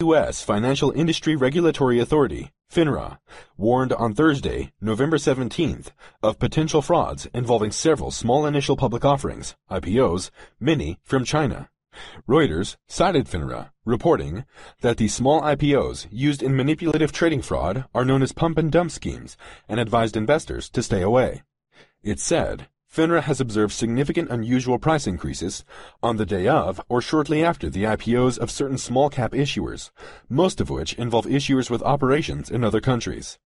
U.S. Financial Industry Regulatory Authority, FINRA, warned on Thursday, November 17th, of potential frauds involving several small initial public offerings, IPOs, many from China. Reuters cited FINRA, reporting that the small IPOs used in manipulative trading fraud are known as pump and dump schemes and advised investors to stay away. It said, FINRA has observed significant unusual price increases on the day of or shortly after the IPOs of certain small cap issuers, most of which involve issuers with operations in other countries.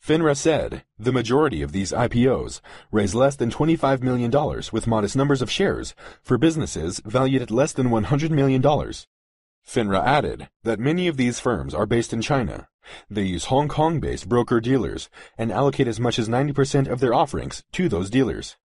FINRA said the majority of these IPOs raise less than $25 million with modest numbers of shares for businesses valued at less than $100 million. FINRA added that many of these firms are based in China. They use Hong Kong-based broker-dealers and allocate as much as 90% of their offerings to those dealers.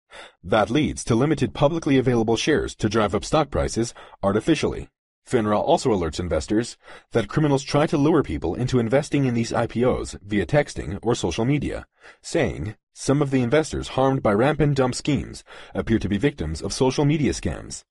That leads to limited publicly available shares to drive up stock prices artificially. FINRA also alerts investors that criminals try to lure people into investing in these IPOs via texting or social media, saying some of the investors harmed by rampant dump schemes appear to be victims of social media scams.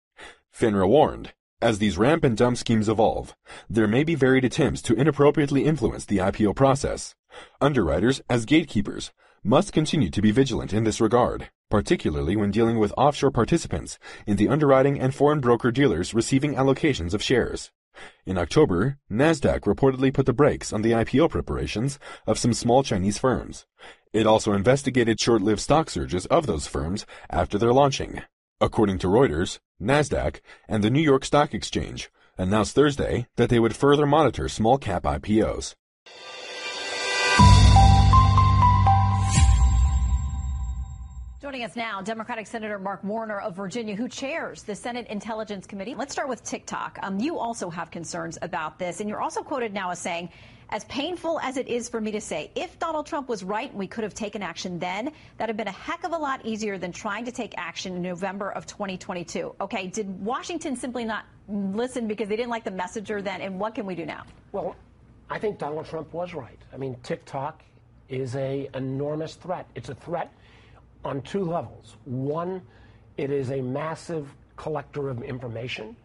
FINRA warned, as these rampant dump schemes evolve, there may be varied attempts to inappropriately influence the IPO process. Underwriters, as gatekeepers, must continue to be vigilant in this regard particularly when dealing with offshore participants in the underwriting and foreign broker-dealers receiving allocations of shares. In October, Nasdaq reportedly put the brakes on the IPO preparations of some small Chinese firms. It also investigated short-lived stock surges of those firms after their launching. According to Reuters, Nasdaq and the New York Stock Exchange announced Thursday that they would further monitor small cap IPOs. Joining us now, Democratic Senator Mark Warner of Virginia, who chairs the Senate Intelligence Committee. Let's start with TikTok. Um, you also have concerns about this, and you're also quoted now as saying, as painful as it is for me to say, if Donald Trump was right and we could have taken action then, that would have been a heck of a lot easier than trying to take action in November of 2022. Okay, did Washington simply not listen because they didn't like the messenger then, and what can we do now? Well, I think Donald Trump was right. I mean, TikTok is a enormous threat. It's a threat on two levels. One, it is a massive collector of information,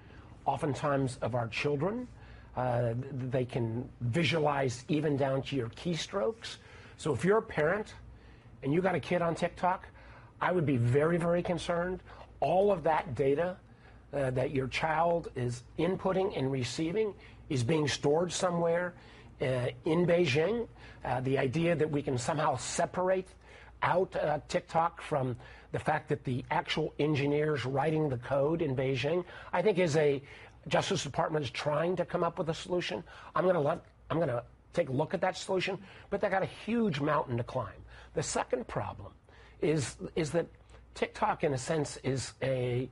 oftentimes of our children. Uh, they can visualize even down to your keystrokes. So if you're a parent and you got a kid on TikTok, I would be very, very concerned. All of that data uh, that your child is inputting and receiving is being stored somewhere uh, in Beijing. Uh, the idea that we can somehow separate out uh, TikTok from the fact that the actual engineers writing the code in Beijing, I think is a Justice Department is trying to come up with a solution. I'm going to let I'm going to take a look at that solution, but they got a huge mountain to climb. The second problem is is that TikTok, in a sense, is a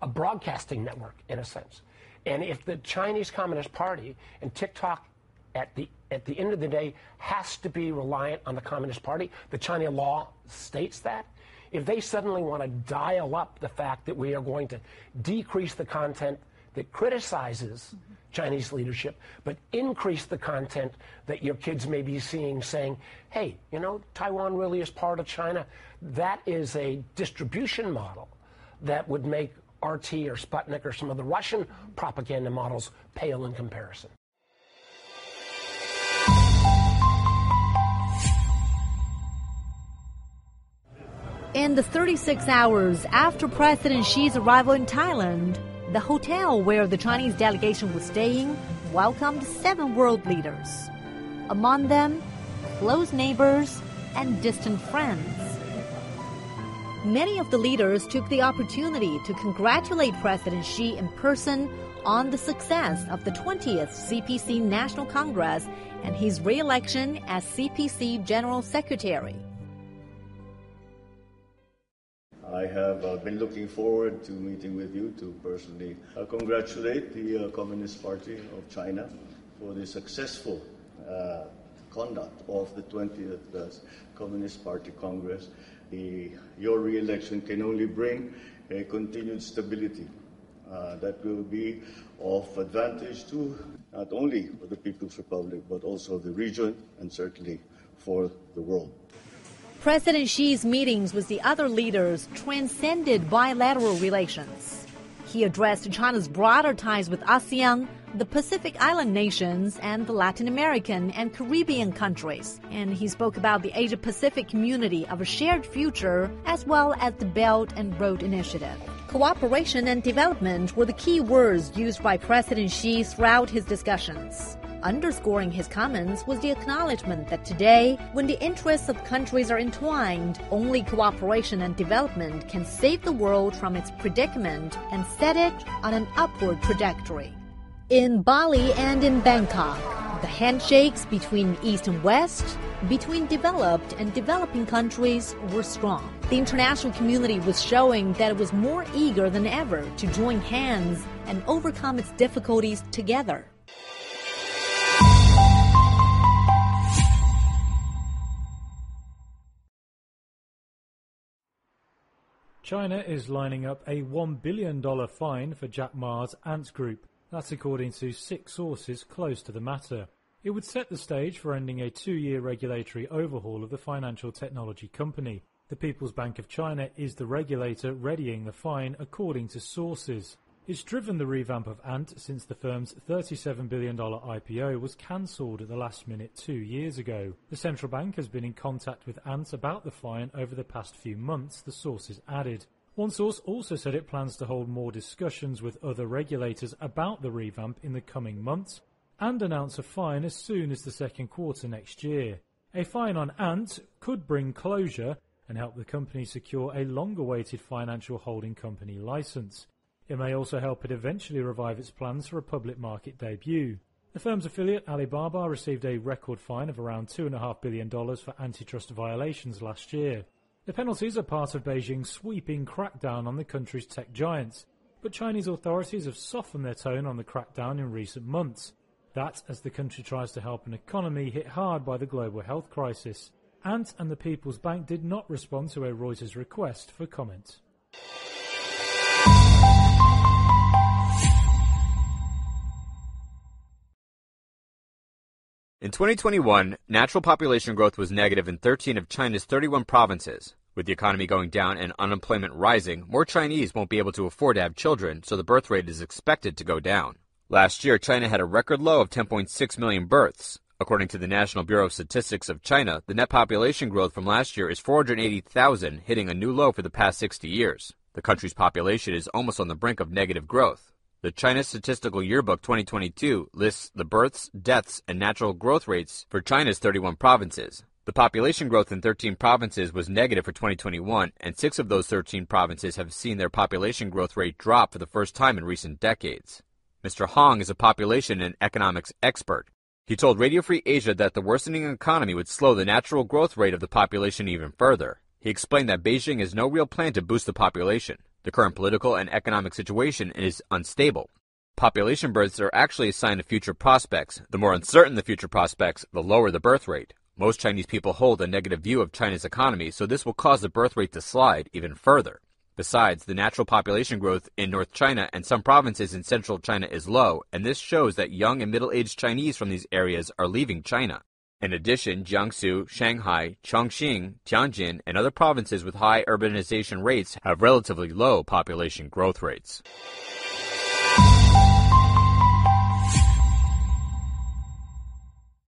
a broadcasting network in a sense. And if the Chinese Communist Party and TikTok at the at the end of the day has to be reliant on the Communist Party. The China law states that. If they suddenly want to dial up the fact that we are going to decrease the content that criticizes Chinese leadership, but increase the content that your kids may be seeing saying, hey, you know, Taiwan really is part of China, that is a distribution model that would make RT or Sputnik or some of the Russian propaganda models pale in comparison. In the 36 hours after President Xi's arrival in Thailand, the hotel where the Chinese delegation was staying welcomed seven world leaders. Among them, close neighbors and distant friends. Many of the leaders took the opportunity to congratulate President Xi in person on the success of the 20th CPC National Congress and his re-election as CPC General Secretary. I have uh, been looking forward to meeting with you to personally uh, congratulate the uh, Communist Party of China for the successful uh, conduct of the 20th uh, Communist Party Congress. The, your re-election can only bring a continued stability uh, that will be of advantage to not only the People's Republic, but also the region and certainly for the world. President Xi's meetings with the other leaders transcended bilateral relations. He addressed China's broader ties with ASEAN, the Pacific Island nations, and the Latin American and Caribbean countries. And he spoke about the Asia Pacific community of a shared future, as well as the Belt and Road Initiative. Cooperation and development were the key words used by President Xi throughout his discussions. Underscoring his comments was the acknowledgement that today, when the interests of countries are entwined, only cooperation and development can save the world from its predicament and set it on an upward trajectory. In Bali and in Bangkok, the handshakes between East and West, between developed and developing countries were strong. The international community was showing that it was more eager than ever to join hands and overcome its difficulties together. China is lining up a $1 billion fine for Jack Ma's Ant Group. That's according to six sources close to the matter. It would set the stage for ending a two-year regulatory overhaul of the financial technology company. The People's Bank of China is the regulator readying the fine according to sources. It's driven the revamp of Ant since the firm's $37 billion IPO was cancelled at the last minute two years ago. The central bank has been in contact with Ant about the fine over the past few months, the sources added. One source also said it plans to hold more discussions with other regulators about the revamp in the coming months and announce a fine as soon as the second quarter next year. A fine on Ant could bring closure and help the company secure a long-awaited financial holding company license. It may also help it eventually revive its plans for a public market debut. The firm's affiliate Alibaba received a record fine of around $2.5 billion for antitrust violations last year. The penalties are part of Beijing's sweeping crackdown on the country's tech giants, but Chinese authorities have softened their tone on the crackdown in recent months. That as the country tries to help an economy hit hard by the global health crisis. Ant and the People's Bank did not respond to a Reuters request for comment. In 2021, natural population growth was negative in 13 of China's 31 provinces. With the economy going down and unemployment rising, more Chinese won't be able to afford to have children, so the birth rate is expected to go down. Last year, China had a record low of 10.6 million births. According to the National Bureau of Statistics of China, the net population growth from last year is 480,000, hitting a new low for the past 60 years. The country's population is almost on the brink of negative growth. The China Statistical Yearbook 2022 lists the births, deaths, and natural growth rates for China's 31 provinces. The population growth in 13 provinces was negative for 2021, and six of those 13 provinces have seen their population growth rate drop for the first time in recent decades. Mr. Hong is a population and economics expert. He told Radio Free Asia that the worsening economy would slow the natural growth rate of the population even further. He explained that Beijing has no real plan to boost the population. The current political and economic situation is unstable. Population births are actually a sign of future prospects. The more uncertain the future prospects, the lower the birth rate. Most Chinese people hold a negative view of China's economy, so this will cause the birth rate to slide even further. Besides, the natural population growth in North China and some provinces in central China is low, and this shows that young and middle aged Chinese from these areas are leaving China. In addition, Jiangsu, Shanghai, Chongqing, Tianjin, and other provinces with high urbanization rates have relatively low population growth rates.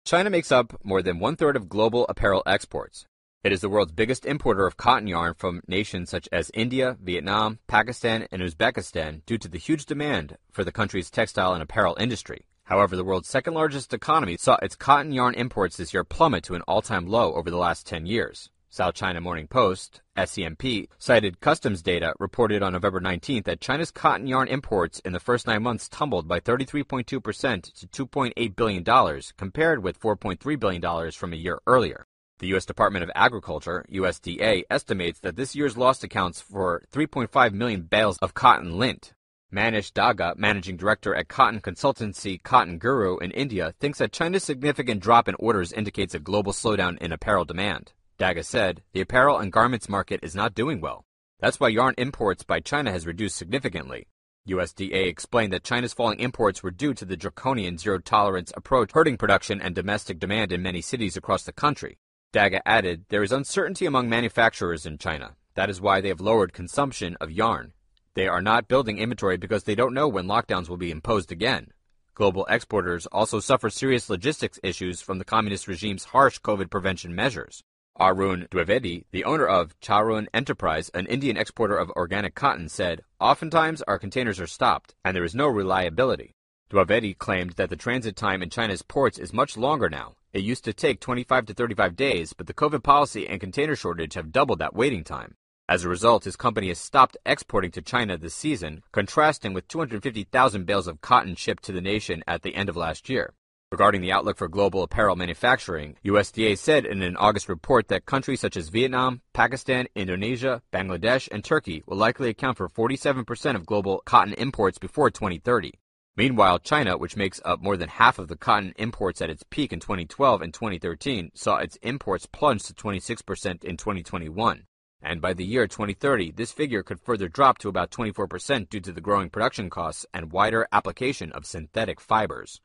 China makes up more than one third of global apparel exports. It is the world's biggest importer of cotton yarn from nations such as India, Vietnam, Pakistan, and Uzbekistan due to the huge demand for the country's textile and apparel industry. However, the world's second largest economy saw its cotton yarn imports this year plummet to an all time low over the last 10 years. South China Morning Post, SCMP, cited customs data reported on November 19th that China's cotton yarn imports in the first nine months tumbled by 33.2% to $2.8 billion, compared with $4.3 billion from a year earlier. The U.S. Department of Agriculture, USDA, estimates that this year's loss accounts for 3.5 million bales of cotton lint, Manish Daga, managing director at cotton consultancy Cotton Guru in India, thinks that China's significant drop in orders indicates a global slowdown in apparel demand. Daga said, the apparel and garments market is not doing well. That's why yarn imports by China has reduced significantly. USDA explained that China's falling imports were due to the draconian zero tolerance approach hurting production and domestic demand in many cities across the country. Daga added, there is uncertainty among manufacturers in China. That is why they have lowered consumption of yarn. They are not building inventory because they don't know when lockdowns will be imposed again. Global exporters also suffer serious logistics issues from the communist regime's harsh COVID prevention measures. Arun Dwivedi, the owner of Charun Enterprise, an Indian exporter of organic cotton, said, Oftentimes our containers are stopped, and there is no reliability. Dwivedi claimed that the transit time in China's ports is much longer now. It used to take 25 to 35 days, but the COVID policy and container shortage have doubled that waiting time. As a result, his company has stopped exporting to China this season, contrasting with 250,000 bales of cotton shipped to the nation at the end of last year. Regarding the outlook for global apparel manufacturing, USDA said in an August report that countries such as Vietnam, Pakistan, Indonesia, Bangladesh, and Turkey will likely account for 47% of global cotton imports before 2030. Meanwhile, China, which makes up more than half of the cotton imports at its peak in 2012 and 2013, saw its imports plunge to 26% in 2021. And by the year 2030, this figure could further drop to about 24% due to the growing production costs and wider application of synthetic fibers.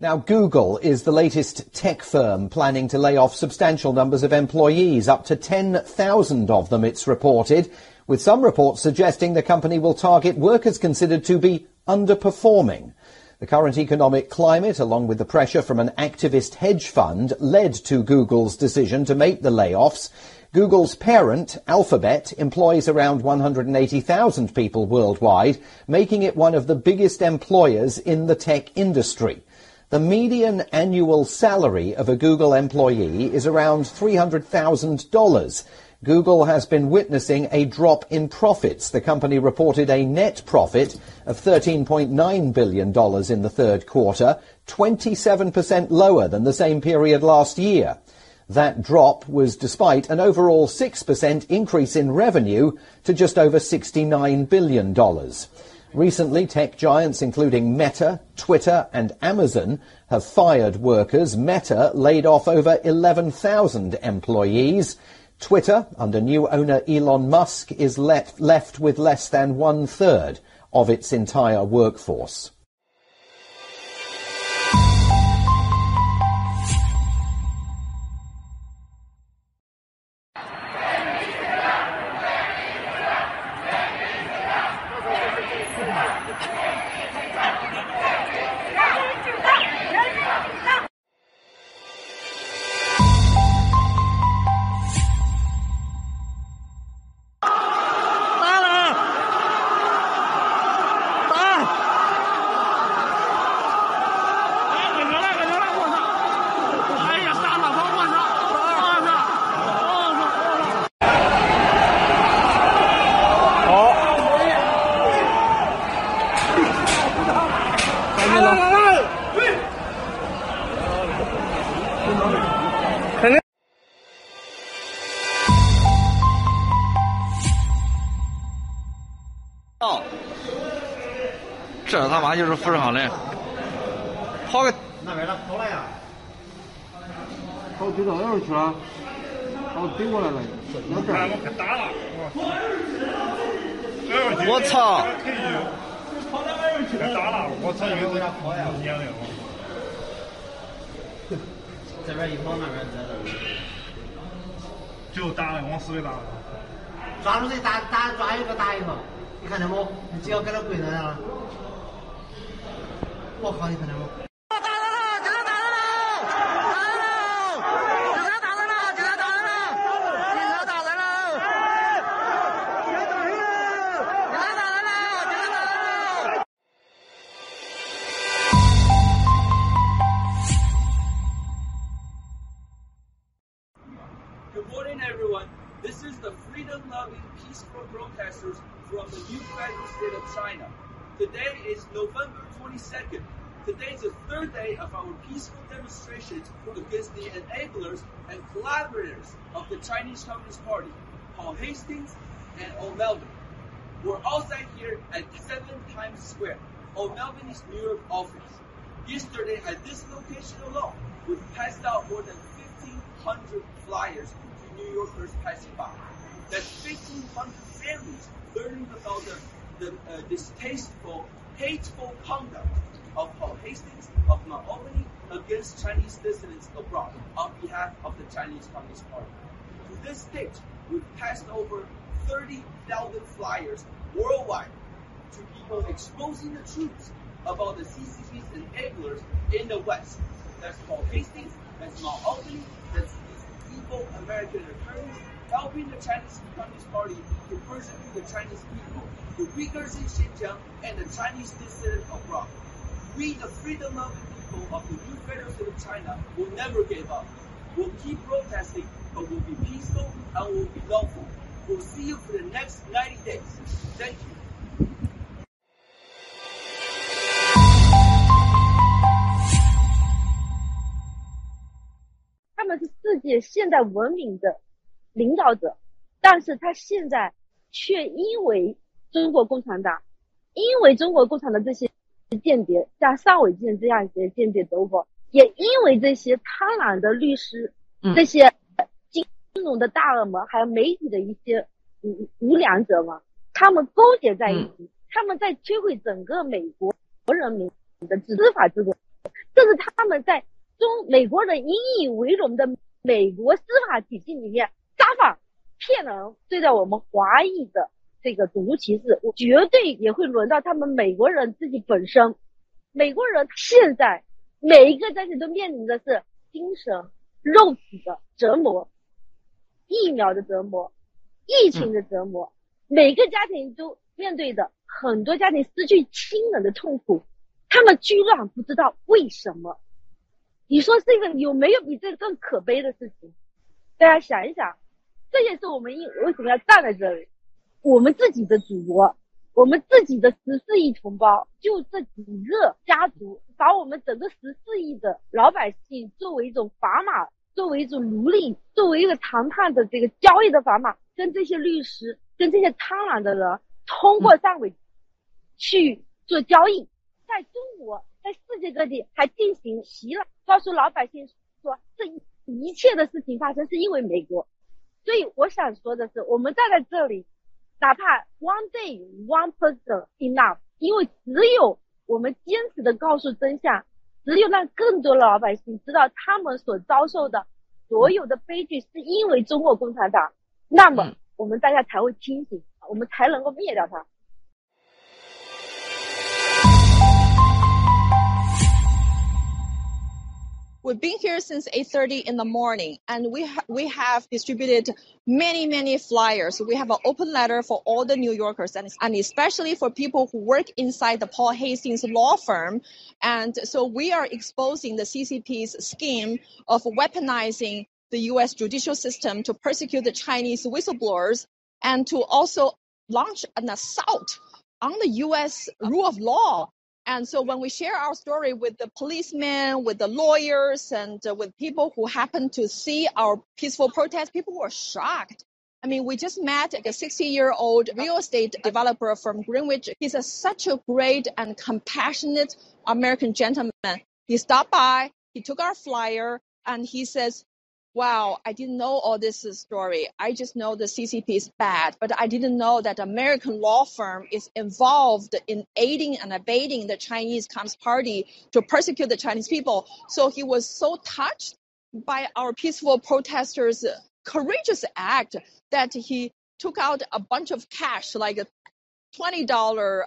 Now, Google is the latest tech firm planning to lay off substantial numbers of employees, up to 10,000 of them, it's reported, with some reports suggesting the company will target workers considered to be underperforming. The current economic climate, along with the pressure from an activist hedge fund, led to Google's decision to make the layoffs. Google's parent, Alphabet, employs around 180,000 people worldwide, making it one of the biggest employers in the tech industry. The median annual salary of a Google employee is around $300,000. Google has been witnessing a drop in profits. The company reported a net profit of $13.9 billion in the third quarter, 27% lower than the same period last year. That drop was despite an overall 6% increase in revenue to just over $69 billion. Recently, tech giants including Meta, Twitter, and Amazon have fired workers. Meta laid off over 11,000 employees. Twitter, under new owner Elon Musk, is left, left with less than one third of its entire workforce. 就是富士康的，跑个那边的跑了呀，跑追到哪儿去了？跑追过来了，要这儿。可打了，我操！跑到哪儿去了？打了，我操！又给他跑呀！一样的。这边一跑，那边在那。就打了，往死里打了。抓住谁打打抓一个打一个，你看见不？你只要给他跪那了。我靠！你看见没？Chinese Communist Party, Paul Hastings, and O'Melvin. We're outside here at 7 Times Square, O'Melvin's New York office. Yesterday at this location alone, we've passed out more than 1,500 flyers to New Yorkers passing by. That's 1,500 families learning about the, the uh, distasteful, hateful conduct of Paul Hastings of Albany against Chinese dissidents abroad on behalf of the Chinese Communist Party. To this date, we've passed over 30,000 flyers worldwide to people exposing the truth about the CCP's enablers in the West. That's Paul Hastings, that's Mount that's these evil American attorneys helping the Chinese Communist Party to persecute the Chinese people, the Uyghurs in Xinjiang, and the Chinese dissident abroad. We, the freedom-loving people of the new federal state of China, will never give up. We'll keep protesting, but we'll be peaceful and we'll be lawful. We'll see you for the next 90 days. Thank you. 他们是世界现代文明的 领导者，但是他现在却因为中国共产党，因为中国共产党这些间谍，像尚伟健这样一些间谍走狗，也因为这些贪婪的律师，这些金融的大鳄们，还有媒体的一些无无良者们，他们勾结在一起，他们在摧毁整个美国人民的司法制度，这是他们在中美国人引以为荣的美国司法体系里面撒谎、骗人，对待我们华裔的这个种族歧视，我绝对也会轮到他们美国人自己本身。美国人现在每一个家庭都面临的是精神、肉体的折磨，疫苗的折磨，疫情的折磨，每个家庭都面对的很多家庭失去亲人的痛苦，他们居然不知道为什么。你说这个有没有比这个更可悲的事情？大家想一想，这也是我们应为什么要站在这里？我们自己的祖国，我们自己的十四亿同胞，就这几个家族，把我们整个十四亿的老百姓作为一种砝码，作为一种奴隶，作为一个谈判的这个交易的砝码，跟这些律师，跟这些贪婪的人，通过上尾去做交易，在中国。在世界各地还进行洗脑，告诉老百姓说这一切的事情发生是因为美国。所以我想说的是，我们站在这里，哪怕 one day one person enough，因为只有我们坚持的告诉真相，只有让更多的老百姓知道他们所遭受的所有的悲剧是因为中国共产党，那么我们大家才会清醒，我们才能够灭掉它。We've been here since 8:30 in the morning, and we ha- we have distributed many many flyers. We have an open letter for all the New Yorkers, and, and especially for people who work inside the Paul Hastings law firm. And so we are exposing the CCP's scheme of weaponizing the U.S. judicial system to persecute the Chinese whistleblowers and to also launch an assault on the U.S. rule of law and so when we share our story with the policemen, with the lawyers, and uh, with people who happen to see our peaceful protest, people were shocked. I mean, we just met a 60 year old real estate developer from Greenwich. He's a, such a great and compassionate American gentleman. He stopped by, he took our flyer, and he says, wow, I didn't know all this uh, story. I just know the CCP is bad, but I didn't know that American law firm is involved in aiding and abetting the Chinese Communist Party to persecute the Chinese people. So he was so touched by our peaceful protesters' courageous act that he took out a bunch of cash, like $20,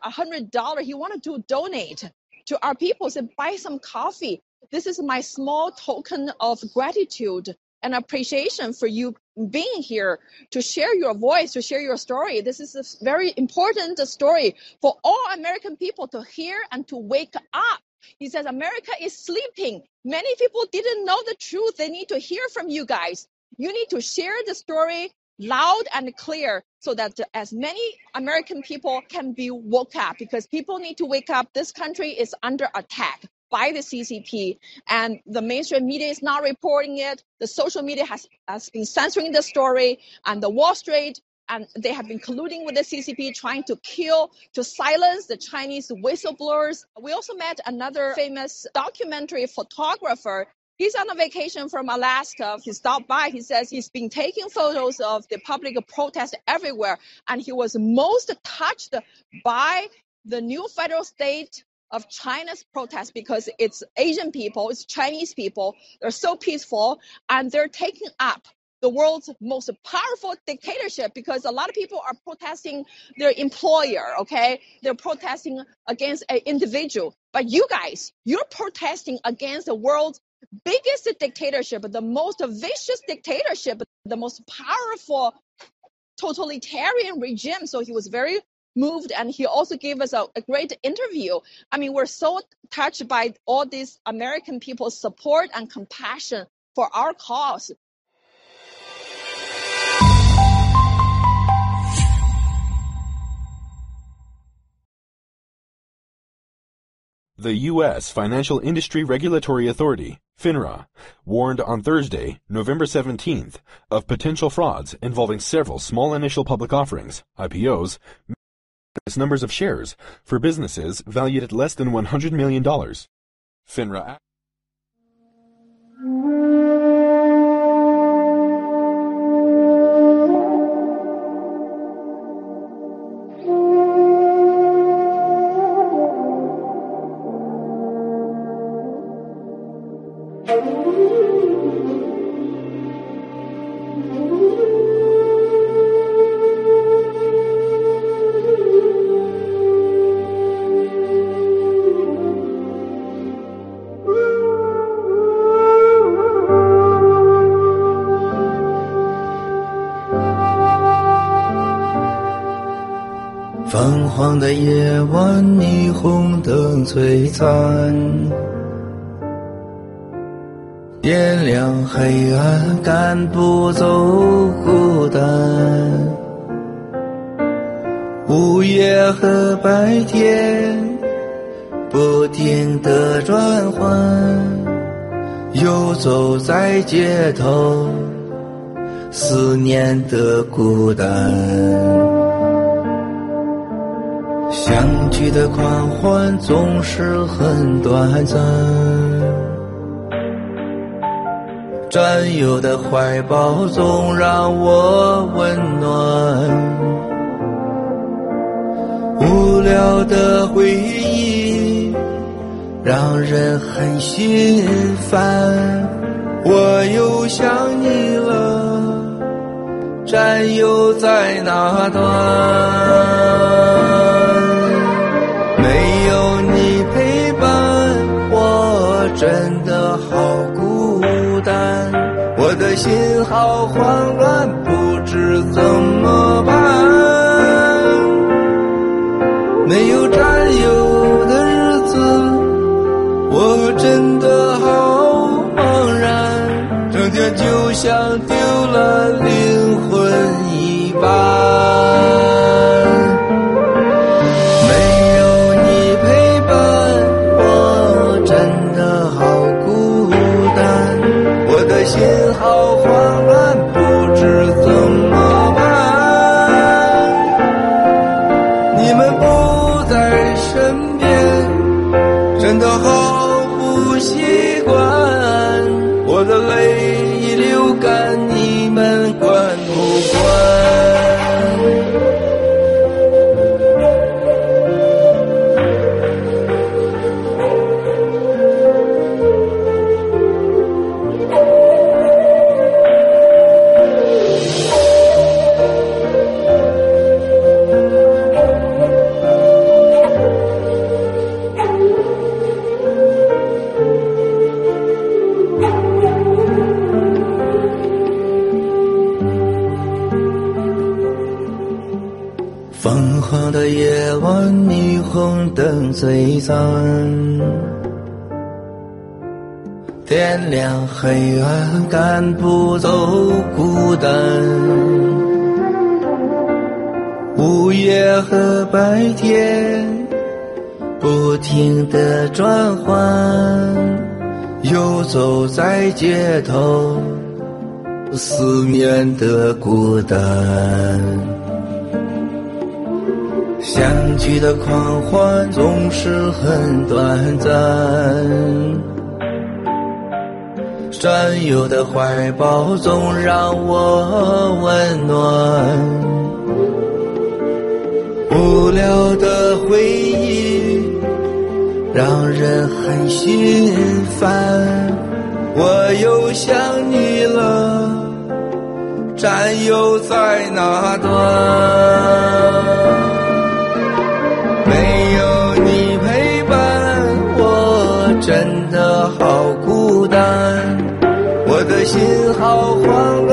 $100. He wanted to donate to our people, said, buy some coffee. This is my small token of gratitude and appreciation for you being here to share your voice, to share your story. This is a very important story for all American people to hear and to wake up. He says America is sleeping. Many people didn't know the truth. They need to hear from you guys. You need to share the story loud and clear so that as many American people can be woke up because people need to wake up. This country is under attack by the CCP, and the mainstream media is not reporting it. The social media has, has been censoring the story, and the Wall Street and they have been colluding with the CCP, trying to kill, to silence the Chinese whistleblowers. We also met another famous documentary photographer. He's on a vacation from Alaska. He stopped by. He says he's been taking photos of the public protest everywhere, and he was most touched by the new federal state of China's protest because it's Asian people, it's Chinese people. They're so peaceful and they're taking up the world's most powerful dictatorship because a lot of people are protesting their employer, okay? They're protesting against an individual. But you guys, you're protesting against the world's biggest dictatorship, the most vicious dictatorship, the most powerful totalitarian regime. So he was very moved and he also gave us a, a, great interview. I mean, we're so touched by all these American people's support and compassion for our cause. The U.S. Financial Industry Regulatory Authority, FINRA, warned on Thursday, November 17th, of potential frauds involving several small initial public offerings, IPOs, numbers of shares for businesses valued at less than $100 million. FINRA 昏的夜晚，霓虹灯璀璨，点亮黑暗，赶不走孤单。午夜和白天不停的转换，游走在街头，思念的孤单。相聚的狂欢总是很短暂，战友的怀抱总让我温暖。无聊的回忆让人很心烦，我又想你了，战友在哪端？真的好孤单，我的心好慌乱，不知怎么办。没有战友的日子，我真的好茫然，整天就像丢了灵魂一般。璀璨，点亮黑暗，赶不走孤单。午夜和白天不停的转换，游走在街头，思念的孤单。你的狂欢总是很短暂，战友的怀抱总让我温暖。无聊的回忆让人很心烦，我又想你了，战友在哪端？心好慌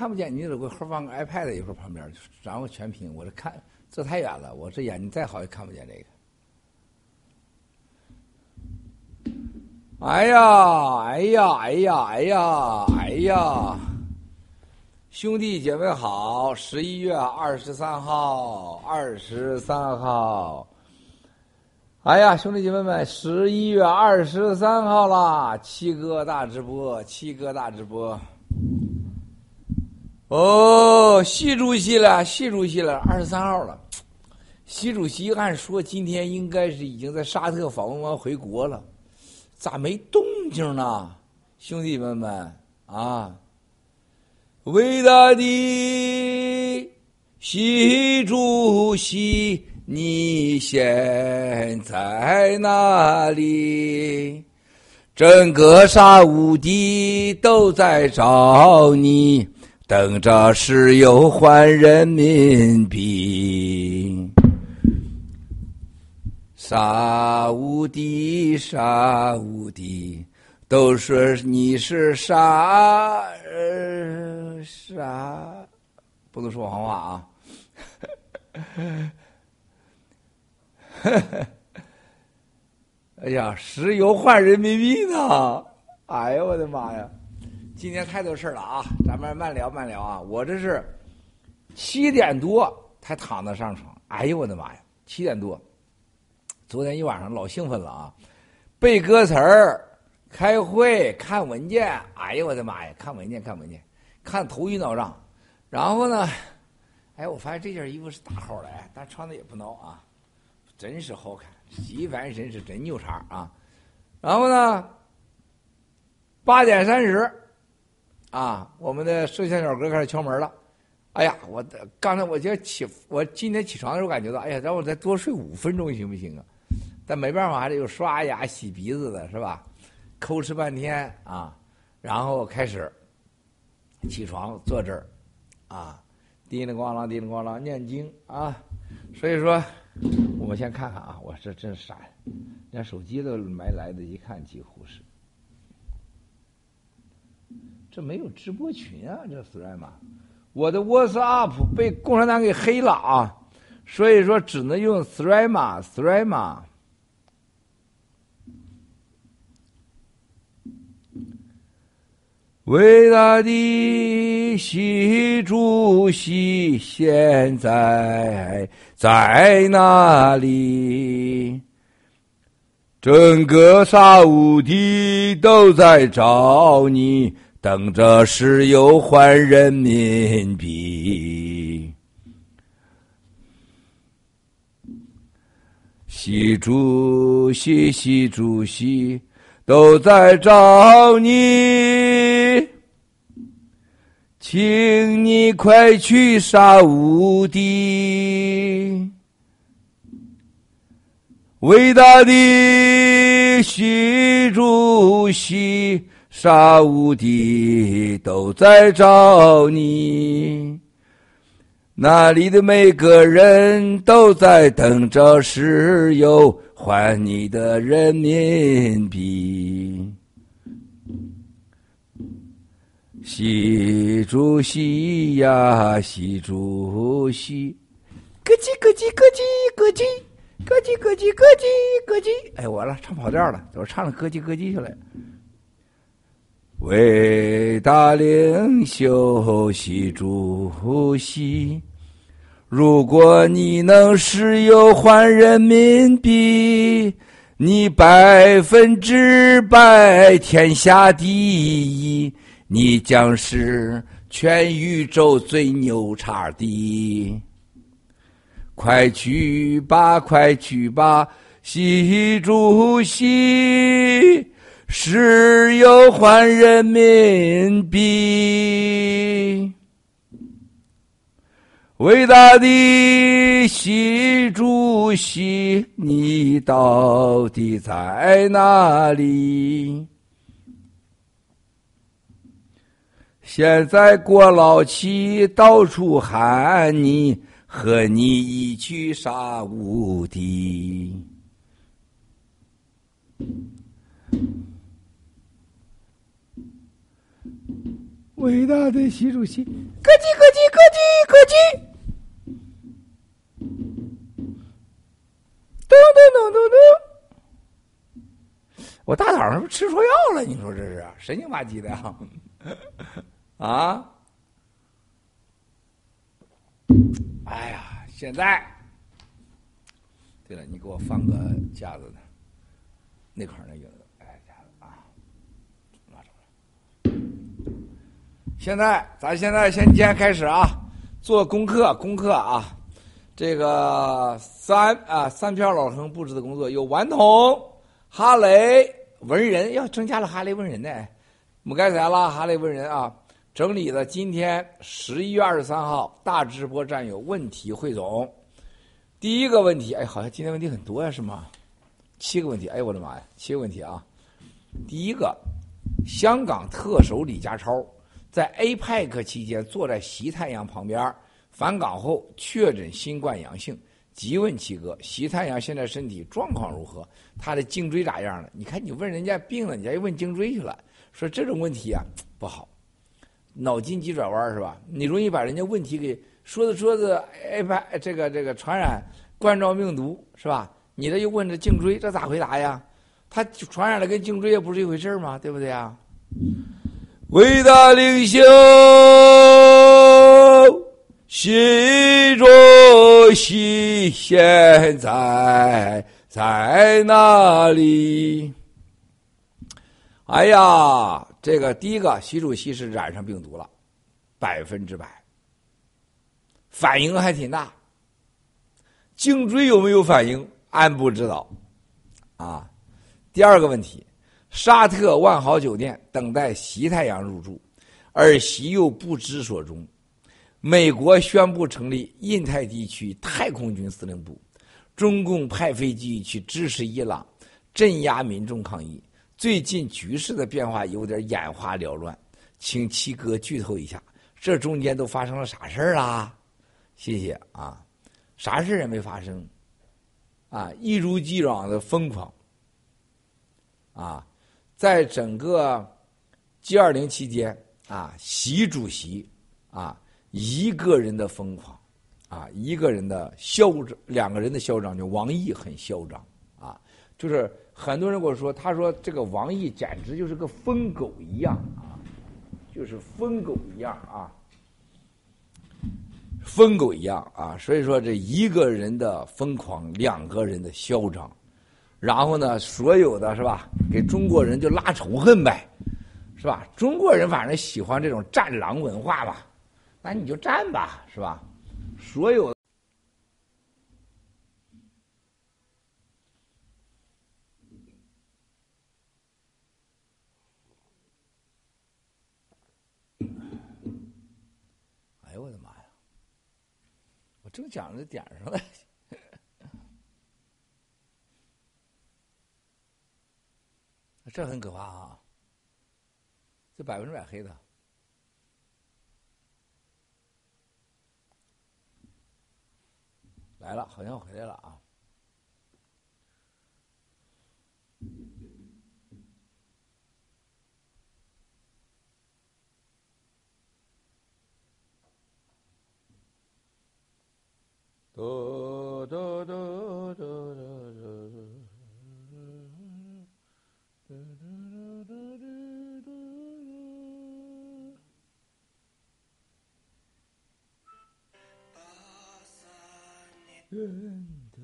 看不见，你得给我放个 iPad 一会儿旁边，然后全屏。我这看这太远了，我这眼睛再好也看不见这个。哎呀哎呀哎呀哎呀哎呀！兄弟姐妹好，十一月二十三号，二十三号。哎呀，兄弟姐妹们，十一月二十三号啦，七哥大直播，七哥大直播。哦，习主席了，习主席了，二十三号了。习主席按说今天应该是已经在沙特访问完回国了，咋没动静呢？兄弟们们啊！伟大的习主席，你现在哪里？整个沙乌地都在找你，等着石油换人民币。沙乌地，沙乌地。都说你是傻呃傻，不能说谎话啊！哎呀，石油换人民币呢！哎呦我的妈呀！今天太多事了啊，咱们慢聊慢聊啊！我这是七点多才躺到上床，哎呦我的妈呀！七点多，昨天一晚上老兴奋了啊，背歌词儿。开会看文件，哎呦我的妈呀！看文件看文件，看头晕脑胀。然后呢，哎，我发现这件衣服是大号的，哎，但穿的也不孬啊，真是好看。洗凡绅是真牛叉啊！然后呢，八点三十，啊，我们的摄像小哥开始敲门了。哎呀，我刚才我就起，我今天起床的时候感觉到，哎呀，让我再多睡五分钟行不行啊？但没办法，还得有刷牙、洗鼻子的，是吧？抠哧半天啊，然后开始起床坐这儿啊，叮铃咣啷叮铃咣啷念经啊。所以说，我们先看看啊，我这真傻，连手机都没来得及看，几乎是。这没有直播群啊，这 t h r a m 我的 WhatsApp 被共产党给黑了啊，所以说只能用 t h r a m t h r a m。伟大的习主席现在在哪里？整个沙乌地都在找你，等着石油换人民币。习主席，习主席。都在找你，请你快去杀无敌。伟大的习主席沙乌地都在找你。那里的每个人都在等着石油换你的人民币。习主席呀，习主席，咯叽咯叽咯叽咯叽，咯叽咯叽咯叽咯叽。哎，完了，唱跑调了，我唱的咯叽咯叽去了。伟大领袖习主席，如果你能石油换人民币，你百分之百天下第一。你将是全宇宙最牛叉的，快去吧，快去吧，习主席，石油换人民币。伟大的习主席，你到底在哪里？现在郭老七，到处喊你，和你一起杀无敌。伟大的习主席，咯叽咯叽咯叽咯叽，咚咚咚咚咚。我大早上是不是吃错药了？你说这是神经吧唧的啊？啊！哎呀，现在，对了，你给我放个架子的，那块那影子，哎，架子啊，拿走了。现在，咱现在先先开始啊，做功课，功课啊，这个三啊三篇老生布置的工作有顽童、哈雷、文人，要增加了哈雷文人呢，我们该才了哈雷文人啊。整理了今天十一月二十三号大直播站有问题汇总。第一个问题，哎，好像今天问题很多呀，是吗？七个问题，哎，我的妈呀，七个问题啊！第一个，香港特首李家超在 APEC 期间坐在习太阳旁边，返港后确诊新冠阳性，急问七哥，习太阳现在身体状况如何？他的颈椎咋样了？你看，你问人家病了，你家又问颈椎去了，说这种问题啊不好。脑筋急转弯是吧？你容易把人家问题给说着说着，哎，把这个这个传染冠状病毒是吧？你这又问这颈椎，这咋回答呀？他传染了跟颈椎也不是一回事吗？对不对呀？伟大领袖习主席现在在哪里？哎呀！这个第一个，习主席是染上病毒了，百分之百，反应还挺大。颈椎有没有反应？俺不知道。啊，第二个问题，沙特万豪酒店等待西太阳入住，而西又不知所终。美国宣布成立印太地区太空军司令部，中共派飞机去支持伊朗，镇压民众抗议。最近局势的变化有点眼花缭乱，请七哥剧透一下，这中间都发生了啥事儿啦？谢谢啊，啥事儿也没发生，啊，一如既往的疯狂，啊，在整个 G 二零期间啊，习主席啊一个人的疯狂，啊一个人的嚣张，两个人的嚣张，就王毅很嚣张啊，就是。很多人跟我说，他说这个王毅简直就是个疯狗一样啊，就是疯狗一样啊，疯狗一样啊。所以说，这一个人的疯狂，两个人的嚣张，然后呢，所有的是吧，给中国人就拉仇恨呗，是吧？中国人反正喜欢这种战狼文化嘛，那你就战吧，是吧？所有。哎呦我的妈呀！我正讲着点上了，这很可怕啊！这百分之百黑的。来了，好像回来了啊。嘟嘟嘟嘟嘟人的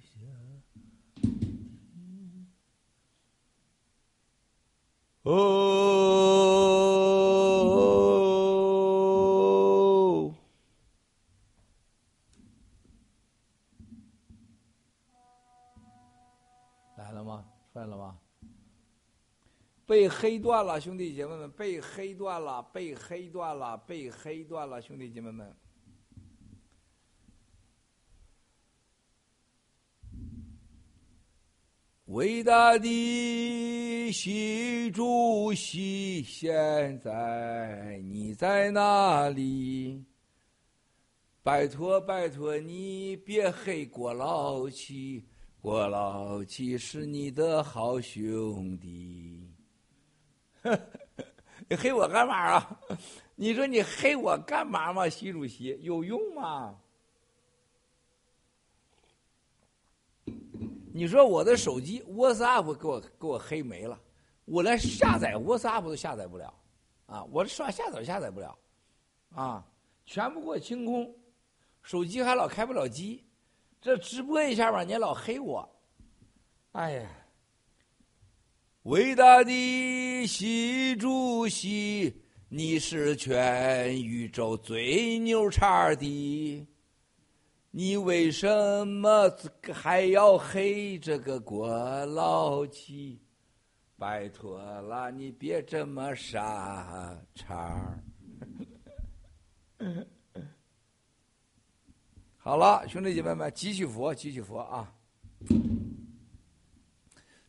夏哦，来了吗？出来了吗？被黑断了，兄弟姐妹们，被黑断了，被黑断了，被黑断了，兄弟姐妹们。伟大的习主席，现在你在哪里？拜托拜托你别黑郭老七，郭老七是你的好兄弟。你黑我干嘛啊？你说你黑我干嘛嘛？习主席有用吗？你说我的手机 WhatsApp 给我给我黑没了，我连下载 WhatsApp 都下载不了，啊，我这上下载下载不了，啊，全部给我清空，手机还老开不了机，这直播一下吧，你老黑我，哎呀，伟大的习主席，你是全宇宙最牛叉的。你为什么还要黑这个郭老七？拜托了，你别这么傻叉。好了，兄弟姐妹们，继续佛，继续佛啊！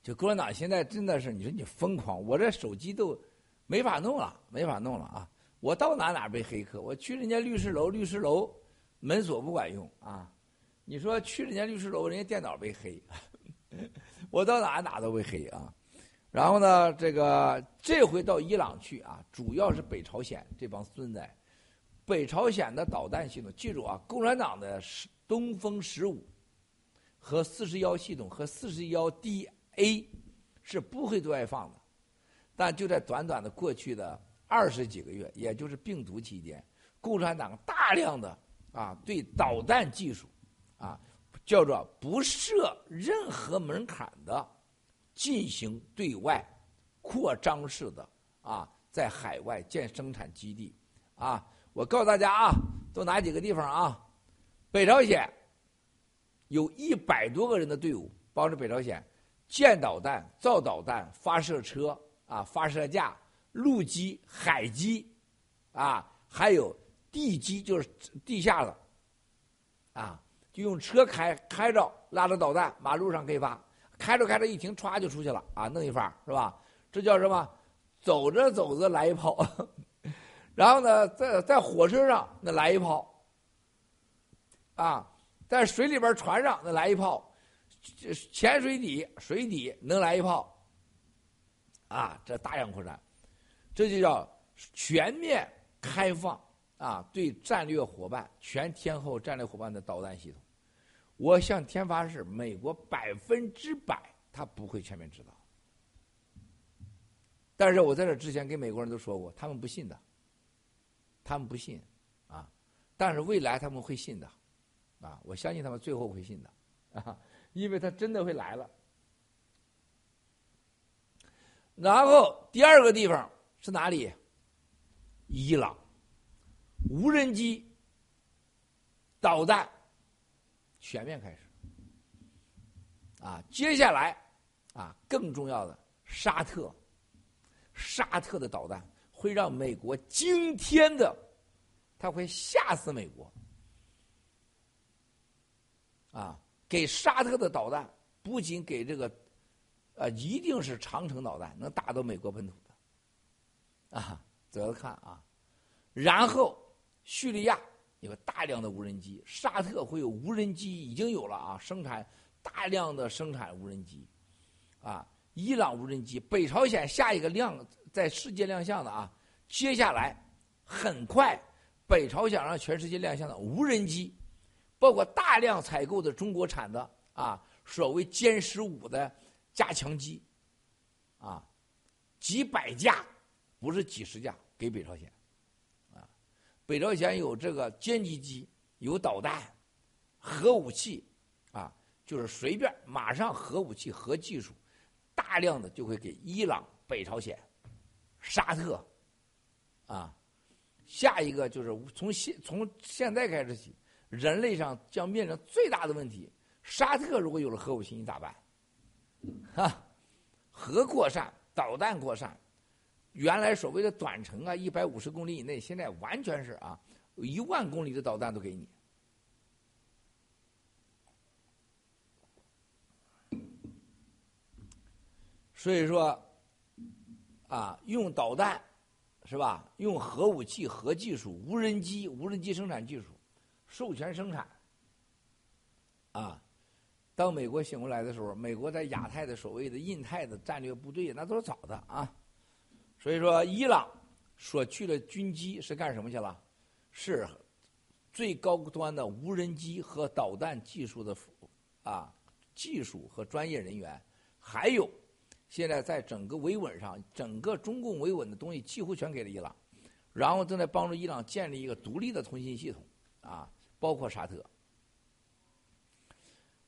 就共产党现在真的是，你说你疯狂，我这手机都没法弄了，没法弄了啊！我到哪哪被黑客，我去人家律师楼，律师楼门锁不管用啊！你说去人家律师楼，人家电脑被黑，我到哪哪都被黑啊！然后呢，这个这回到伊朗去啊，主要是北朝鲜这帮孙子，北朝鲜的导弹系统，记住啊，共产党的东风十五和四十幺系统和四十幺 DA 是不会对外放的，但就在短短的过去的二十几个月，也就是病毒期间，共产党大量的啊对导弹技术啊叫做不设任何门槛的。进行对外扩张式的啊，在海外建生产基地啊！我告诉大家啊，都哪几个地方啊？北朝鲜有一百多个人的队伍，帮着北朝鲜建导弹、造导弹、发射车啊、发射架、陆基、海基啊，还有地基，就是地下的啊，就用车开开着拉着导弹，马路上可以发。开着开着一停，歘就出去了啊！弄一发是吧？这叫什么？走着走着来一炮，然后呢，在在火车上那来一炮，啊，在水里边船上那来一炮，潜水底水底能来一炮，啊，这大量扩展，这就叫全面开放啊！对战略伙伴、全天候战略伙伴的导弹系统。我向天发誓，美国百分之百他不会全面知道。但是我在这之前跟美国人都说过，他们不信的，他们不信啊。但是未来他们会信的，啊，我相信他们最后会信的啊，因为他真的会来了。然后第二个地方是哪里？伊朗，无人机、导弹。全面开始，啊，接下来，啊，更重要的，沙特，沙特的导弹会让美国惊天的，他会吓死美国，啊，给沙特的导弹不仅给这个，呃，一定是长城导弹，能打到美国本土的，啊，走着看啊。然后叙利亚有大量的无人机，沙特会有无人机，已经有了啊，生产大量的生产无人机，啊，伊朗无人机，北朝鲜下一个亮在世界亮相的啊，接下来很快北朝鲜让全世界亮相的无人机，包括大量采购的中国产的啊，所谓歼十五的加强机，啊，几百架，不是几十架，给北朝鲜。北朝鲜有这个歼击机，有导弹，核武器，啊，就是随便马上核武器、核技术，大量的就会给伊朗、北朝鲜、沙特，啊，下一个就是从现从现在开始起，人类上将面临最大的问题：沙特如果有了核武器，你咋办？哈，核扩散、导弹扩散。原来所谓的短程啊，一百五十公里以内，现在完全是啊，一万公里的导弹都给你。所以说，啊，用导弹是吧？用核武器、核技术、无人机、无人机生产技术，授权生产。啊，当美国醒过来的时候，美国在亚太的所谓的印太的战略部队，那都是早的啊。所以说，伊朗所去的军机是干什么去了？是最高端的无人机和导弹技术的啊技术和专业人员，还有现在在整个维稳上，整个中共维稳的东西几乎全给了伊朗，然后正在帮助伊朗建立一个独立的通信系统啊，包括沙特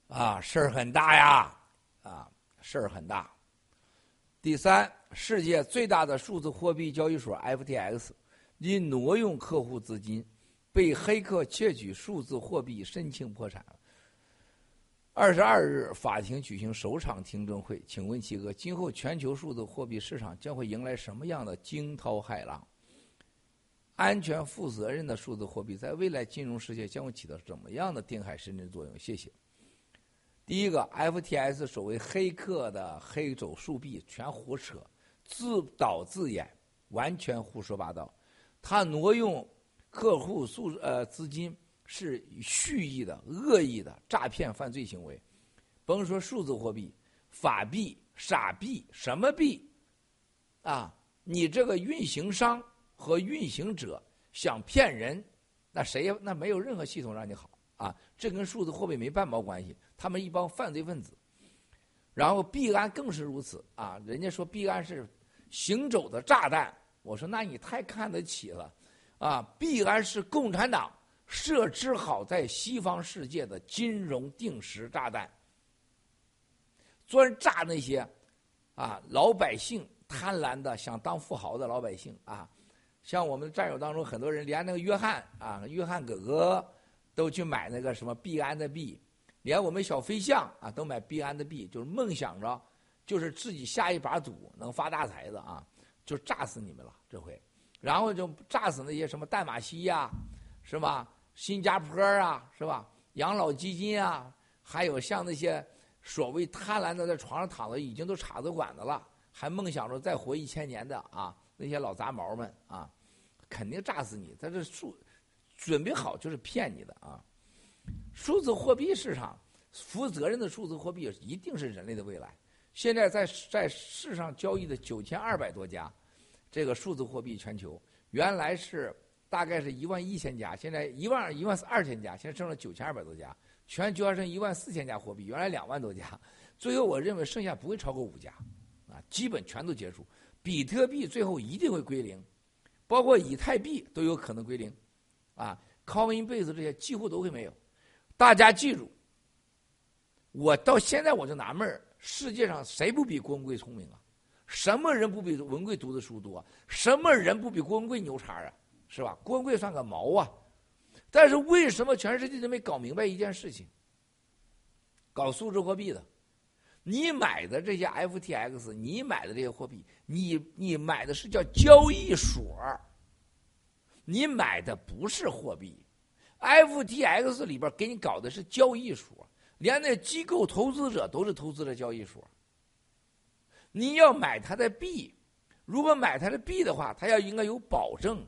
啊，事儿很大呀啊，事儿很大。第三，世界最大的数字货币交易所 FTX 因挪用客户资金，被黑客窃取数字货币申请破产。二十二日，法庭举行首场听证会。请问齐哥，今后全球数字货币市场将会迎来什么样的惊涛骇浪？安全、负责任的数字货币在未来金融世界将会起到怎么样的定海神针作用？谢谢。第一个，FTS 所谓黑客的黑走数币全胡扯，自导自演，完全胡说八道。他挪用客户数呃资金是蓄意的、恶意的诈骗犯罪行为。甭说数字货币、法币、傻币，什么币啊？你这个运行商和运行者想骗人，那谁那没有任何系统让你好啊？这跟数字货币没半毛关系。他们一帮犯罪分子，然后币安更是如此啊！人家说币安是行走的炸弹，我说那你太看得起了啊！币安是共产党设置好在西方世界的金融定时炸弹，专炸那些啊老百姓贪婪的想当富豪的老百姓啊！像我们战友当中很多人，连那个约翰啊，约翰哥哥都去买那个什么币安的币。连我们小飞象啊都买币安的币，就是梦想着，就是自己下一把赌能发大财的啊，就炸死你们了这回，然后就炸死那些什么淡马锡呀，是吧？新加坡啊，是吧？养老基金啊，还有像那些所谓贪婪的在床上躺着已经都插着管子了，还梦想着再活一千年的啊那些老杂毛们啊，肯定炸死你！他这数准备好就是骗你的啊。数字货币市场，负责任的数字货币一定是人类的未来。现在在在世上交易的九千二百多家，这个数字货币全球原来是大概是一万一千家，现在一万一万二千家，现在剩了九千二百多家，全球还剩一万四千家货币，原来两万多家，最后我认为剩下不会超过五家，啊，基本全都结束。比特币最后一定会归零，包括以太币都有可能归零，啊，Coinbase 这些几乎都会没有。大家记住，我到现在我就纳闷儿：世界上谁不比郭文贵聪明啊？什么人不比文贵读的书多？什么人不比郭文贵牛叉啊？是吧？郭文贵算个毛啊！但是为什么全世界都没搞明白一件事情？搞数字货币的，你买的这些 FTX，你买的这些货币，你你买的是叫交易所，你买的不是货币。FTX 里边给你搞的是交易所，连那机构投资者都是投资的交易所。你要买它的币，如果买他的币的话，他要应该有保证，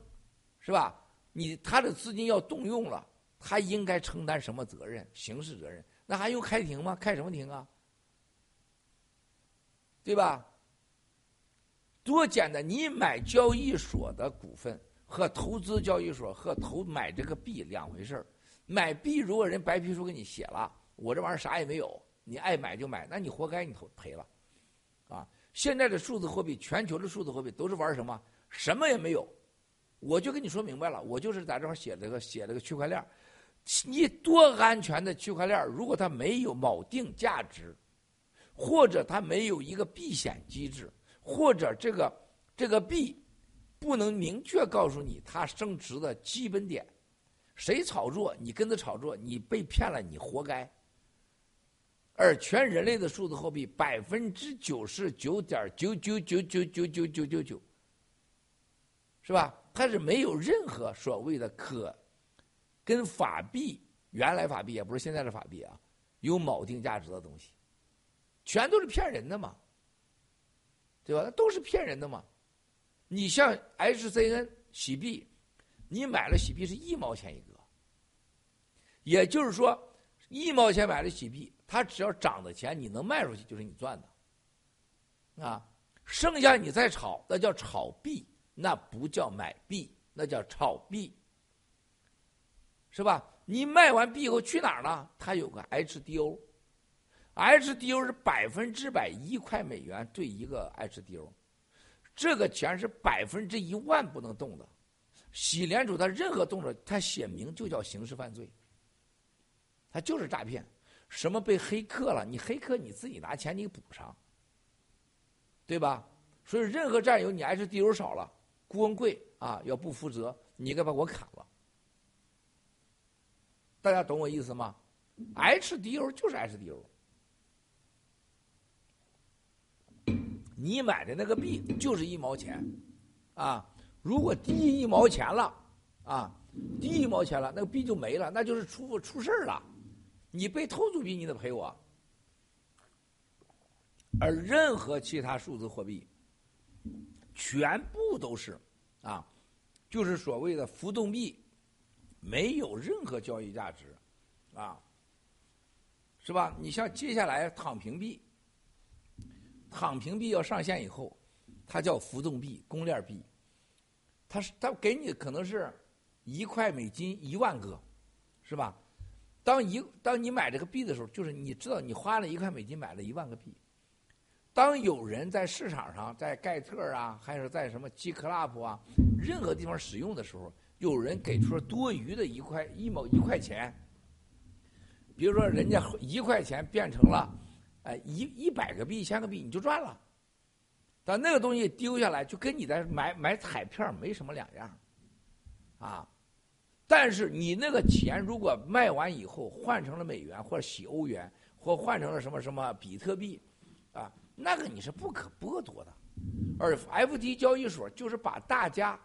是吧？你他的资金要动用了，他应该承担什么责任？刑事责任？那还用开庭吗？开什么庭啊？对吧？多简单！你买交易所的股份和投资交易所和投买这个币两回事儿。买币如果人白皮书给你写了，我这玩意儿啥也没有，你爱买就买，那你活该你投赔了，啊！现在的数字货币，全球的数字货币都是玩什么？什么也没有，我就跟你说明白了，我就是在这块写了个写了个区块链你多安全的区块链如果它没有锚定价值，或者它没有一个避险机制。或者这个这个币不能明确告诉你它升值的基本点，谁炒作你跟着炒作，你被骗了你活该。而全人类的数字货币百分之九十九点九九九九九九九九九，是吧？它是没有任何所谓的可跟法币原来法币也不是现在的法币啊有锚定价值的东西，全都是骗人的嘛。对吧？那都是骗人的嘛！你像 HCN 洗币，你买了洗币是一毛钱一个，也就是说，一毛钱买了洗币，它只要涨的钱你能卖出去，就是你赚的。啊，剩下你再炒，那叫炒币，那不叫买币，那叫炒币，是吧？你卖完币以后去哪儿了？它有个 HDO。HDO 是百分之百一块美元兑一个 HDO，这个钱是百分之一万不能动的。洗联储他任何动作，他写明就叫刑事犯罪，他就是诈骗。什么被黑客了？你黑客你自己拿钱你补上，对吧？所以任何战友你 HDO 少了，郭文贵啊要不负责，你该把我砍了。大家懂我意思吗？HDO 就是 HDO。你买的那个币就是一毛钱，啊，如果低一毛钱了，啊，低一毛钱了，那个币就没了，那就是出出事儿了，你被偷走币，你得赔我。而任何其他数字货币，全部都是，啊，就是所谓的浮动币，没有任何交易价值，啊，是吧？你像接下来躺平币。躺平币要上线以后，它叫浮动币、公链币，它是它给你可能是一块美金一万个，是吧？当一当你买这个币的时候，就是你知道你花了一块美金买了一万个币。当有人在市场上，在盖特啊，还是在什么 G Club 啊，任何地方使用的时候，有人给出了多余的一块一毛一块钱，比如说人家一块钱变成了。哎，一一百个币、一千个币，你就赚了。但那个东西丢下来，就跟你在买买彩票没什么两样，啊。但是你那个钱如果卖完以后换成了美元或者洗欧元，或换成了什么什么比特币，啊，那个你是不可剥夺的。而 FT 交易所就是把大家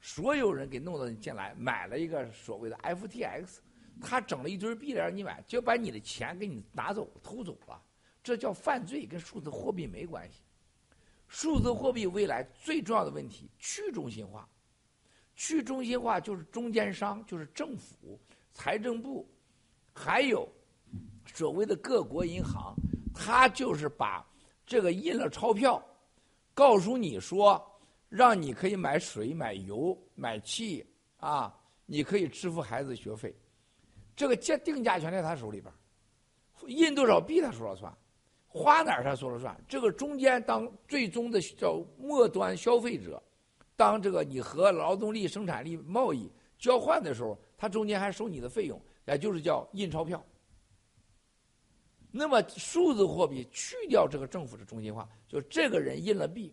所有人给弄到进来，买了一个所谓的 FTX，他整了一堆币来让你买，就把你的钱给你拿走偷走了。这叫犯罪，跟数字货币没关系。数字货币未来最重要的问题，去中心化。去中心化就是中间商，就是政府、财政部，还有所谓的各国银行，他就是把这个印了钞票，告诉你说，让你可以买水、买油、买气啊，你可以支付孩子学费，这个价定价权在他手里边印多少币他说了算。花哪儿他说了算，这个中间当最终的叫末端消费者，当这个你和劳动力生产力贸易交换的时候，他中间还收你的费用，也就是叫印钞票。那么数字货币去掉这个政府的中心化，就这个人印了币，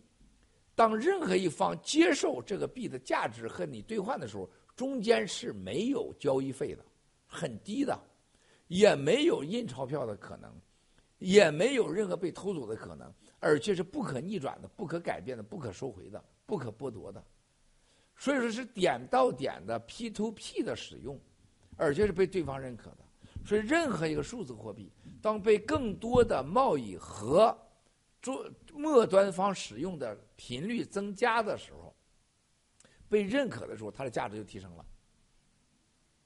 当任何一方接受这个币的价值和你兑换的时候，中间是没有交易费的，很低的，也没有印钞票的可能。也没有任何被偷走的可能，而且是不可逆转的、不可改变的、不可收回的、不可剥夺的，所以说是点到点的 P to P 的使用，而且是被对方认可的。所以，任何一个数字货币，当被更多的贸易和做末端方使用的频率增加的时候，被认可的时候，它的价值就提升了。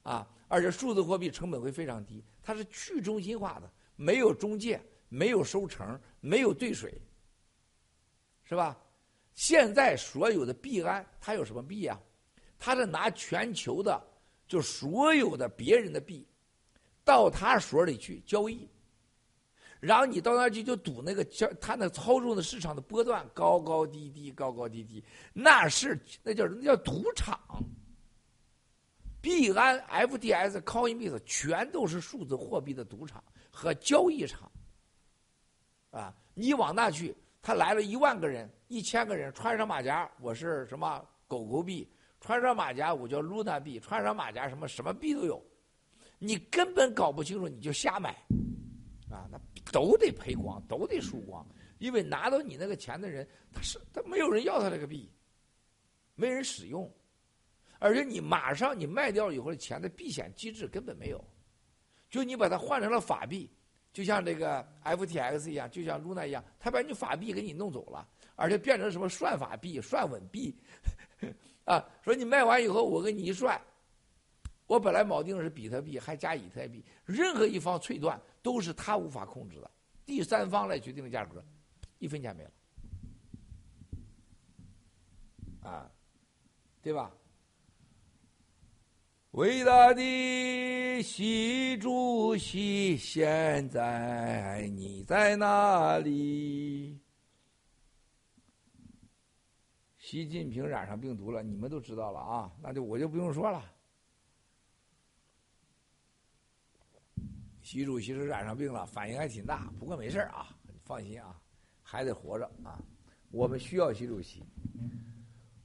啊，而且数字货币成本会非常低，它是去中心化的，没有中介，没有收成，没有兑水，是吧？现在所有的币安，它有什么币啊？它是拿全球的，就所有的别人的币，到他所里去交易，然后你到那去就赌那个交，他那操纵的市场的波段高高低低，高高低低，那是那叫那叫赌场。币安、F D S、Coinbase 全都是数字货币的赌场和交易场，啊，你往那去，他来了一万个人、一千个人，穿上马甲，我是什么狗狗币；穿上马甲，我叫 Luna 币；穿上马甲，什么什么币都有，你根本搞不清楚，你就瞎买，啊，那都得赔光，都得输光，因为拿到你那个钱的人，他是他没有人要他这个币，没人使用。而且你马上你卖掉以后的钱的避险机制根本没有，就你把它换成了法币，就像这个 FTX 一样，就像 Luna 一样，他把你法币给你弄走了，而且变成什么算法币、算稳币，啊，说你卖完以后我给你一算，我本来锚定是比特币，还加以太币，任何一方脆断都是他无法控制的，第三方来决定的价格，一分钱没了，啊，对吧？伟大的习主席，现在你在哪里？习近平染上病毒了，你们都知道了啊，那就我就不用说了。习主席是染上病了，反应还挺大，不过没事啊，放心啊，还得活着啊。我们需要习主席。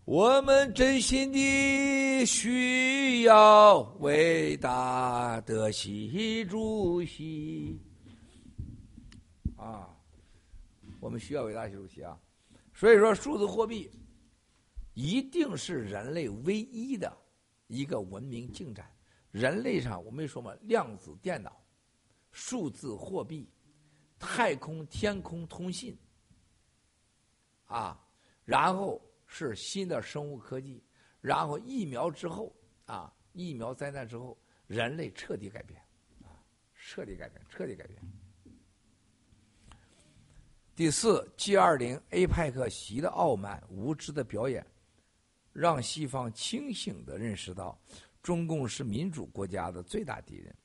我们真心的需要伟大的习主席啊！我们需要伟大习主席啊！所以说，数字货币一定是人类唯一的一个文明进展。人类上我没说嘛，量子电脑、数字货币、太空天空通信啊，然后。是新的生物科技，然后疫苗之后啊，疫苗灾难之后，人类彻底改变，啊，彻底改变，彻底改变。第四，G 二零 APEC 习的傲慢、无知的表演，让西方清醒的认识到，中共是民主国家的最大敌人，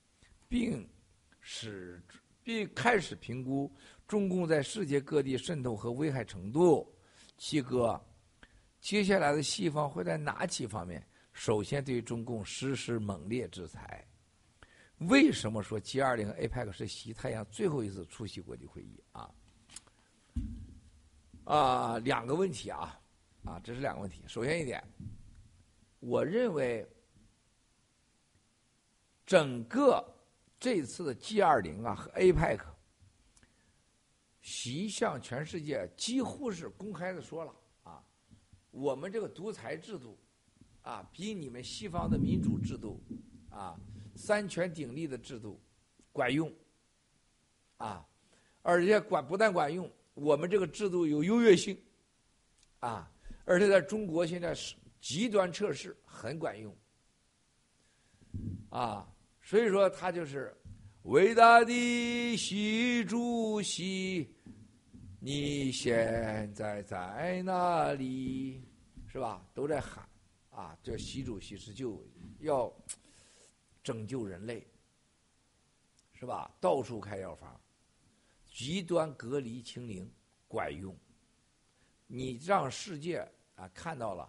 并使并开始评估中共在世界各地渗透和危害程度。七哥。接下来的西方会在哪几方面首先对中共实施猛烈制裁？为什么说 G20 和 APEC 是习太阳最后一次出席国际会议啊？啊，两个问题啊，啊，这是两个问题。首先一点，我认为整个这次的 G20 啊和 APEC，习向全世界几乎是公开的说了。我们这个独裁制度，啊，比你们西方的民主制度，啊，三权鼎立的制度，管用，啊，而且管不但管用，我们这个制度有优越性，啊，而且在中国现在是极端测试很管用，啊，所以说他就是伟大的习主席。你现在在哪里？是吧？都在喊，啊，这习主席是就要拯救人类，是吧？到处开药房，极端隔离清零管用。你让世界啊看到了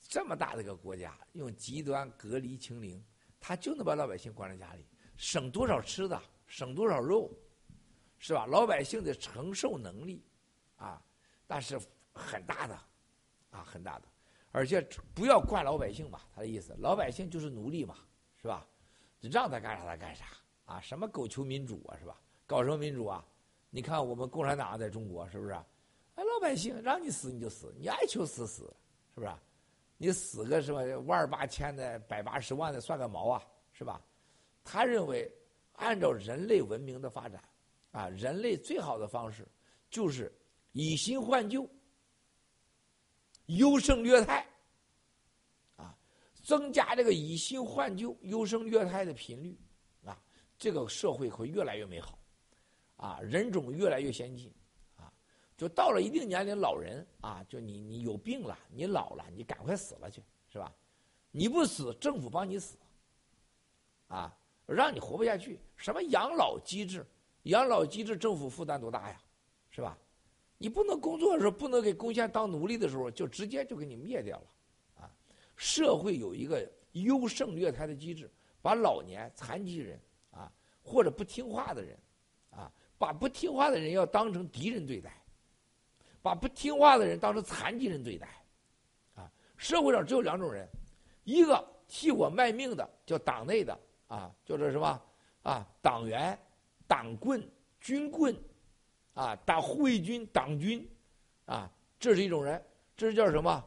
这么大的一个国家用极端隔离清零，他就能把老百姓关在家里，省多少吃的，省多少肉，是吧？老百姓的承受能力。啊，那是很大的，啊，很大的，而且不要惯老百姓吧，他的意思，老百姓就是奴隶嘛，是吧？让他干啥他干啥，啊，什么狗求民主啊，是吧？搞什么民主啊？你看我们共产党在中国是不是？哎，老百姓让你死你就死，你爱求死死，是不是？你死个什么万八千的、百八十万的算个毛啊，是吧？他认为，按照人类文明的发展，啊，人类最好的方式就是。以新换旧，优胜劣汰，啊，增加这个以新换旧、优胜劣汰的频率，啊，这个社会会越来越美好，啊，人种越来越先进，啊，就到了一定年龄，老人啊，就你你有病了，你老了，你赶快死了去，是吧？你不死，政府帮你死，啊，让你活不下去。什么养老机制？养老机制政府负担多大呀，是吧？你不能工作的时候，不能给贡献当奴隶的时候，就直接就给你灭掉了，啊！社会有一个优胜劣汰的机制，把老年、残疾人啊，或者不听话的人，啊，把不听话的人要当成敌人对待，把不听话的人当成残疾人对待，啊！社会上只有两种人，一个替我卖命的叫党内的啊，叫做什么啊？党员、党棍、军棍。啊，打护卫军、党军，啊，这是一种人，这是叫什么？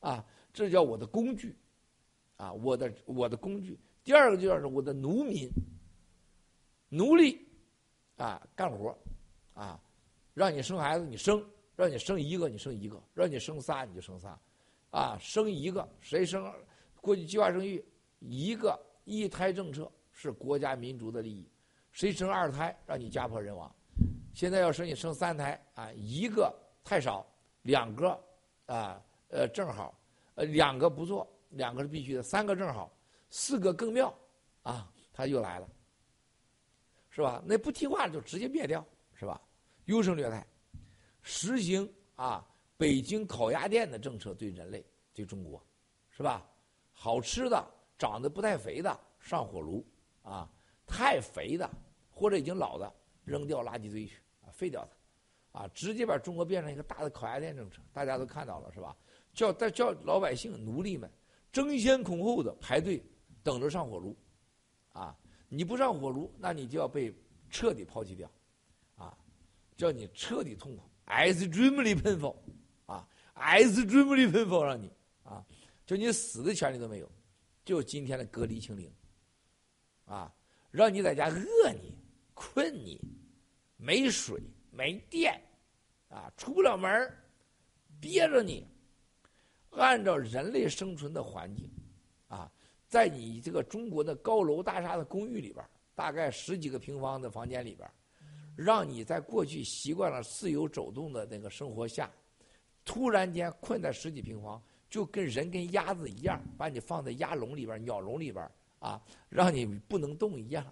啊，这叫我的工具，啊，我的我的工具。第二个就叫是我的奴民，奴隶，啊，干活，啊，让你生孩子你生，让你生一个你生一个，让你生仨你就生仨，啊，生一个谁生？过去计划生育，一个一胎政策是国家民族的利益，谁生二胎让你家破人亡。现在要生你生三胎啊，一个太少，两个啊呃正好，呃两个不做，两个是必须的，三个正好，四个更妙，啊他又来了，是吧？那不听话就直接灭掉，是吧？优胜劣汰，实行啊北京烤鸭店的政策对人类对中国，是吧？好吃的长得不太肥的上火炉啊，太肥的或者已经老的扔掉垃圾堆去。废掉它，啊，直接把中国变成一个大的烤鸭店政策，大家都看到了是吧？叫叫叫老百姓奴隶们争先恐后的排队等着上火炉，啊，你不上火炉，那你就要被彻底抛弃掉，啊，叫你彻底痛苦，extremely painful，啊，extremely painful 让你。啊，就你死的权利都没有，就今天的隔离清零，啊，让你在家饿你困你。没水没电，啊，出不了门憋着你。按照人类生存的环境，啊，在你这个中国的高楼大厦的公寓里边，大概十几个平方的房间里边，让你在过去习惯了自由走动的那个生活下，突然间困在十几平方，就跟人跟鸭子一样，把你放在鸭笼里边、鸟笼里边，啊，让你不能动一样，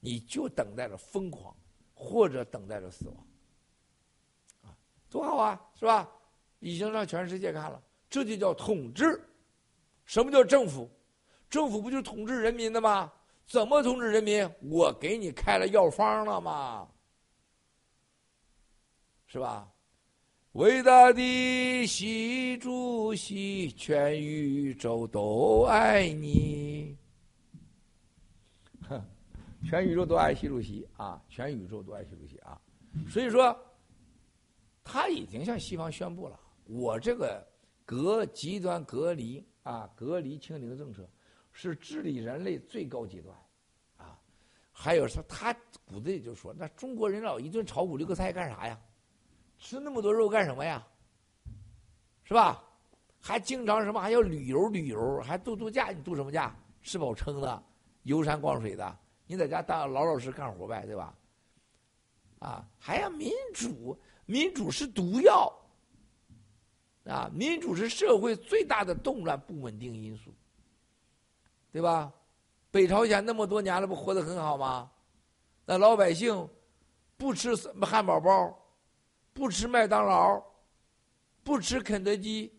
你就等待着疯狂。或者等待着死亡，啊，多好啊，是吧？已经让全世界看了，这就叫统治。什么叫政府？政府不就是统治人民的吗？怎么统治人民？我给你开了药方了吗？是吧？伟大的习主席，全宇宙都爱你。全宇宙都爱习主席啊！全宇宙都爱习主席啊！所以说，他已经向西方宣布了，我这个隔极端隔离啊，隔离清零政策是治理人类最高阶段啊！还有说他骨子里就说，那中国人老一顿炒五六个菜干啥呀？吃那么多肉干什么呀？是吧？还经常什么还要旅游旅游，还度度假？你度什么假？吃饱撑的，游山逛水的。你在家当老老实实干活呗，对吧？啊，还要民主？民主是毒药啊！民主是社会最大的动乱不稳定因素，对吧？北朝鲜那么多年了，不活得很好吗？那老百姓不吃汉堡包，不吃麦当劳，不吃肯德基，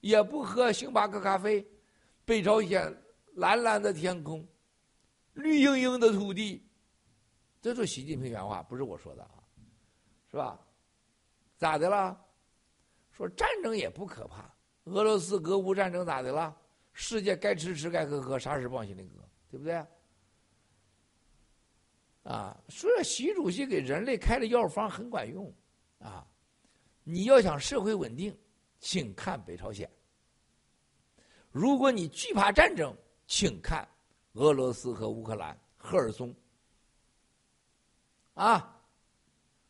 也不喝星巴克咖啡。北朝鲜蓝蓝的天空。绿莹莹的土地，这是习近平原话，不是我说的啊，是吧？咋的了？说战争也不可怕，俄罗斯俄乌战争咋的了？世界该吃吃，该喝喝，啥事不往心里搁，对不对？啊，说习主席给人类开的药方很管用，啊，你要想社会稳定，请看北朝鲜；如果你惧怕战争，请看。俄罗斯和乌克兰，赫尔松，啊，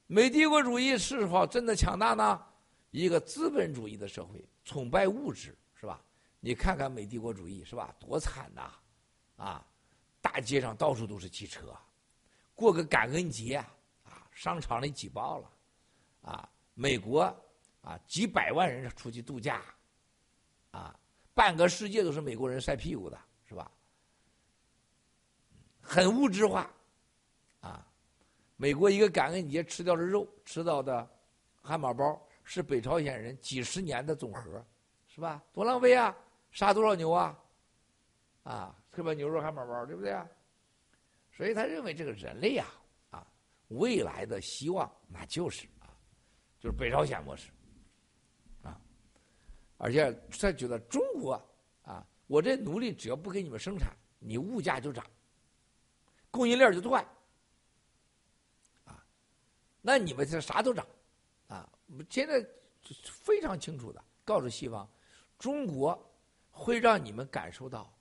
美帝国主义是否真的强大呢？一个资本主义的社会，崇拜物质，是吧？你看看美帝国主义，是吧？多惨呐！啊，大街上到处都是汽车，过个感恩节啊，商场里挤爆了，啊，美国啊，几百万人出去度假，啊，半个世界都是美国人晒屁股的，很物质化，啊，美国一个感恩节吃掉的肉，吃到的汉堡包是北朝鲜人几十年的总和，是吧？多浪费啊！杀多少牛啊？啊，特别？牛肉汉堡包，对不对啊？所以他认为这个人类啊，啊，未来的希望那就是啊，就是北朝鲜模式，啊，而且他觉得中国啊，我这奴隶只要不给你们生产，你物价就涨。供应链就断，啊，那你们这啥都涨，啊，现在非常清楚的告诉西方，中国会让你们感受到，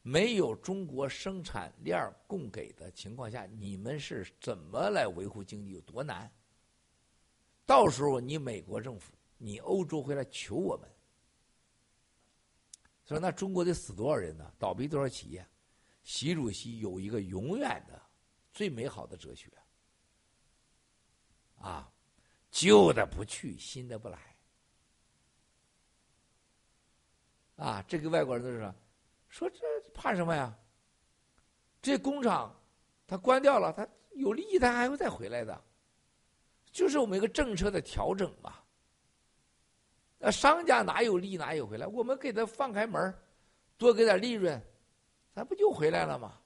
没有中国生产链供给的情况下，你们是怎么来维护经济有多难。到时候你美国政府，你欧洲会来求我们，说那中国得死多少人呢？倒闭多少企业？习主席有一个永远的、最美好的哲学，啊，旧的不去，新的不来，啊，这个外国人都说，说这怕什么呀？这工厂它关掉了，它有利益，它还会再回来的，就是我们一个政策的调整嘛。那商家哪有利哪有回来？我们给他放开门多给点利润。咱不就回来了吗？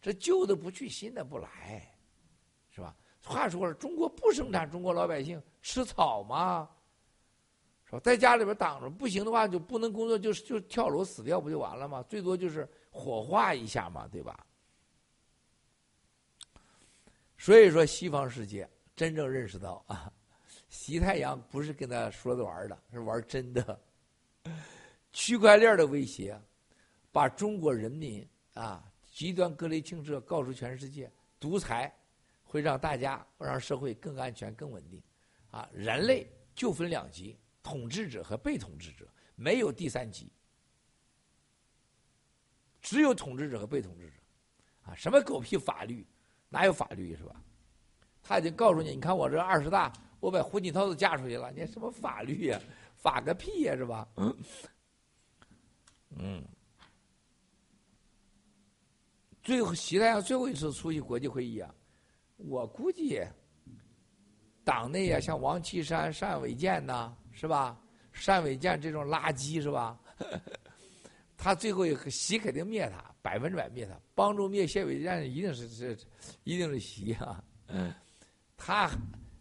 这旧的不去，新的不来，是吧？话说了，中国不生产，中国老百姓吃草吗？是吧？在家里边挡着，不行的话就不能工作，就就跳楼死掉，不就完了吗？最多就是火化一下嘛，对吧？所以说，西方世界真正认识到啊，西太阳不是跟他说着玩的，是玩真的，区块链的威胁。把中国人民啊极端隔离清澈告诉全世界，独裁会让大家让社会更安全更稳定，啊，人类就分两级，统治者和被统治者，没有第三级，只有统治者和被统治者，啊，什么狗屁法律，哪有法律是吧？他已经告诉你，你看我这二十大，我把胡锦涛都嫁出去了，你什么法律呀？法个屁呀，是吧？嗯。最后，习太阳最后一次出席国际会议啊，我估计党内啊，像王岐山、单伟建呐，是吧？单伟建这种垃圾是吧？他最后习肯定灭他，百分之百灭他。帮助灭谢伟建一定是是，一定是习啊。他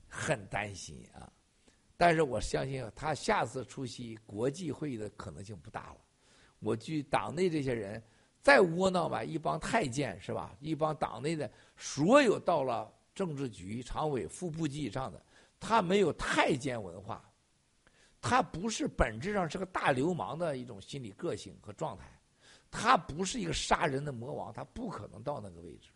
很担心啊，但是我相信他下次出席国际会议的可能性不大了。我据党内这些人。再窝囊吧，一帮太监是吧？一帮党内的所有到了政治局常委、副部级以上的，他没有太监文化，他不是本质上是个大流氓的一种心理个性和状态，他不是一个杀人的魔王，他不可能到那个位置。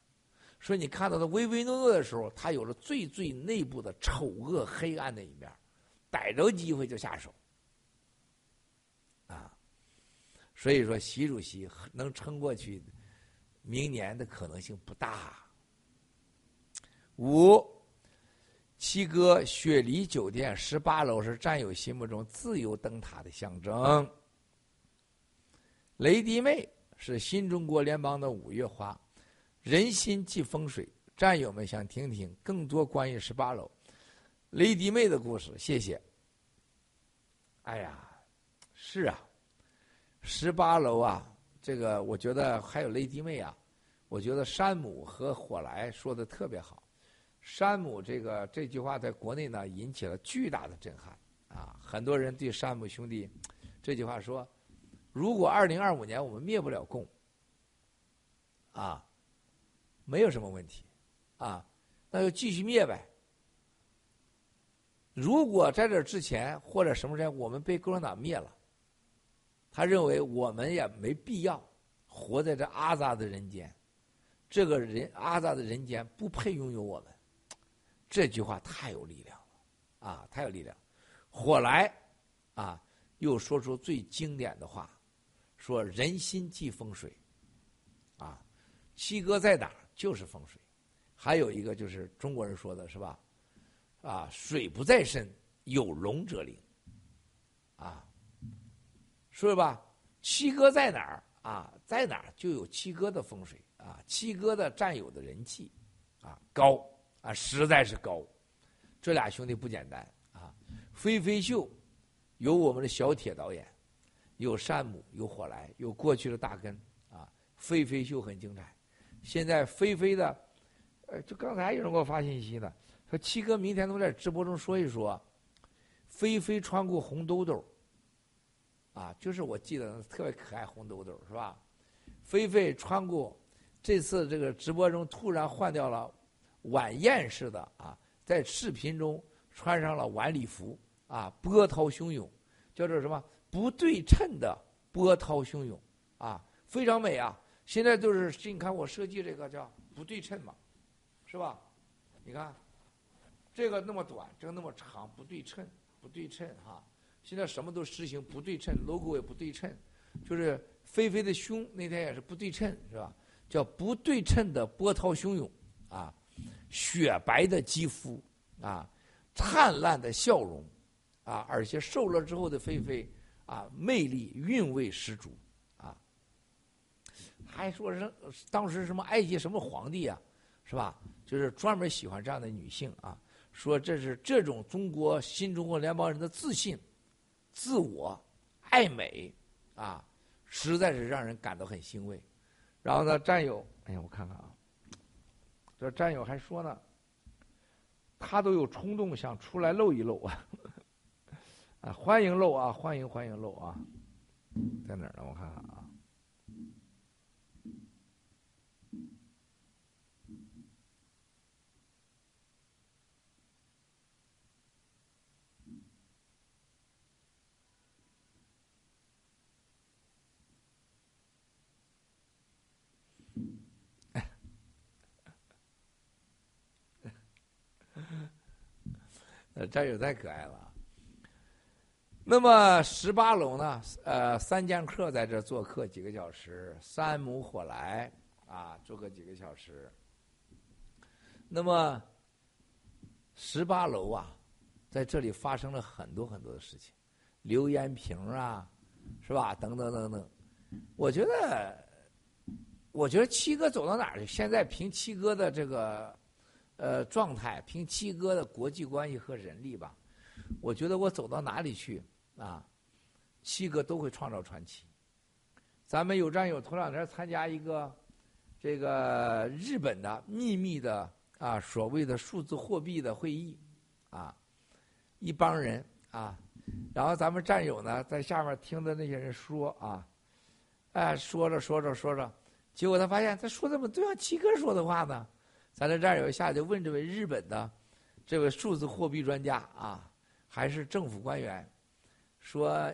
所以你看到他唯唯诺诺的时候，他有了最最内部的丑恶黑暗的一面，逮着机会就下手。所以说，习主席能撑过去，明年的可能性不大。五，七哥雪梨酒店十八楼是战友心目中自由灯塔的象征。雷迪妹是新中国联邦的五月花，人心即风水。战友们想听听更多关于十八楼雷迪妹的故事，谢谢。哎呀，是啊。十八楼啊，这个我觉得还有雷迪妹啊，我觉得山姆和火来说的特别好。山姆这个这句话在国内呢引起了巨大的震撼啊，很多人对山姆兄弟这句话说：如果二零二五年我们灭不了共，啊，没有什么问题，啊，那就继续灭呗。如果在这之前或者什么时间我们被共产党灭了。他认为我们也没必要活在这阿扎的人间，这个人阿扎的人间不配拥有我们，这句话太有力量了，啊，太有力量。火来，啊，又说出最经典的话，说人心即风水，啊，七哥在哪就是风水。还有一个就是中国人说的是吧？啊，水不在深，有龙则灵。是，吧，七哥在哪儿啊？在哪儿就有七哥的风水啊，七哥的战友的人气啊高啊，实在是高。这俩兄弟不简单啊！飞飞秀有我们的小铁导演，有山姆，有火来，有过去的大根啊。飞飞秀很精彩。现在飞飞的，呃，就刚才有人给我发信息呢，说七哥明天能在直播中说一说。菲菲穿过红兜兜，啊，就是我记得特别可爱红豆豆是吧？菲菲穿过这次这个直播中突然换掉了晚宴式的啊，在视频中穿上了晚礼服啊，波涛汹涌，叫做什么不对称的波涛汹涌啊，非常美啊！现在就是你看我设计这个叫不对称嘛，是吧？你看这个那么短，这个那么长，不对称。不对称哈，现在什么都实行不对称，logo 也不对称，就是菲菲的胸那天也是不对称，是吧？叫不对称的波涛汹涌啊，雪白的肌肤啊，灿烂的笑容啊，而且瘦了之后的菲菲啊，魅力韵味十足啊，还说是当时什么埃及什么皇帝啊，是吧？就是专门喜欢这样的女性啊。说这是这种中国新中国联邦人的自信、自我、爱美啊，实在是让人感到很欣慰。然后呢，战友，哎呀，我看看啊，这战友还说呢，他都有冲动想出来露一露啊，啊，欢迎露啊，欢迎欢迎露啊，在哪儿呢？我看看啊。呃，战友太可爱了。那么十八楼呢？呃，三剑客在这做客几个小时，山姆火来啊，做客几个小时。那么十八楼啊，在这里发生了很多很多的事情，刘延平啊，是吧？等等等等。我觉得，我觉得七哥走到哪儿去？现在凭七哥的这个。呃，状态凭七哥的国际关系和人力吧，我觉得我走到哪里去啊，七哥都会创造传奇。咱们有战友头两天参加一个这个日本的秘密的啊所谓的数字货币的会议啊，一帮人啊，然后咱们战友呢在下面听着那些人说啊，哎说着说着说着，结果他发现他说的怎么都像七哥说的话呢？咱这这儿有一下就问这位日本的这位数字货币专家啊，还是政府官员，说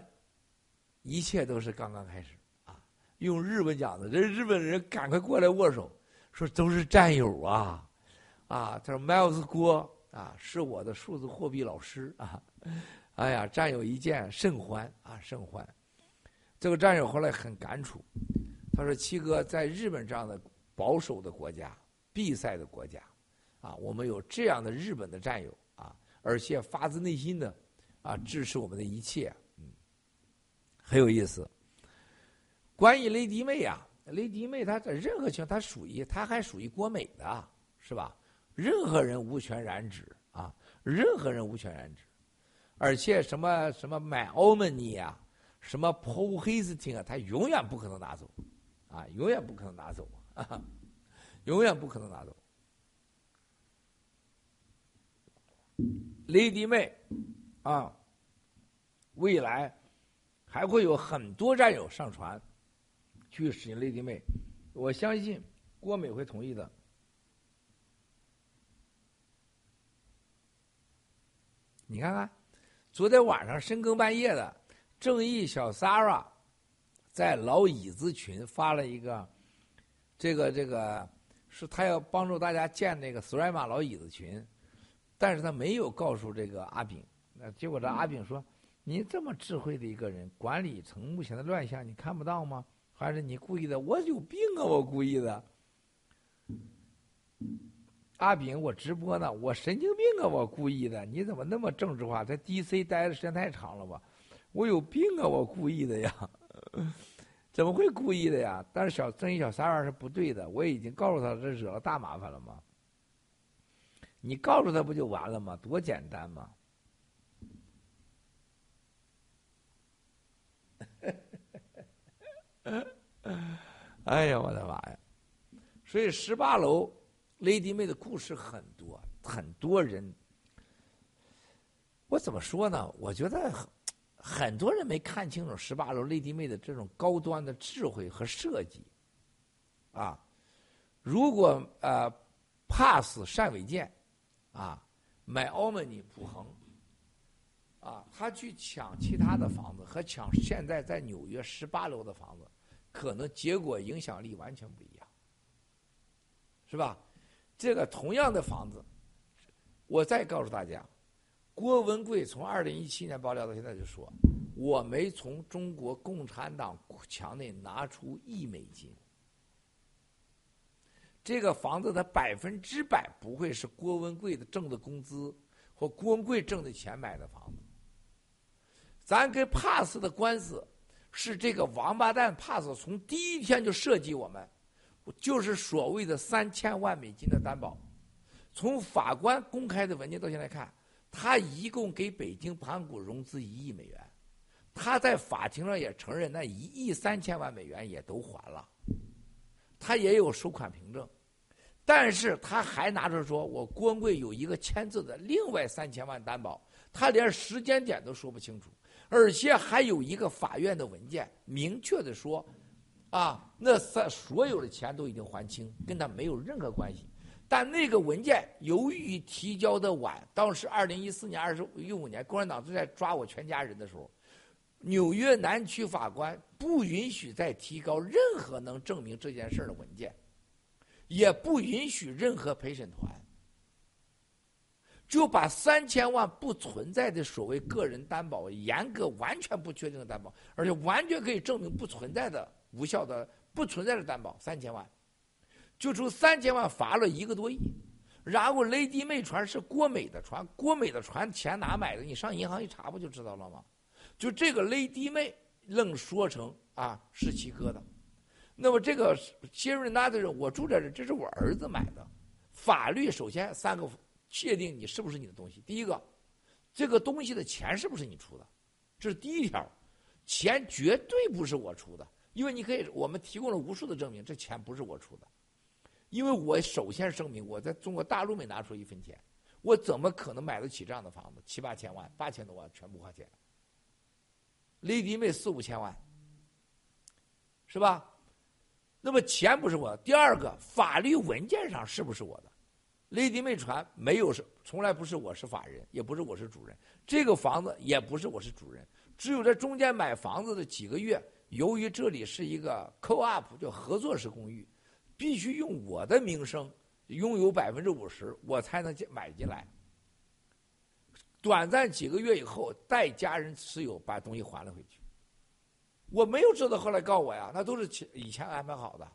一切都是刚刚开始啊。用日文讲的，这日本人赶快过来握手，说都是战友啊啊。他说 Miles 郭啊是我的数字货币老师啊。哎呀，战友一见甚欢啊甚欢。这个战友后来很感触，他说七哥在日本这样的保守的国家。比赛的国家，啊，我们有这样的日本的战友啊，而且发自内心的啊支持我们的一切，嗯，很有意思。关于雷迪妹啊，雷迪妹她在任何情况，她属于，她还属于国美的，是吧？任何人无权染指啊，任何人无权染指，而且什么什么买欧曼尼啊，什么 Paul Hastings 啊，他永远不可能拿走，啊，永远不可能拿走。永远不可能拿走。雷迪妹，啊，未来还会有很多战友上船去使用雷迪妹，我相信郭美会同意的。你看看，昨天晚上深更半夜的，正义小 Sara 在老椅子群发了一个这个这个。是他要帮助大家建那个索瑞玛老椅子群，但是他没有告诉这个阿炳。那结果这阿炳说：“你这么智慧的一个人，管理层目前的乱象你看不到吗？还是你故意的？我有病啊！我故意的。”阿炳，我直播呢，我神经病啊！我故意的，你怎么那么政治化？在 DC 待的时间太长了吧？我有病啊！我故意的呀，怎么会故意的呀？但是小曾小三儿是不对的，我已经告诉他，这惹了大麻烦了吗？你告诉他不就完了吗？多简单嘛！哎呀，我的妈呀！所以十八楼。Lady 妹的故事很多，很多人，我怎么说呢？我觉得很多人没看清楚十八楼 Lady 妹的这种高端的智慧和设计。啊，如果呃，pass 单伟健，啊，买 Omni 普恒，啊，他去抢其他的房子和抢现在在纽约十八楼的房子，可能结果影响力完全不一样，是吧？这个同样的房子，我再告诉大家，郭文贵从二零一七年爆料到现在就说，我没从中国共产党墙内拿出一美金。这个房子的百分之百不会是郭文贵的挣的工资或郭文贵挣的钱买的房子。咱跟 Pass 的官司是这个王八蛋 Pass 从第一天就设计我们。就是所谓的三千万美金的担保，从法官公开的文件到现在看，他一共给北京盘古融资一亿美元，他在法庭上也承认那一亿三千万美元也都还了，他也有收款凭证，但是他还拿着说我郭文贵有一个签字的另外三千万担保，他连时间点都说不清楚，而且还有一个法院的文件明确的说。啊，那三所有的钱都已经还清，跟他没有任何关系。但那个文件由于提交的晚，当时二零一四年、二十一五年，共产党正在抓我全家人的时候，纽约南区法官不允许再提高任何能证明这件事的文件，也不允许任何陪审团，就把三千万不存在的所谓个人担保，严格完全不确定的担保，而且完全可以证明不存在的。无效的、不存在的担保三千万，就出三千万罚了一个多亿，然后雷迪妹船是郭美的船，郭美的船钱哪买的？你上银行一查不就知道了吗？就这个雷迪妹愣说成啊是其哥的，那么这个杰瑞纳的人，我住在这，这是我儿子买的。法律首先三个确定你是不是你的东西，第一个，这个东西的钱是不是你出的？这是第一条，钱绝对不是我出的。因为你可以，我们提供了无数的证明，这钱不是我出的。因为我首先声明，我在中国大陆没拿出一分钱，我怎么可能买得起这样的房子？七八千万、八千多万全部花钱。雷迪妹四五千万，是吧？那么钱不是我的。第二个，法律文件上是不是我的？雷迪妹船没有是，从来不是我是法人，也不是我是主人。这个房子也不是我是主人，只有在中间买房子的几个月。由于这里是一个 co-op，叫合作式公寓，必须用我的名声拥有百分之五十，我才能进买进来。短暂几个月以后，带家人持有，把东西还了回去。我没有知道后来告我呀，那都是以前安排好的，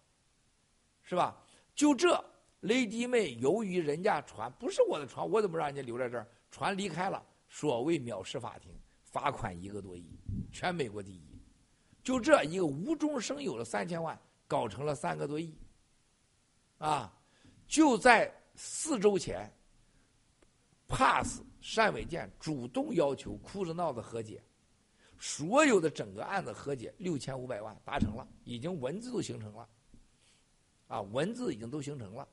是吧？就这，雷迪妹由于人家船不是我的船，我怎么让人家留在这儿？船离开了，所谓藐视法庭，罚款一个多亿，全美国第一。就这一个无中生有的三千万，搞成了三个多亿，啊！就在四周前，Pass 单伟建主动要求哭着闹着和解，所有的整个案子和解六千五百万达成了，已经文字都形成了，啊，文字已经都形成了，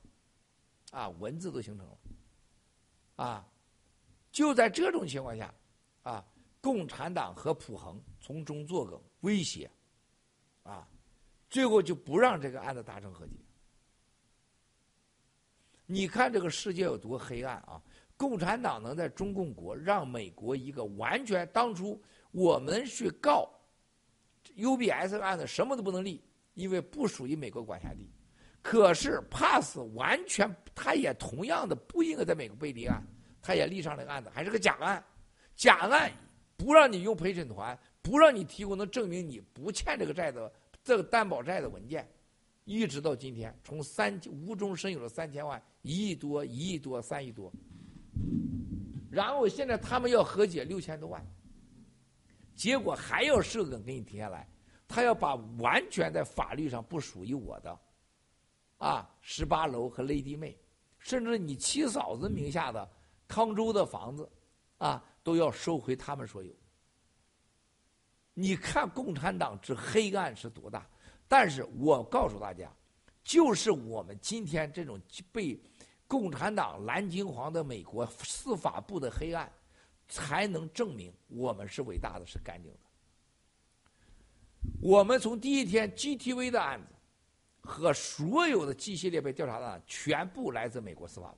啊，文字都形成了，啊！就在这种情况下，啊，共产党和普恒从中作梗。威胁，啊，最后就不让这个案子达成和解。你看这个世界有多黑暗啊！共产党能在中共国让美国一个完全当初我们去告 UBS 案子什么都不能立，因为不属于美国管辖地。可是 Pass 完全，他也同样的不应该在美国被立案，他也立上这个案子，还是个假案，假案不让你用陪审团，不让你提供能证明你不欠这个债的这个担保债的文件，一直到今天，从三无中生有了三千万，一亿多，一亿多，三亿多，然后现在他们要和解六千多万，结果还要设个给你停下来，他要把完全在法律上不属于我的，啊，十八楼和 Lady 妹，甚至你七嫂子名下的康州的房子，啊，都要收回他们所有。你看共产党之黑暗是多大？但是我告诉大家，就是我们今天这种被共产党蓝金黄的美国司法部的黑暗，才能证明我们是伟大的，是干净的。我们从第一天 GTV 的案子和所有的 G 系列被调查的，全部来自美国司法部。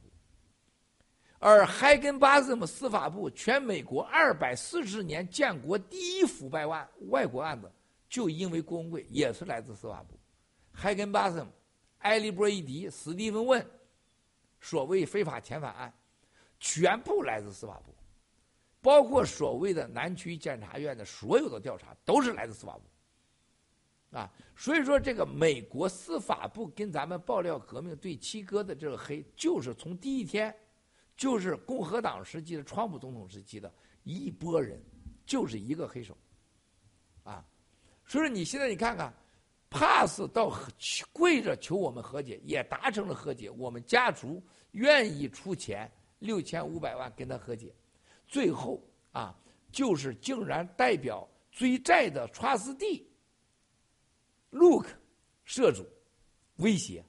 而海根巴斯姆司法部全美国二百四十年建国第一腐败案外国案子，就因为郭文贵也是来自司法部。海根巴斯姆、埃利波伊迪、史蒂芬问所谓非法遣返案，全部来自司法部，包括所谓的南区检察院的所有的调查都是来自司法部。啊，所以说这个美国司法部跟咱们爆料革命对七哥的这个黑，就是从第一天，就是共和党时期的川普总统时期的一拨人，就是一个黑手，啊，所以说你现在你看看，pass 到跪着求我们和解，也达成了和解，我们家族愿意出钱六千五百万跟他和解，最后啊，就是竟然代表追债的 trustee。Look，社主威胁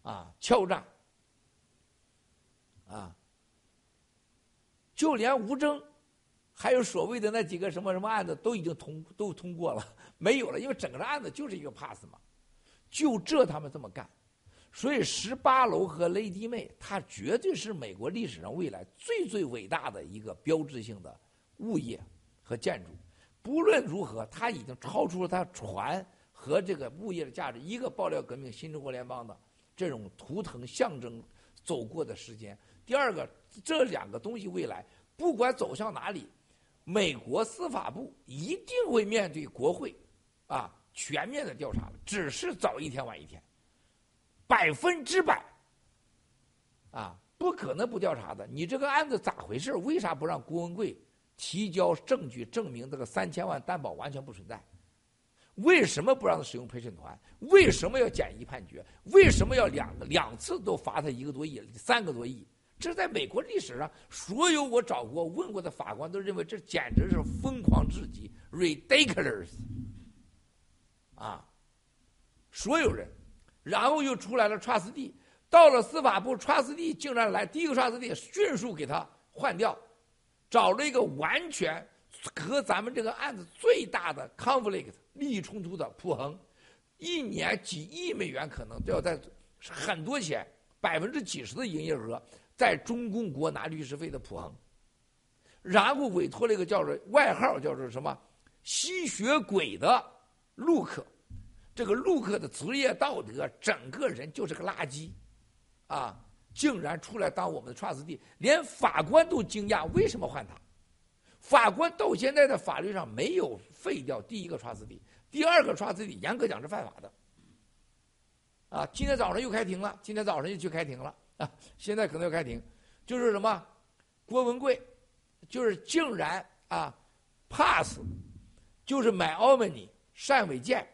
啊，敲诈啊，就连吴征，还有所谓的那几个什么什么案子都已经通都通过了，没有了，因为整个案子就是一个 pass 嘛，就这他们这么干，所以十八楼和雷迪妹，它绝对是美国历史上未来最最伟大的一个标志性的物业和建筑。不论如何，它已经超出了它船和这个物业的价值。一个爆料革命、新中国联邦的这种图腾象征走过的时间。第二个，这两个东西未来不管走向哪里，美国司法部一定会面对国会啊全面的调查了，只是早一天晚一天，百分之百啊不可能不调查的。你这个案子咋回事？为啥不让郭文贵？提交证据证明这个三千万担保完全不存在，为什么不让他使用陪审团？为什么要简易判决？为什么要两个两次都罚他一个多亿、三个多亿？这在美国历史上，所有我找过问过的法官都认为这简直是疯狂至极，ridiculous，啊！所有人，然后又出来了 trustee，到了司法部，trustee 竟然来第一个 trustee 迅速给他换掉。找了一个完全和咱们这个案子最大的 conflict 利益冲突的普恒，一年几亿美元可能都要在很多钱，百分之几十的营业额在中共国拿律师费的普恒，然后委托了一个叫做外号叫做什么吸血鬼的陆克，这个陆克的职业道德整个人就是个垃圾，啊。竟然出来当我们的 trustee，连法官都惊讶，为什么换他？法官到现在的法律上没有废掉第一个 trustee，第二个 trustee 严格讲是犯法的。啊，今天早上又开庭了，今天早上又去开庭了啊，现在可能要开庭，就是什么，郭文贵，就是竟然啊，pass，就是买 omni 单伟建。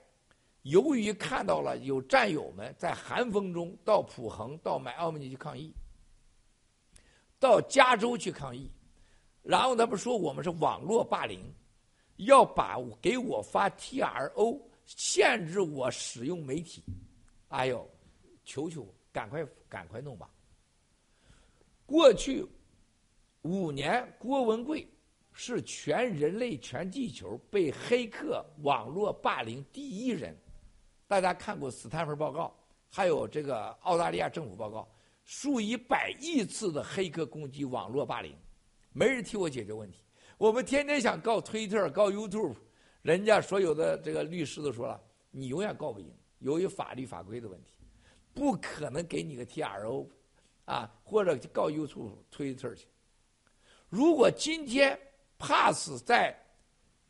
由于看到了有战友们在寒风中到普恒、到买奥米尼去抗议，到加州去抗议，然后他们说我们是网络霸凌，要把给我发 T R O，限制我使用媒体。哎呦，求求，赶快赶快弄吧！过去五年，郭文贵是全人类、全地球被黑客网络霸凌第一人。大家看过斯坦福报告，还有这个澳大利亚政府报告，数以百亿次的黑客攻击、网络霸凌，没人替我解决问题。我们天天想告推特、告 YouTube，人家所有的这个律师都说了，你永远告不赢，由于法律法规的问题，不可能给你个 TRO，啊，或者告 YouTube、Twitter 去。如果今天怕死在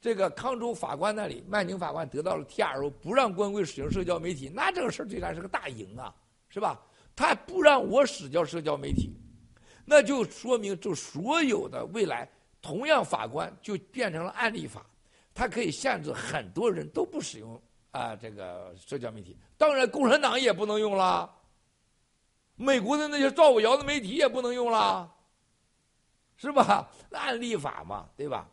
这个康州法官那里，曼宁法官得到了 TRO，不让官贵使用社交媒体，那这个事儿对他是个大赢啊，是吧？他不让我使用社交媒体，那就说明就所有的未来同样法官就变成了案例法，他可以限制很多人都不使用啊这个社交媒体。当然，共产党也不能用了，美国的那些造谣的媒体也不能用了，是吧？案例法嘛，对吧？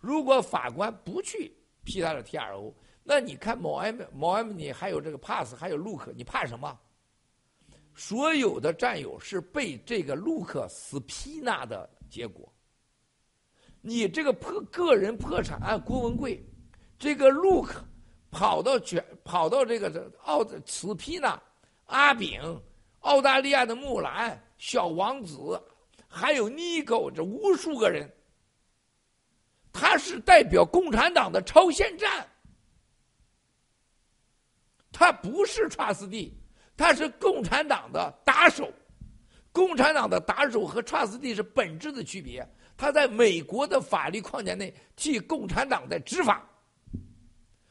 如果法官不去批他的 T R O，那你看某 M 某 M 你还有这个 Pass 还有 Look，你怕什么？所有的战友是被这个 Look 死批纳的结果。你这个破个人破产案郭文贵，这个 Look 跑到全跑到这个澳死批纳阿炳，澳大利亚的木兰小王子，还有 Nigo 这无数个人。他是代表共产党的超限战，他不是 trustee，他是共产党的打手。共产党的打手和 trustee 是本质的区别。他在美国的法律框架内替共产党在执法，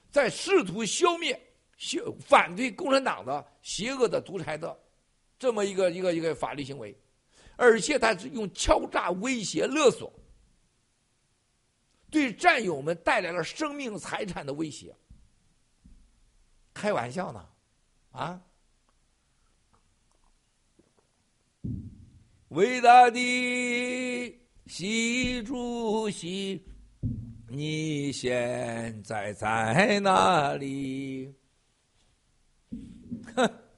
在试图消灭、消反对共产党的邪恶的独裁的这么一个一个一个法律行为，而且他是用敲诈、威胁、勒索。对战友们带来了生命财产的威胁，开玩笑呢，啊！伟大的习主席，你现在在哪里？哼！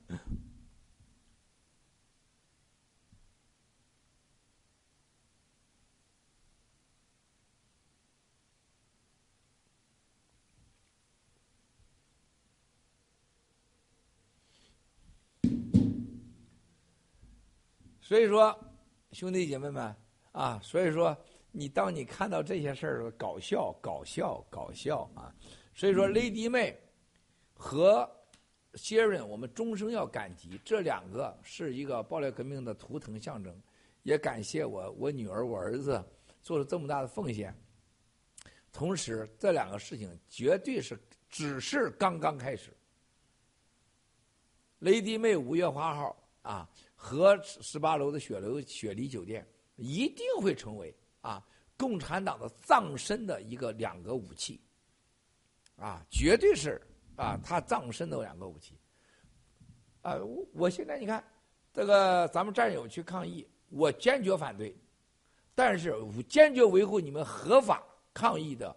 所以说，兄弟姐妹们啊，所以说你当你看到这些事儿，搞笑，搞笑，搞笑啊！所以说，雷迪妹和谢润，我们终生要感激，这两个是一个暴力革命的图腾象征。也感谢我我女儿我儿子做了这么大的奉献。同时，这两个事情绝对是只是刚刚开始。雷迪妹五月花号啊。和十八楼的雪楼雪梨酒店一定会成为啊共产党的葬身的一个两个武器，啊，绝对是啊他葬身的两个武器。啊，我我现在你看这个咱们战友去抗议，我坚决反对，但是坚决维护你们合法抗议的，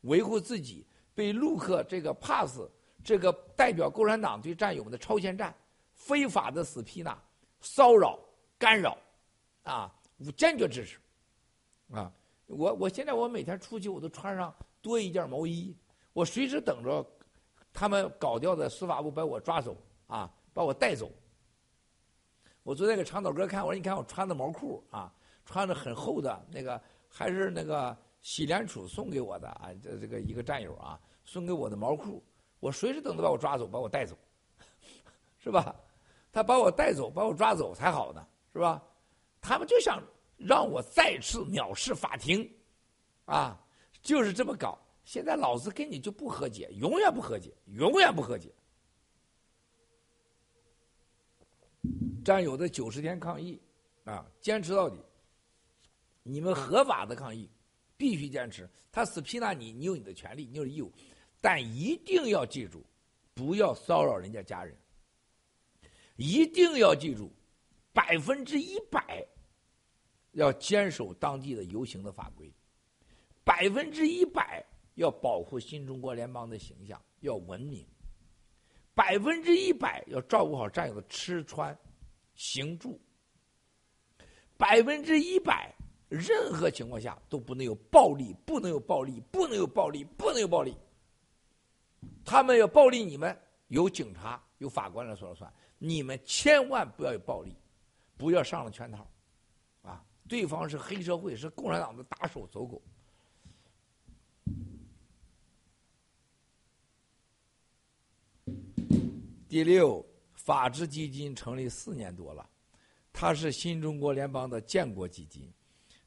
维护自己被陆克这个 pass 这个代表共产党对战友们的超限战非法的死批呢。骚扰、干扰，啊，我坚决支持，啊，我我现在我每天出去我都穿上多一件毛衣，我随时等着他们搞掉的司法部把我抓走，啊，把我带走。我昨天给长岛哥看，我说你看我穿的毛裤啊，穿的很厚的那个，还是那个喜联储送给我的啊，这这个一个战友啊送给我的毛裤，我随时等着把我抓走，把我带走，是吧？他把我带走，把我抓走才好呢，是吧？他们就想让我再次藐视法庭，啊，就是这么搞。现在老子跟你就不和解，永远不和解，永远不和解。战友的九十天抗议，啊，坚持到底。你们合法的抗议，必须坚持。他死批那你，你有你的权利，你有义务，但一定要记住，不要骚扰人家家人。一定要记住，百分之一百要坚守当地的游行的法规，百分之一百要保护新中国联邦的形象，要文明，百分之一百要照顾好战友的吃穿行住，百分之一百任何情况下都不能有暴力，不能有暴力，不能有暴力，不能有暴力。他们要暴力你们，有警察有法官来说了算。你们千万不要有暴力，不要上了圈套，啊！对方是黑社会，是共产党的打手走狗。第六，法治基金成立四年多了，它是新中国联邦的建国基金，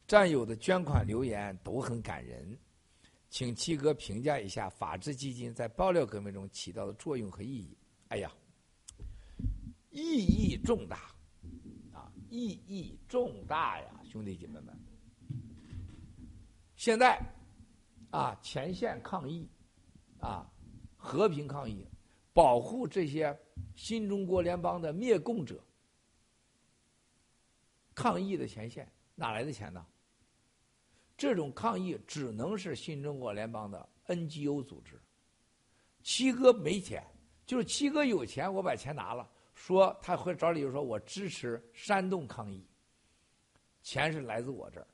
战友的捐款留言都很感人，请七哥评价一下法治基金在爆料革命中起到的作用和意义。哎呀，意义重大，啊，意义重大呀，兄弟姐妹们！现在，啊，前线抗疫，啊，和平抗疫，保护这些新中国联邦的灭共者。抗疫的前线哪来的钱呢？这种抗议只能是新中国联邦的 NGO 组织。七哥没钱，就是七哥有钱，我把钱拿了，说他会找理由说我支持煽动抗议。钱是来自我这儿，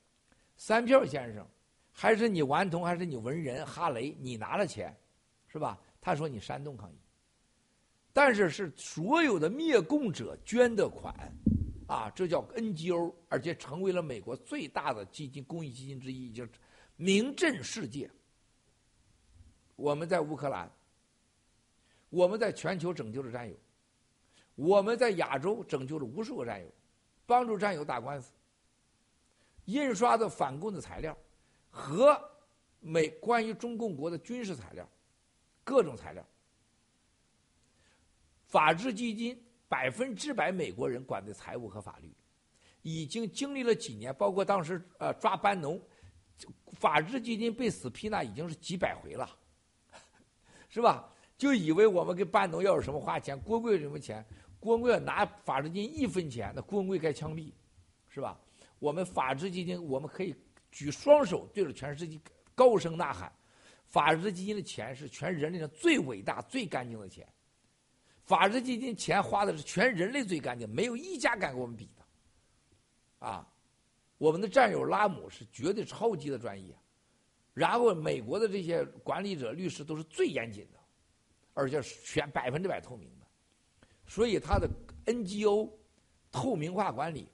三票先生，还是你顽童，还是你文人哈雷，你拿了钱，是吧？他说你煽动抗议，但是是所有的灭共者捐的款。啊，这叫 NGO，而且成为了美国最大的基金公益基金之一，就名震世界。我们在乌克兰，我们在全球拯救了战友，我们在亚洲拯救了无数个战友，帮助战友打官司，印刷的反共的材料和美关于中共国的军事材料，各种材料，法治基金。百分之百美国人管的财务和法律，已经经历了几年，包括当时呃抓班农，法治基金被死批那已经是几百回了，是吧？就以为我们给班农要有什么花钱，郭贵什么钱，郭文贵拿法治基金一分钱，那郭文贵该枪毙，是吧？我们法治基金，我们可以举双手对着全世界高声呐喊，法治基金的钱是全人类上最伟大、最干净的钱。法治基金钱花的是全人类最干净，没有一家敢跟我们比的。啊，我们的战友拉姆是绝对超级的专业，然后美国的这些管理者、律师都是最严谨的，而且全百分之百透明的，所以他的 NGO 透明化管理、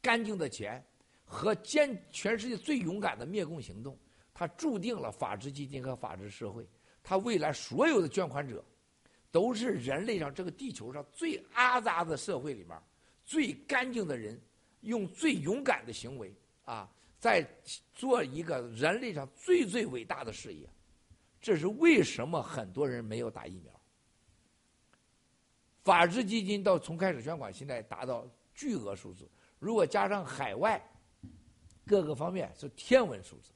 干净的钱和坚全世界最勇敢的灭共行动，他注定了法治基金和法治社会，他未来所有的捐款者。都是人类上这个地球上最阿杂的社会里面，最干净的人，用最勇敢的行为啊，在做一个人类上最最伟大的事业。这是为什么很多人没有打疫苗？法治基金到从开始捐款，现在达到巨额数字。如果加上海外各个方面，是天文数字，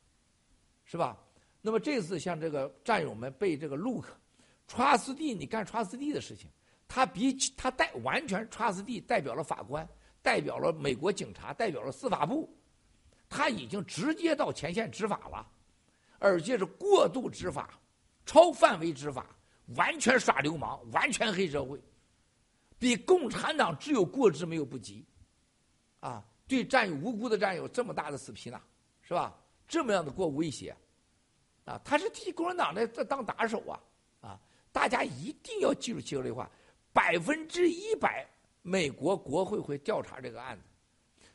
是吧？那么这次像这个战友们被这个 Look。Trust D，你干 Trust D 的事情，他比他代完全 Trust D 代表了法官，代表了美国警察，代表了司法部，他已经直接到前线执法了，而且是过度执法、超范围执法，完全耍流氓，完全黑社会，比共产党只有过之没有不及，啊，对战友无辜的战友这么大的死皮呢，是吧？这么样的过威胁，啊，他是替共产党在在当打手啊。啊大家一定要记住七哥这话：百分之一百，美国国会会调查这个案子，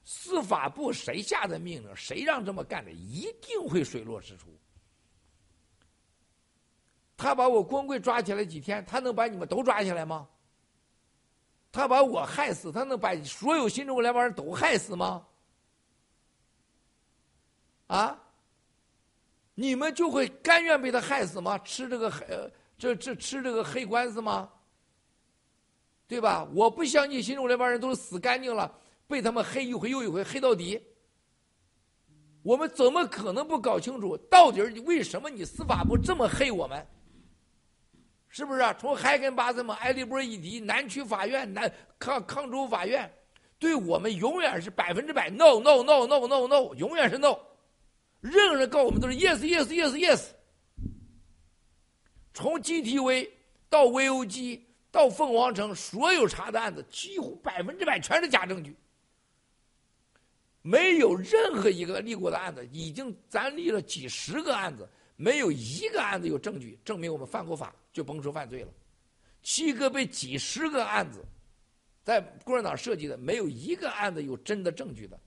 司法部谁下的命令，谁让这么干的，一定会水落石出。他把我光棍抓起来几天，他能把你们都抓起来吗？他把我害死，他能把所有新中国联邦人都害死吗？啊？你们就会甘愿被他害死吗？吃这个黑？这这吃这个黑官司吗？对吧？我不相信新中国联邦人都是死干净了，被他们黑一回又一回，黑到底。我们怎么可能不搞清楚到底为什么你司法部这么黑我们？是不是啊？从海根巴森嘛，埃利波一迪，南区法院、南康康州法院，对我们永远是百分之百 no no no no no no，永远是 no。任何人告我们都是 yes yes yes yes。从 GTV 到 VOG 到凤凰城，所有查的案子几乎百分之百全是假证据，没有任何一个立过的案子，已经咱立了几十个案子，没有一个案子有证据证明我们犯过法，就甭说犯罪了。七哥被几十个案子，在共产党设计的，没有一个案子有真的证据的。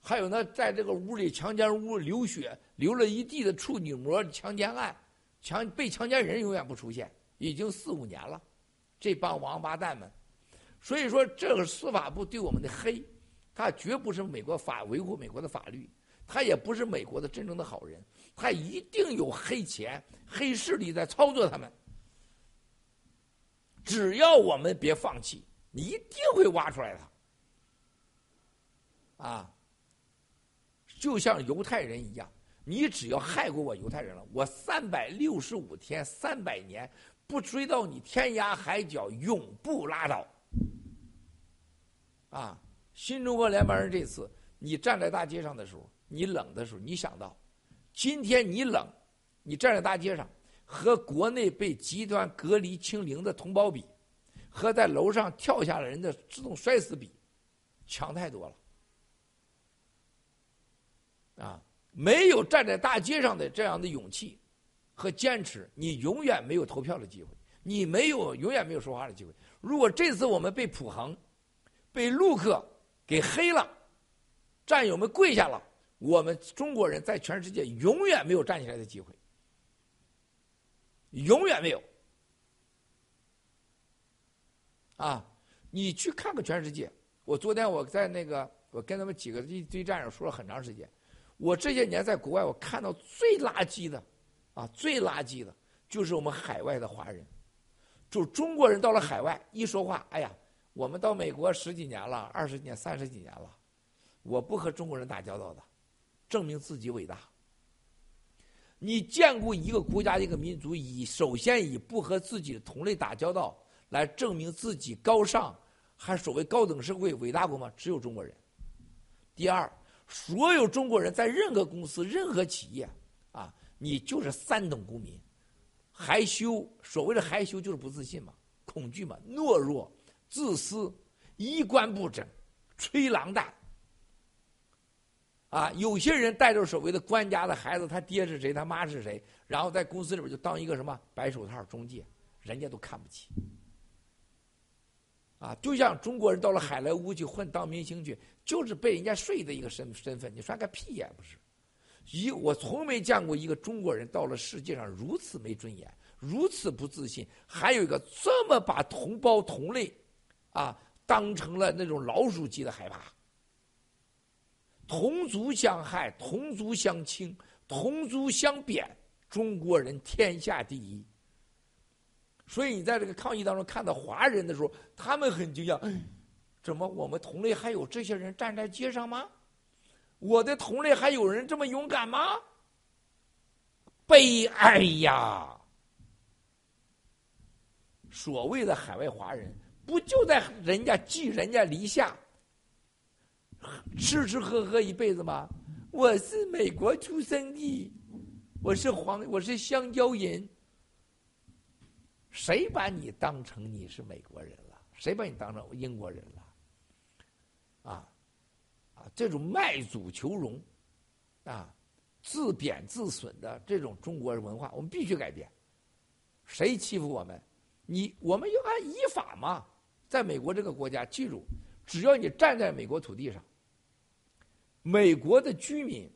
还有呢，在这个屋里强奸屋流血流了一地的处女膜强奸案。强被强奸人永远不出现，已经四五年了，这帮王八蛋们，所以说，这个司法部对我们的黑，他绝不是美国法维护美国的法律，他也不是美国的真正的好人，他一定有黑钱、黑势力在操作他们。只要我们别放弃，你一定会挖出来他。啊，就像犹太人一样，你只要害过我犹太人了，我三百六十五天、三百年不追到你天涯海角，永不拉倒。啊，新中国联邦人这次你站在大街上的时候，你冷的时候，你想到，今天你冷，你站在大街上。和国内被极端隔离清零的同胞比，和在楼上跳下来人的自动摔死比，强太多了。啊，没有站在大街上的这样的勇气和坚持，你永远没有投票的机会，你没有永远没有说话的机会。如果这次我们被普恒、被陆克给黑了，战友们跪下了，我们中国人在全世界永远没有站起来的机会。永远没有啊！你去看看全世界。我昨天我在那个，我跟他们几个一堆战友说了很长时间。我这些年在国外，我看到最垃圾的啊，最垃圾的就是我们海外的华人。就中国人到了海外一说话，哎呀，我们到美国十几年了，二十年、三十几年了，我不和中国人打交道的，证明自己伟大。你见过一个国家、一个民族以首先以不和自己的同类打交道来证明自己高尚，还所谓高等社会伟大过吗？只有中国人。第二，所有中国人在任何公司、任何企业，啊，你就是三等公民，害羞。所谓的害羞就是不自信嘛，恐惧嘛，懦弱、自私、衣冠不整、吹狼蛋。啊，有些人带着所谓的官家的孩子，他爹是谁，他妈是谁，然后在公司里边就当一个什么白手套中介，人家都看不起。啊，就像中国人到了海莱坞去混当明星去，就是被人家睡的一个身身份，你算个屁也不是。一我从没见过一个中国人到了世界上如此没尊严，如此不自信，还有一个这么把同胞同类，啊，当成了那种老鼠级的害怕。同族相害，同族相轻，同族相贬，中国人天下第一。所以你在这个抗议当中看到华人的时候，他们很惊讶：怎么我们同类还有这些人站在街上吗？我的同类还有人这么勇敢吗？悲哀呀！所谓的海外华人，不就在人家寄人家篱下？吃吃喝喝一辈子吗？我是美国出生的，我是黄，我是香蕉人。谁把你当成你是美国人了？谁把你当成英国人了？啊，啊，这种卖祖求荣，啊，自贬自损的这种中国文化，我们必须改变。谁欺负我们？你我们要按依法嘛。在美国这个国家，记住，只要你站在美国土地上。美国的居民，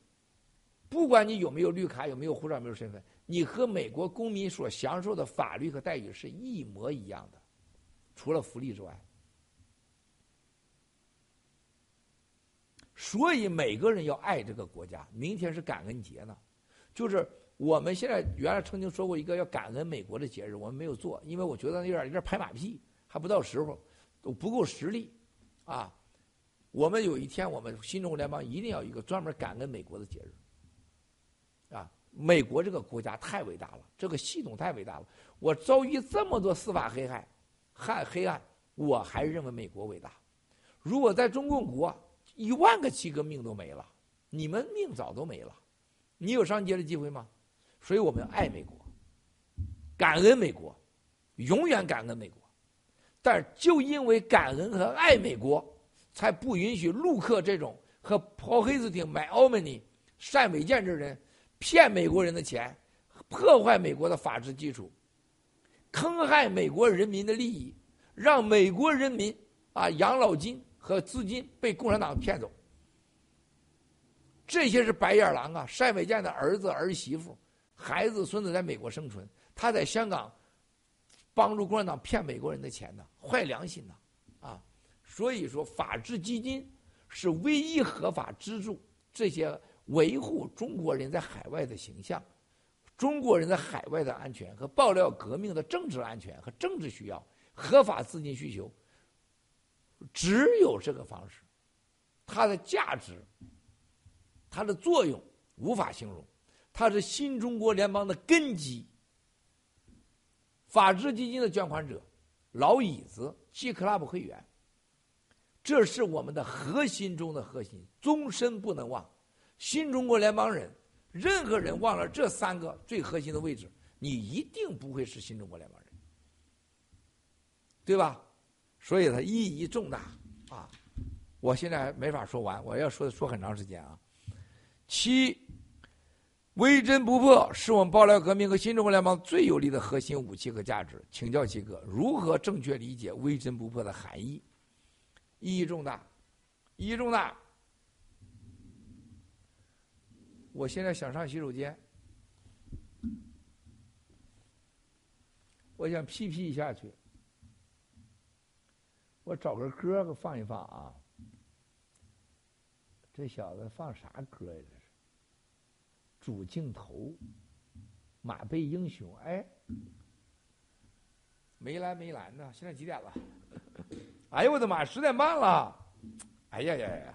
不管你有没有绿卡、有没有护照、没有身份，你和美国公民所享受的法律和待遇是一模一样的，除了福利之外。所以每个人要爱这个国家。明天是感恩节呢，就是我们现在原来曾经说过一个要感恩美国的节日，我们没有做，因为我觉得有点有点拍马屁，还不到时候，都不够实力，啊。我们有一天，我们新中国联邦一定要一个专门感恩美国的节日，啊，美国这个国家太伟大了，这个系统太伟大了。我遭遇这么多司法黑害、害黑暗，我还认为美国伟大。如果在中共国，一万个七个命都没了，你们命早都没了，你有上街的机会吗？所以我们爱美国，感恩美国，永远感恩美国。但是就因为感恩和爱美国。才不允许陆克这种和抛黑子艇买奥美尼、单伟建这人骗美国人的钱，破坏美国的法治基础，坑害美国人民的利益，让美国人民啊养老金和资金被共产党骗走。这些是白眼狼啊！单伟建的儿子、儿媳妇、孩子、孙子在美国生存，他在香港帮助共产党骗美国人的钱呢，坏良心呐！所以说，法治基金是唯一合法资助这些维护中国人在海外的形象、中国人在海外的安全和爆料革命的政治安全和政治需要、合法资金需求。只有这个方式，它的价值、它的作用无法形容，它是新中国联邦的根基。法治基金的捐款者、老椅子、G Club 会员，这是我们的核心中的核心，终身不能忘。新中国联邦人，任何人忘了这三个最核心的位置，你一定不会是新中国联邦人，对吧？所以它意义重大啊！我现在还没法说完，我要说说很长时间啊。七。微针不破是我们爆料革命和新中国联邦最有力的核心武器和价值。请教七哥，如何正确理解微针不破的含义？意义重大，意义重大。我现在想上洗手间，我想屁屁一下去。我找个歌儿放一放啊。这小子放啥歌呀？这是。主镜头，马背英雄，哎，梅兰梅兰呢，现在几点了？哎呦我的妈，十点半了！哎呀呀呀！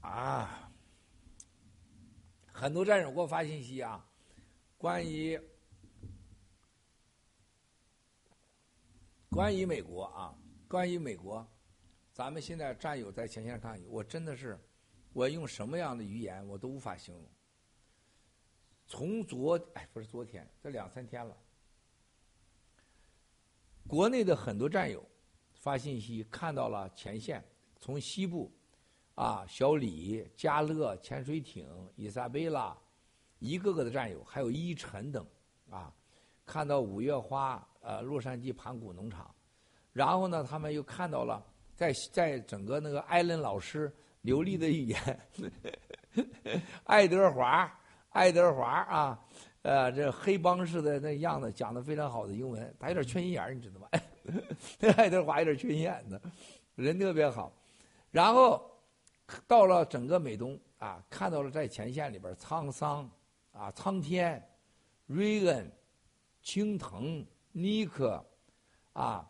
啊，很多战友给我发信息啊，关于。关于美国啊，关于美国，咱们现在战友在前线抗议，我真的是，我用什么样的语言我都无法形容。从昨哎不是昨天，这两三天了，国内的很多战友发信息看到了前线，从西部啊小李、加勒潜水艇、伊莎贝拉，一个个的战友，还有伊晨等啊，看到五月花。呃，洛杉矶盘古农场，然后呢，他们又看到了在在整个那个艾伦老师流利的语言，爱德华，爱德华啊，呃，这黑帮似的那样子讲的非常好的英文，他有点缺心眼儿，你知道吗？爱德华有点缺心眼子，人特别好。然后到了整个美东啊，看到了在前线里边沧桑啊，苍天，瑞恩，青藤。尼克，啊，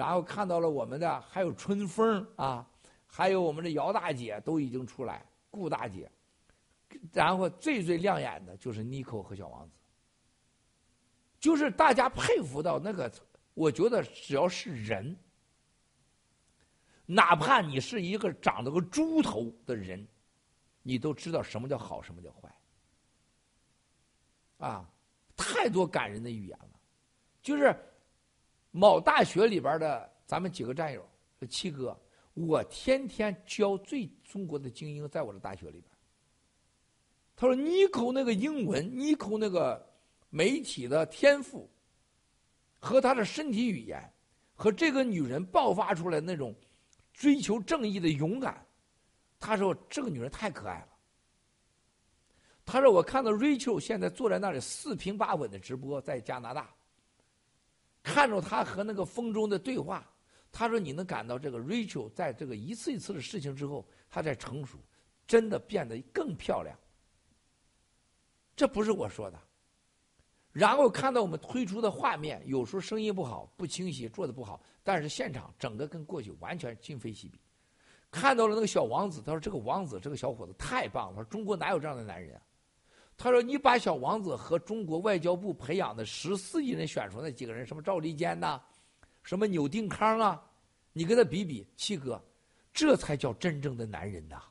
然后看到了我们的还有春风啊，还有我们的姚大姐都已经出来，顾大姐，然后最最亮眼的就是妮蔻和小王子，就是大家佩服到那个，我觉得只要是人，哪怕你是一个长得个猪头的人，你都知道什么叫好，什么叫坏，啊，太多感人的语言了。就是某大学里边的咱们几个战友，七哥，我天天教最中国的精英，在我的大学里边。他说：“你口那个英文，你口那个媒体的天赋，和他的身体语言，和这个女人爆发出来那种追求正义的勇敢。”他说：“这个女人太可爱了。”他说：“我看到 Rachel 现在坐在那里四平八稳的直播，在加拿大。”看着他和那个风中的对话，他说：“你能感到这个 Rachel 在这个一次一次的事情之后，他在成熟，真的变得更漂亮。”这不是我说的。然后看到我们推出的画面，有时候声音不好、不清晰、做的不好，但是现场整个跟过去完全今非昔比。看到了那个小王子，他说：“这个王子，这个小伙子太棒了。”他说：“中国哪有这样的男人啊？”他说：“你把小王子和中国外交部培养的十四亿人选出那几个人，什么赵立坚呐，什么钮定康啊，你跟他比比，七哥，这才叫真正的男人呐。”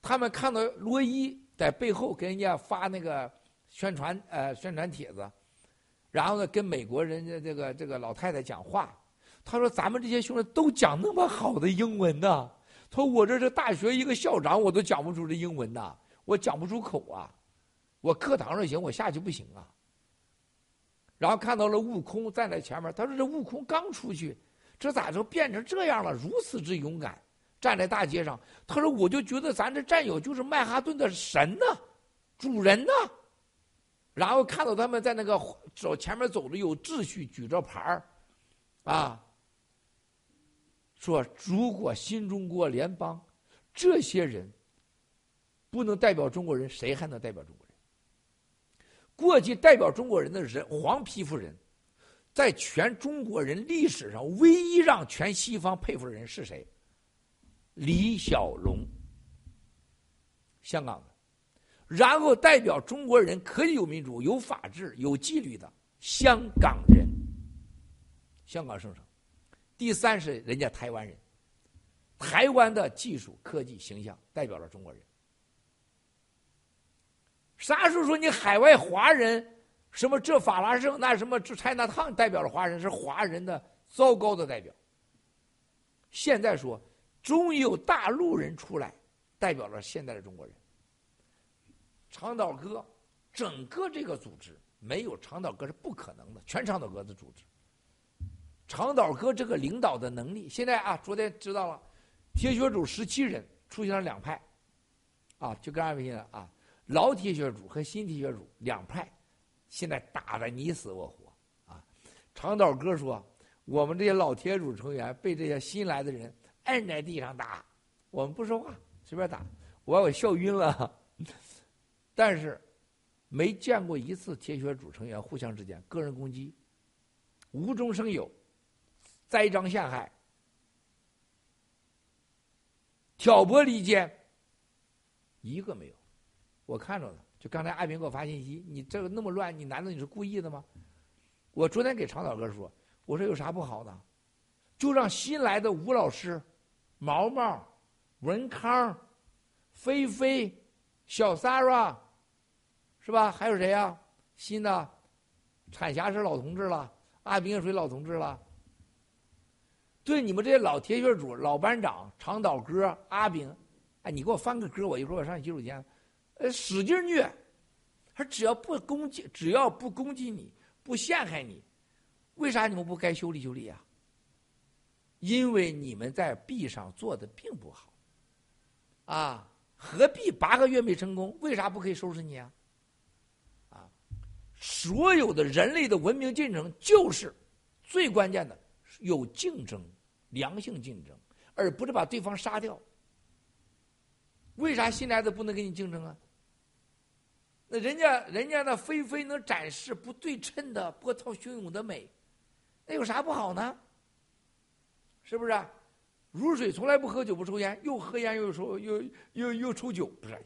他们看到罗伊在背后给人家发那个宣传呃宣传帖子，然后呢跟美国人家这个这个老太太讲话，他说：“咱们这些兄弟都讲那么好的英文呢。”他说：“我这是大学一个校长，我都讲不出这英文呐。”我讲不出口啊，我课堂上行，我下去不行啊。然后看到了悟空站在前面，他说：“这悟空刚出去，这咋就变成这样了？如此之勇敢，站在大街上，他说：“我就觉得咱这战友就是曼哈顿的神呢，主人呢。”然后看到他们在那个走前面走着有秩序，举着牌儿，啊，说如果新中国联邦这些人不能代表中国人，谁还能代表中国人？过去代表中国人的人，黄皮肤人，在全中国人历史上唯一让全西方佩服的人是谁？李小龙，香港的。然后代表中国人可以有民主、有法治、有纪律的香港人，香港圣城。第三是人家台湾人，台湾的技术、科技、形象代表了中国人。啥时候说你海外华人什么这法拉盛那什么这拆那烫代表了华人是华人的糟糕的代表。现在说终于有大陆人出来代表了现在的中国人。长岛哥，整个这个组织没有长岛哥是不可能的，全长岛哥的组织。长岛哥这个领导的能力，现在啊，昨天知道了，铁血主十七人出现了两派，啊，就跟俺们现在啊，老铁血主和新铁血主两派，现在打的你死我活啊。长岛哥说，我们这些老铁主成员被这些新来的人摁在地上打，我们不说话，随便打，我把我笑晕了。但是，没见过一次铁血主成员互相之间个人攻击、无中生有、栽赃陷害、挑拨离间，一个没有。我看着了，就刚才阿平给我发信息，你这个那么乱，你难道你是故意的吗？我昨天给长岛哥说，我说有啥不好的，就让新来的吴老师、毛毛、文康、菲菲、小 s a r a。是吧？还有谁呀？新的，产霞是老同志了，阿斌也属于老同志了。对你们这些老铁血主、老班长、长岛哥、阿炳，哎，你给我翻个歌，我一会儿我上你洗手间，呃，使劲虐，他只要不攻击，只要不攻击你，不陷害你，为啥你们不该修理修理啊？因为你们在壁上做的并不好，啊，何必八个月没成功？为啥不可以收拾你啊啊？所有的人类的文明进程，就是最关键的有竞争，良性竞争，而不是把对方杀掉。为啥新来的不能跟你竞争啊？那人家人家那菲菲能展示不对称的波涛汹涌的美，那有啥不好呢？是不是？啊如水从来不喝酒不抽烟，又喝烟又抽又又又抽酒，不是？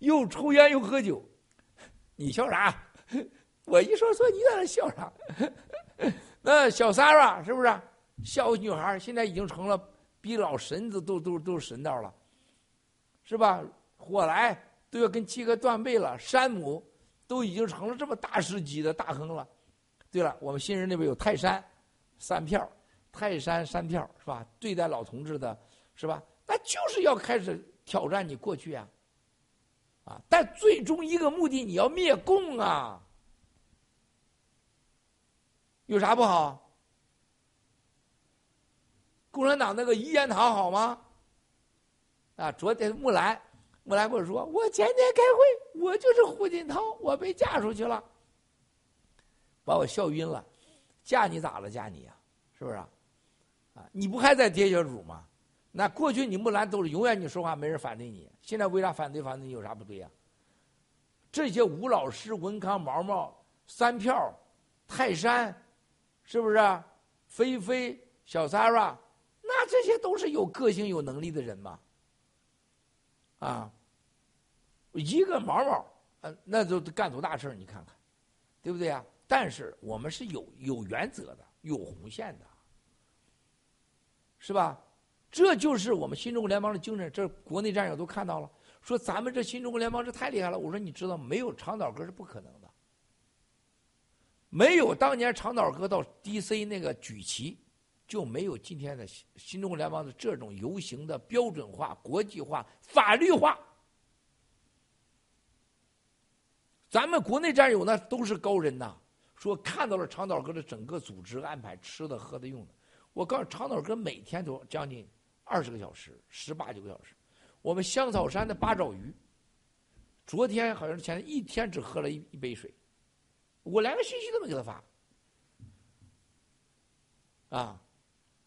又抽烟又喝酒。你笑啥？我一说说，你在那笑啥？那小三儿啊，是不是小女孩？现在已经成了比老神子都都都神道了，是吧？火来都要跟七哥断背了，山姆都已经成了这么大师级的大亨了。对了，我们新人那边有泰山三票，泰山三票是吧？对待老同志的是吧？那就是要开始挑战你过去啊。啊！但最终一个目的，你要灭共啊，有啥不好？共产党那个一言堂好吗？啊！昨天木兰，木兰跟我说，我前天开会，我就是胡锦涛，我被嫁出去了，把我笑晕了。嫁你咋了？嫁你呀？是不是？啊！你不还在铁血主吗？那过去你木兰都是永远你说话没人反对你，现在为啥反对反对你有啥不对呀？这些吴老师、文康、毛毛、三票、泰山，是不是？菲菲、小 Sara，那这些都是有个性、有能力的人嘛？啊，一个毛毛，呃，那就干多大事你看看，对不对呀？但是我们是有有原则的，有红线的，是吧？这就是我们新中国联邦的精神，这国内战友都看到了，说咱们这新中国联邦这太厉害了。我说你知道，没有长岛哥是不可能的，没有当年长岛哥到 DC 那个举旗，就没有今天的新中国联邦的这种游行的标准化、国际化、法律化。咱们国内战友那都是高人呐，说看到了长岛哥的整个组织安排，吃的、喝的、用的。我告诉长岛哥每天都将近二十个小时，十八九个小时。我们香草山的八爪鱼，昨天好像是前一天只喝了一一杯水，我连个信息都没给他发。啊，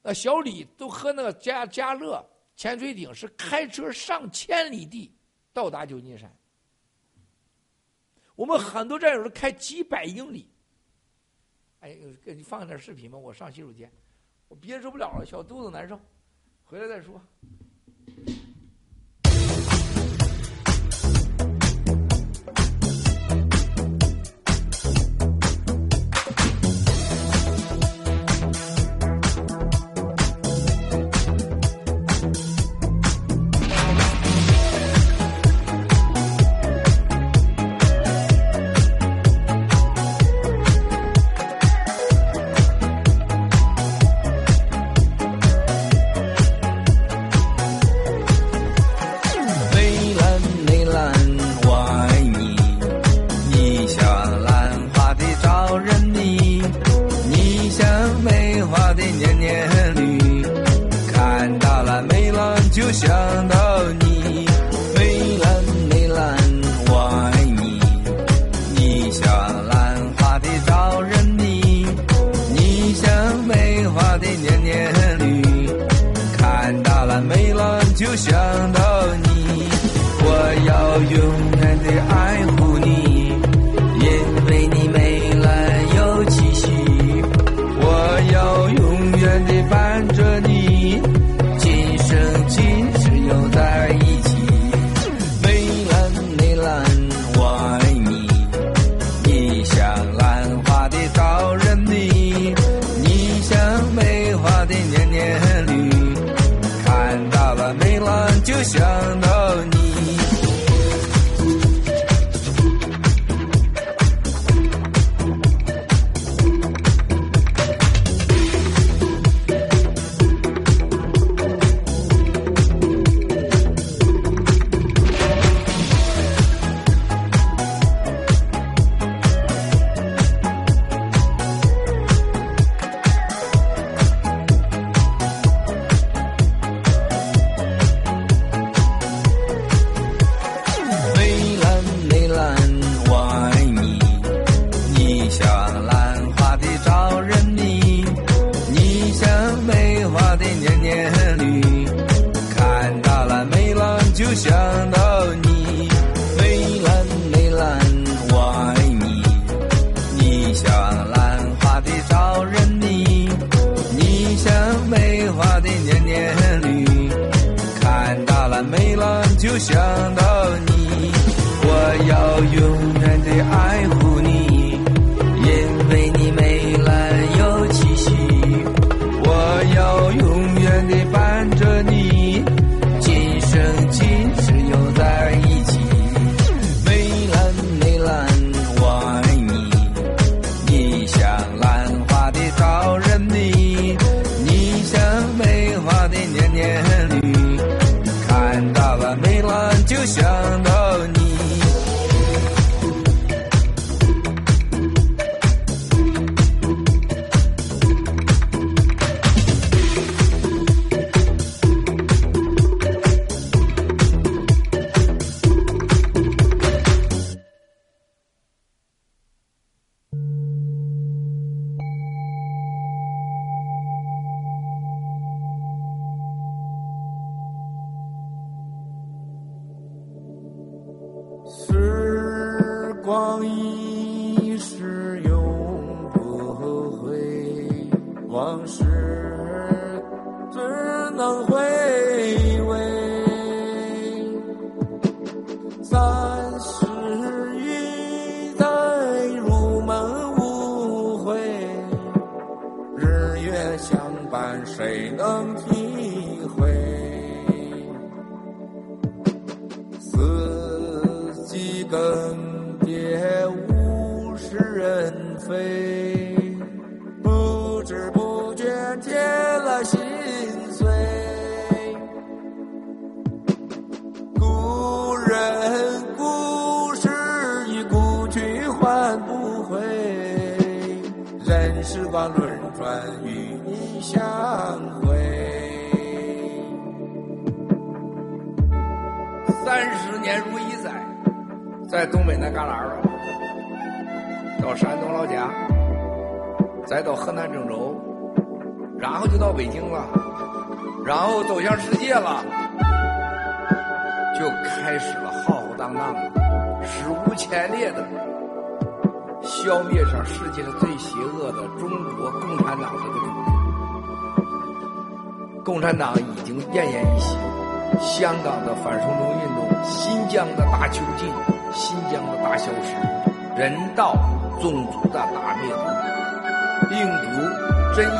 那小李都喝那个加加乐潜水艇，是开车上千里地到达旧金山。我们很多战友是开几百英里。哎，给你放点视频吧，我上洗手间，我憋受不了了，小肚子难受，回来再说。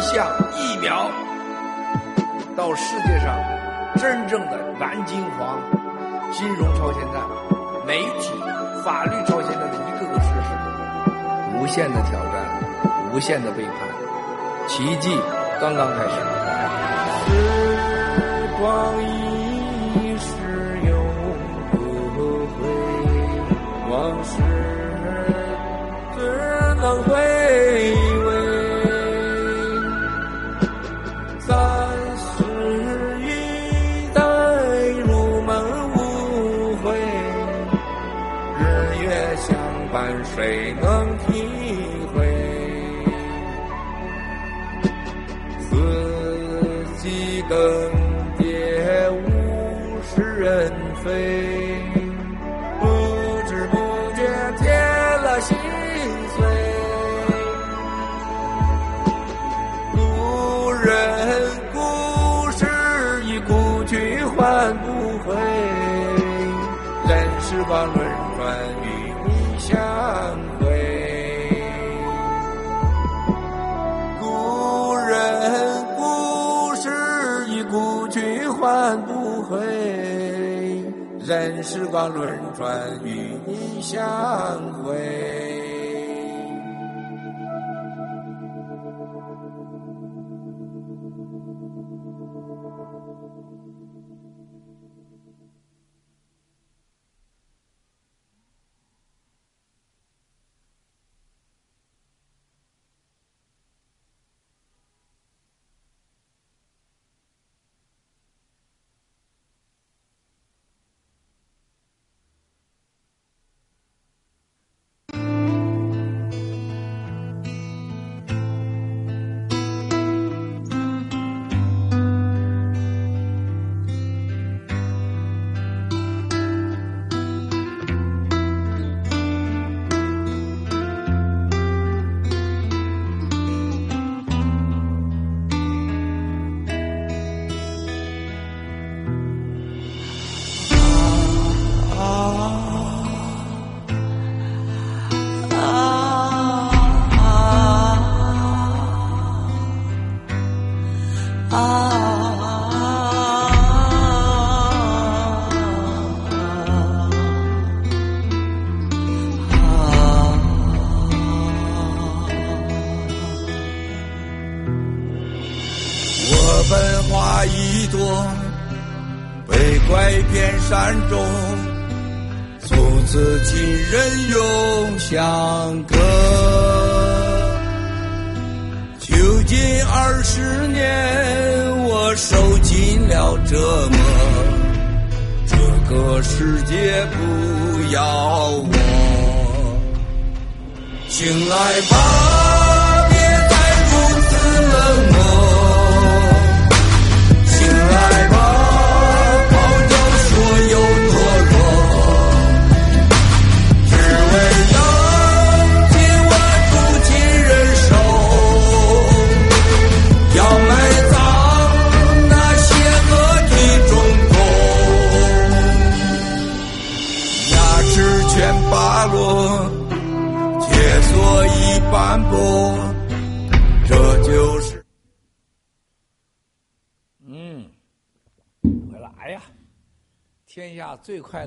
毒、真相、疫苗，到世界上真正的蓝金黄、金融超现代、媒体、法律超现代的一个个事实，无限的挑战，无限的背叛，奇迹刚刚开始。时光一逝永不回。往事只能回但谁能体会？四季更迭物是人非。时光轮转，与你相会。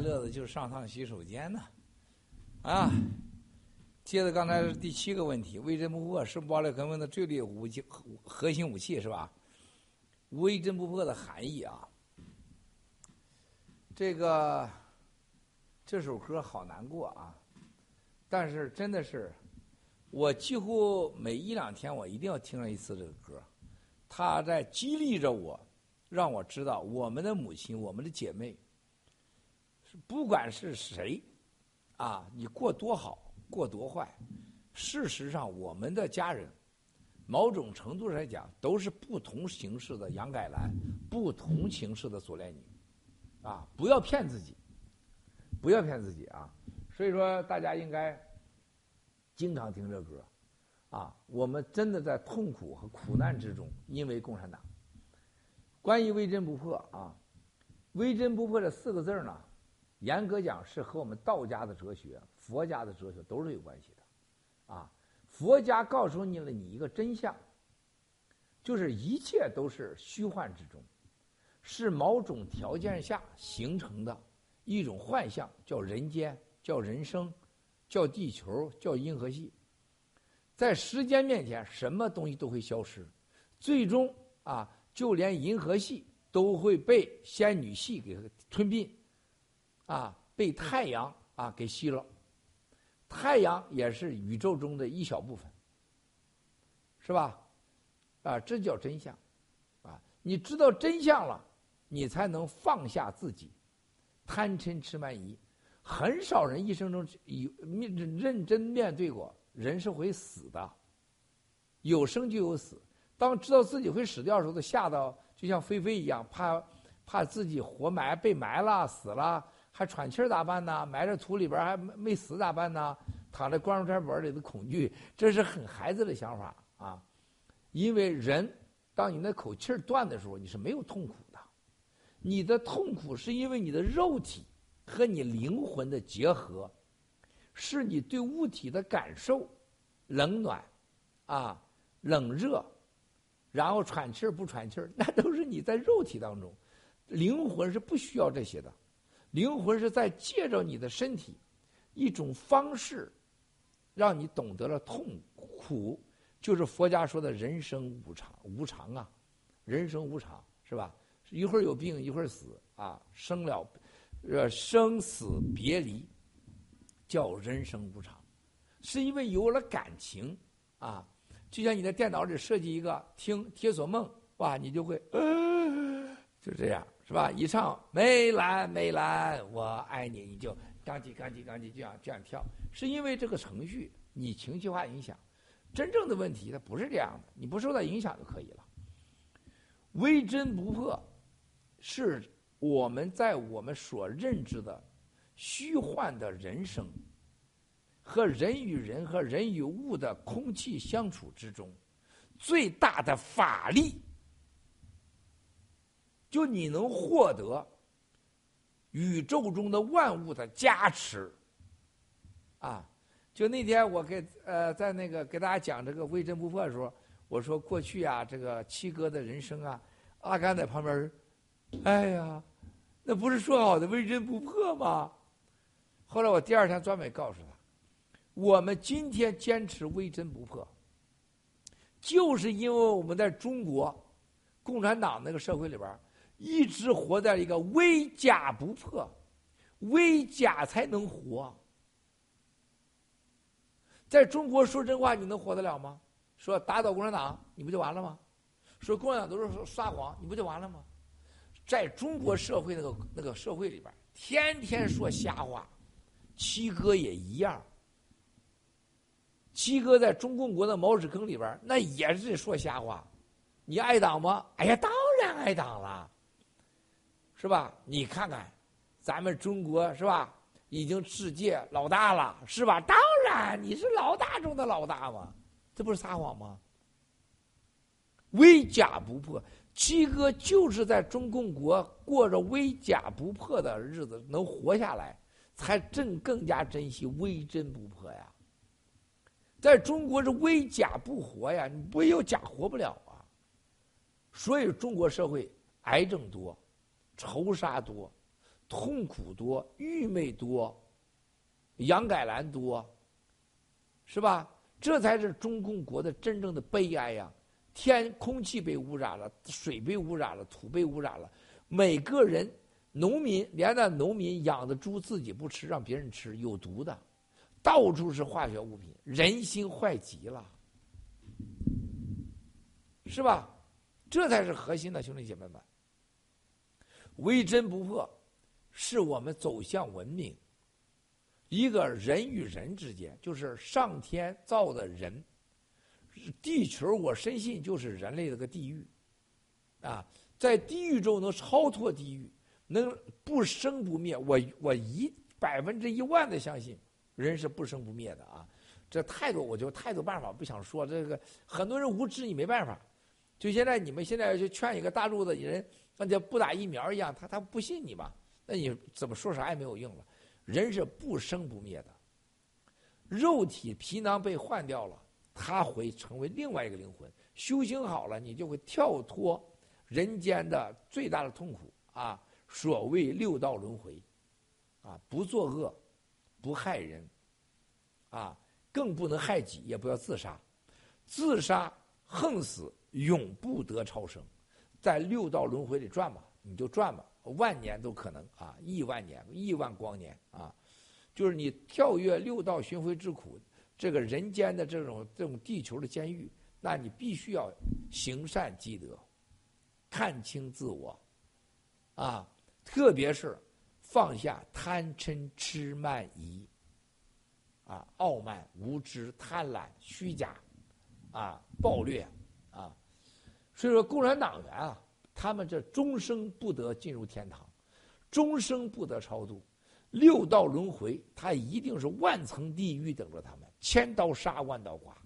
乐的就是上趟洗手间呢，啊！接着刚才是第七个问题：威震不破是暴力革命的最厉武器核心武器是吧？威震不破的含义啊！这个这首歌好难过啊！但是真的是我几乎每一两天我一定要听上一次这个歌，它在激励着我，让我知道我们的母亲、我们的姐妹，不管是谁，啊，你过多好，过多坏，事实上我们的家人，某种程度上来讲，都是不同形式的杨改兰，不同形式的左链女，啊，不要骗自己，不要骗自己啊！所以说，大家应该。经常听这歌，啊，我们真的在痛苦和苦难之中，因为共产党。关于“微真不破”啊，“微真不破”这四个字呢，严格讲是和我们道家的哲学、佛家的哲学都是有关系的，啊，佛家告诉你了你一个真相，就是一切都是虚幻之中，是某种条件下形成的一种幻象，叫人间，叫人生。叫地球，叫银河系，在时间面前，什么东西都会消失，最终啊，就连银河系都会被仙女系给吞并，啊，被太阳啊给吸了。太阳也是宇宙中的一小部分，是吧？啊，这叫真相，啊，你知道真相了，你才能放下自己，贪嗔痴慢疑。很少人一生中有面认真面对过人是会死的，有生就有死。当知道自己会死掉的时候，都吓到就像飞飞一样，怕怕自己活埋被埋了死了，还喘气儿咋办呢？埋在土里边还没没死咋办呢？躺在棺材本里的恐惧，这是很孩子的想法啊。因为人，当你那口气儿断的时候，你是没有痛苦的，你的痛苦是因为你的肉体。和你灵魂的结合，是你对物体的感受，冷暖，啊，冷热，然后喘气儿不喘气儿，那都是你在肉体当中，灵魂是不需要这些的，灵魂是在借着你的身体，一种方式，让你懂得了痛苦，就是佛家说的人生无常，无常啊，人生无常是吧？一会儿有病，一会儿死啊，生了。呃，生死别离，叫人生无常，是因为有了感情啊。就像你在电脑里设计一个听《铁索梦》，哇，你就会，就这样，是吧？一唱梅兰梅兰，我爱你，你就钢叽钢叽钢叽这样这样跳，是因为这个程序你情绪化影响。真正的问题它不是这样的，你不受到影响就可以了。微针不破，是。我们在我们所认知的虚幻的人生和人与人和人与物的空气相处之中，最大的法力，就你能获得宇宙中的万物的加持。啊，就那天我给呃在那个给大家讲这个微真不破的时候，我说过去啊，这个七哥的人生啊，阿甘在旁边哎呀，那不是说好的微真不破吗？后来我第二天专门告诉他，我们今天坚持微真不破，就是因为我们在中国共产党那个社会里边，一直活在一个微假不破，微假才能活。在中国说真话，你能活得了吗？说打倒共产党，你不就完了吗？说共产党都是撒谎，你不就完了吗？在中国社会那个那个社会里边，天天说瞎话，七哥也一样。七哥在中共国的茅屎坑里边，那也是说瞎话。你爱党吗？哎呀，当然爱党了，是吧？你看看，咱们中国是吧，已经世界老大了，是吧？当然，你是老大中的老大嘛，这不是撒谎吗？微假不破。七哥就是在中共国过着微假不破的日子，能活下来，才正更加珍惜微真不破呀。在中国是微假不活呀，你没有假活不了啊。所以中国社会癌症多，仇杀多，痛苦多，郁闷多，杨改兰多，是吧？这才是中共国的真正的悲哀呀。天空气被污染了，水被污染了，土被污染了。每个人，农民连那农民养的猪自己不吃，让别人吃，有毒的。到处是化学物品，人心坏极了，是吧？这才是核心的，兄弟姐妹们。微针不破，是我们走向文明。一个人与人之间，就是上天造的人，地球我深信就是人类的个地狱，啊，在地狱中能超脱地狱，能不生不灭。我我一百分之一万的相信，人是不生不灭的啊。这太多，我就太多办法不想说。这个很多人无知，你没办法。就现在你们现在去劝一个大陆的人，那就不打疫苗一样，他他不信你嘛？那你怎么说啥也没有用了。人是不生不灭的，肉体皮囊被换掉了，他会成为另外一个灵魂。修行好了，你就会跳脱人间的最大的痛苦啊！所谓六道轮回，啊，不作恶，不害人，啊，更不能害己，也不要自杀。自杀横死，永不得超生，在六道轮回里转吧，你就转吧。万年都可能啊，亿万年、亿万光年啊，就是你跳跃六道循回之苦，这个人间的这种这种地球的监狱，那你必须要行善积德，看清自我，啊，特别是放下贪嗔痴慢疑，啊，傲慢、无知、贪婪、虚假，啊，暴虐，啊，所以说共产党员啊。他们这终生不得进入天堂，终生不得超度，六道轮回，他一定是万层地狱等着他们，千刀杀，万刀剐，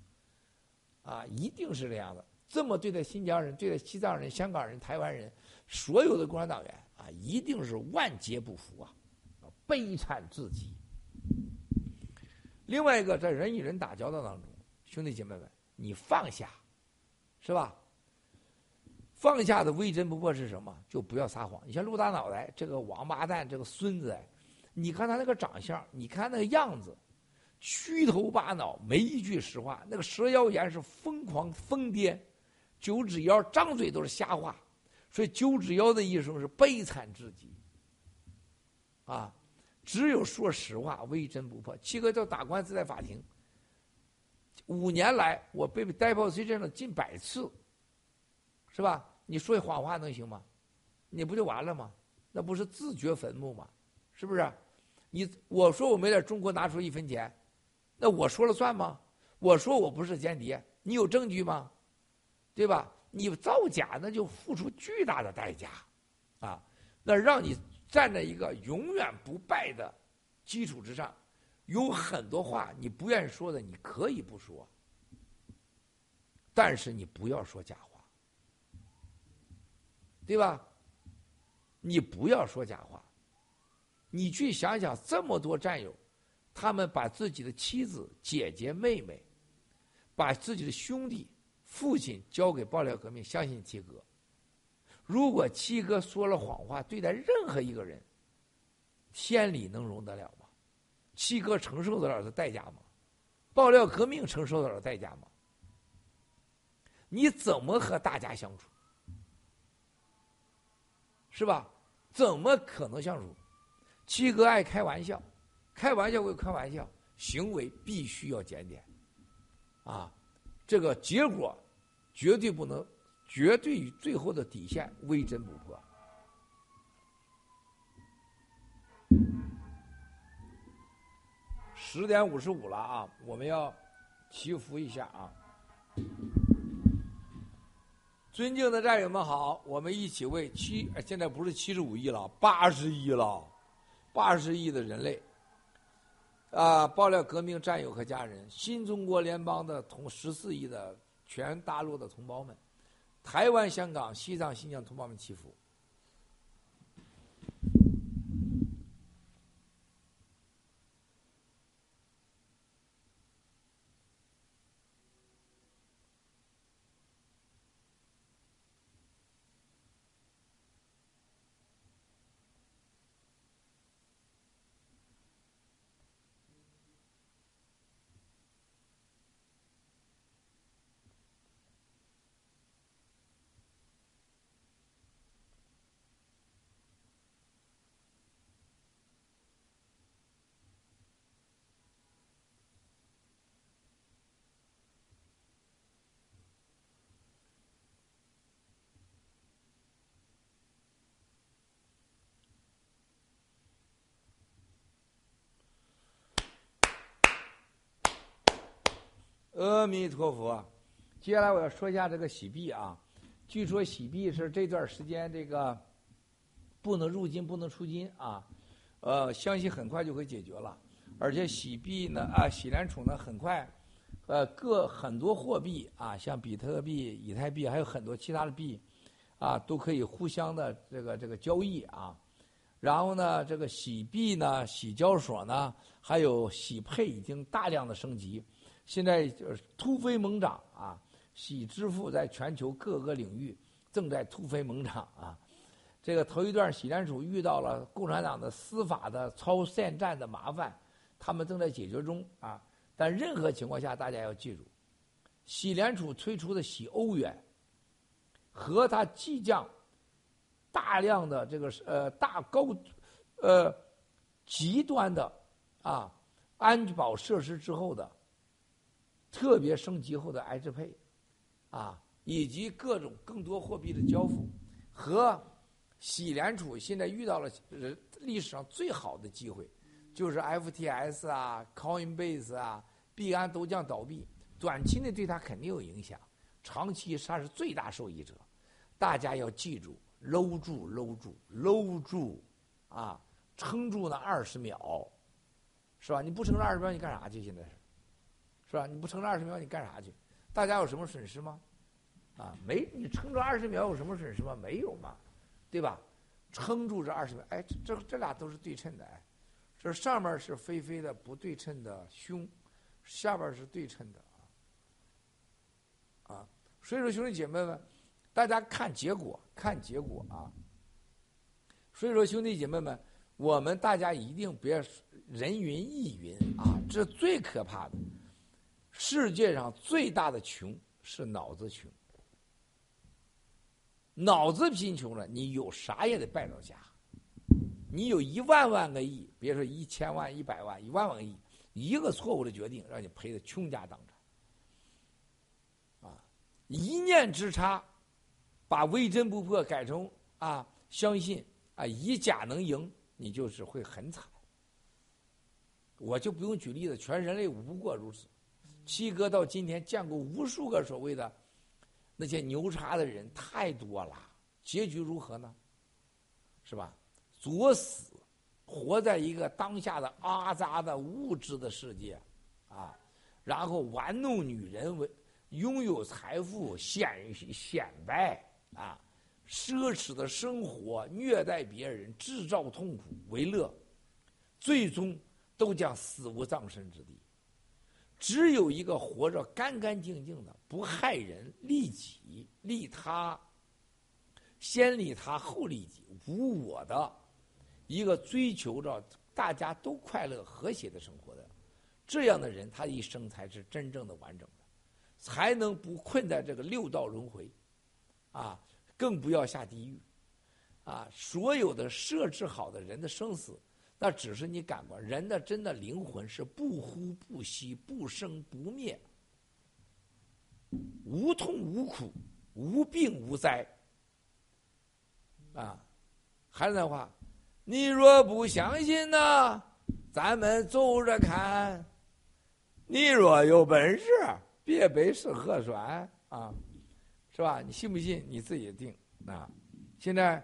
啊，一定是这样的。这么对待新疆人、对待西藏人、香港人、台湾人，所有的共产党员啊，一定是万劫不复啊，悲惨至极。另外一个，在人与人打交道当中，兄弟姐妹们，你放下，是吧？放下的微针不破是什么？就不要撒谎。你像陆大脑袋这个王八蛋，这个孙子，你看他那个长相，你看那个样子，虚头巴脑，没一句实话。那个蛇妖言是疯狂疯癫，九指妖张嘴都是瞎话，所以九指妖的一生是悲惨至极。啊，只有说实话，微针不破。七哥叫打官司在法庭，五年来我被逮捕罪证了近百次，是吧？你说谎话能行吗？你不就完了吗？那不是自掘坟墓吗？是不是？你我说我没在中国拿出一分钱，那我说了算吗？我说我不是间谍，你有证据吗？对吧？你造假那就付出巨大的代价，啊，那让你站在一个永远不败的基础之上，有很多话你不愿意说的，你可以不说，但是你不要说假话。对吧？你不要说假话。你去想想，这么多战友，他们把自己的妻子、姐姐、妹妹，把自己的兄弟、父亲交给爆料革命，相信七哥。如果七哥说了谎话，对待任何一个人，天理能容得了吗？七哥承受得了的代价吗？爆料革命承受得了代价吗？你怎么和大家相处？是吧？怎么可能相处？七哥爱开玩笑，开玩笑归开玩笑，行为必须要检点。啊，这个结果绝对不能，绝对最后的底线微针不破。十点五十五了啊，我们要祈福一下啊。尊敬的战友们好，我们一起为七，现在不是七十五亿了，八十亿了，八十亿的人类，啊，爆料革命战友和家人，新中国联邦的同十四亿的全大陆的同胞们，台湾、香港、西藏、新疆同胞们祈福。阿弥陀佛。接下来我要说一下这个洗币啊，据说洗币是这段时间这个不能入金、不能出金啊，呃，相信很快就会解决了。而且洗币呢啊，洗联储呢很快，呃，各很多货币啊，像比特币、以太币，还有很多其他的币，啊，都可以互相的这个这个交易啊。然后呢，这个洗币呢，洗交所呢，还有洗配已经大量的升级，现在就是突飞猛涨啊。喜支付在全球各个领域正在突飞猛涨啊！这个头一段，洗联储遇到了共产党的司法的超限战的麻烦，他们正在解决中啊。但任何情况下，大家要记住，洗联储推出的洗欧元和它即将大量的这个呃大高呃极端的啊安保设施之后的特别升级后的 H 配。啊，以及各种更多货币的交付，和喜联储现在遇到了历史上最好的机会，就是 FTS 啊、Coinbase 啊、币安都将倒闭，短期内对它肯定有影响，长期它是最大受益者。大家要记住，搂住、搂住、搂住，啊，撑住那二十秒，是吧？你不撑这二十秒，你干啥去？现在是，是吧？你不撑这二十秒，你干啥去？大家有什么损失吗？啊，没，你撑着二十秒有什么损失吗？没有嘛，对吧？撑住这二十秒，哎，这这这俩都是对称的，哎，这上面是飞飞的不对称的胸，下边是对称的啊。啊，所以说兄弟姐妹们，大家看结果，看结果啊。所以说兄弟姐妹们，我们大家一定别人云亦云啊，这最可怕的。世界上最大的穷是脑子穷，脑子贫穷了，你有啥也得败到家。你有一万万个亿，别说一千万、一百万、一万万个亿，一个错误的决定让你赔的倾家荡产。啊，一念之差，把微真不破改成啊，相信啊以假能赢，你就是会很惨。我就不用举例子，全人类无过如此。七哥到今天见过无数个所谓的那些牛叉的人，太多了。结局如何呢？是吧？作死，活在一个当下的阿扎的物质的世界，啊，然后玩弄女人，为拥有财富，显显摆啊，奢侈的生活，虐待别人，制造痛苦为乐，最终都将死无葬身之地。只有一个活着干干净净的，不害人、利己、利他，先利他后利己、无我的，一个追求着大家都快乐和谐的生活的，这样的人，他一生才是真正的完整的，才能不困在这个六道轮回，啊，更不要下地狱，啊，所有的设置好的人的生死。那只是你感官，人的真的灵魂是不呼不息、不生不灭，无痛无苦、无病无灾。啊，还是那话，你若不相信呢，咱们走着看。你若有本事，别背是核酸啊，是吧？你信不信你自己定啊。现在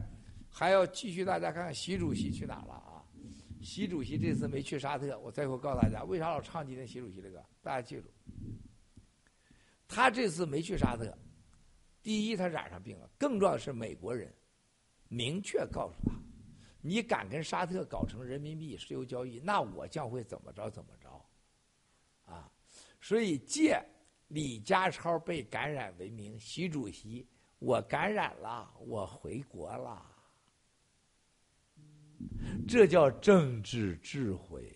还要继续，大家看习主席去哪了。习主席这次没去沙特，我再会告诉大家为啥老唱今天习主席的歌。大家记住，他这次没去沙特，第一他染上病了，更重要的是美国人明确告诉他，你敢跟沙特搞成人民币石油交易，那我将会怎么着怎么着，啊，所以借李家超被感染为名，习主席我感染了，我回国了。这叫政治智慧。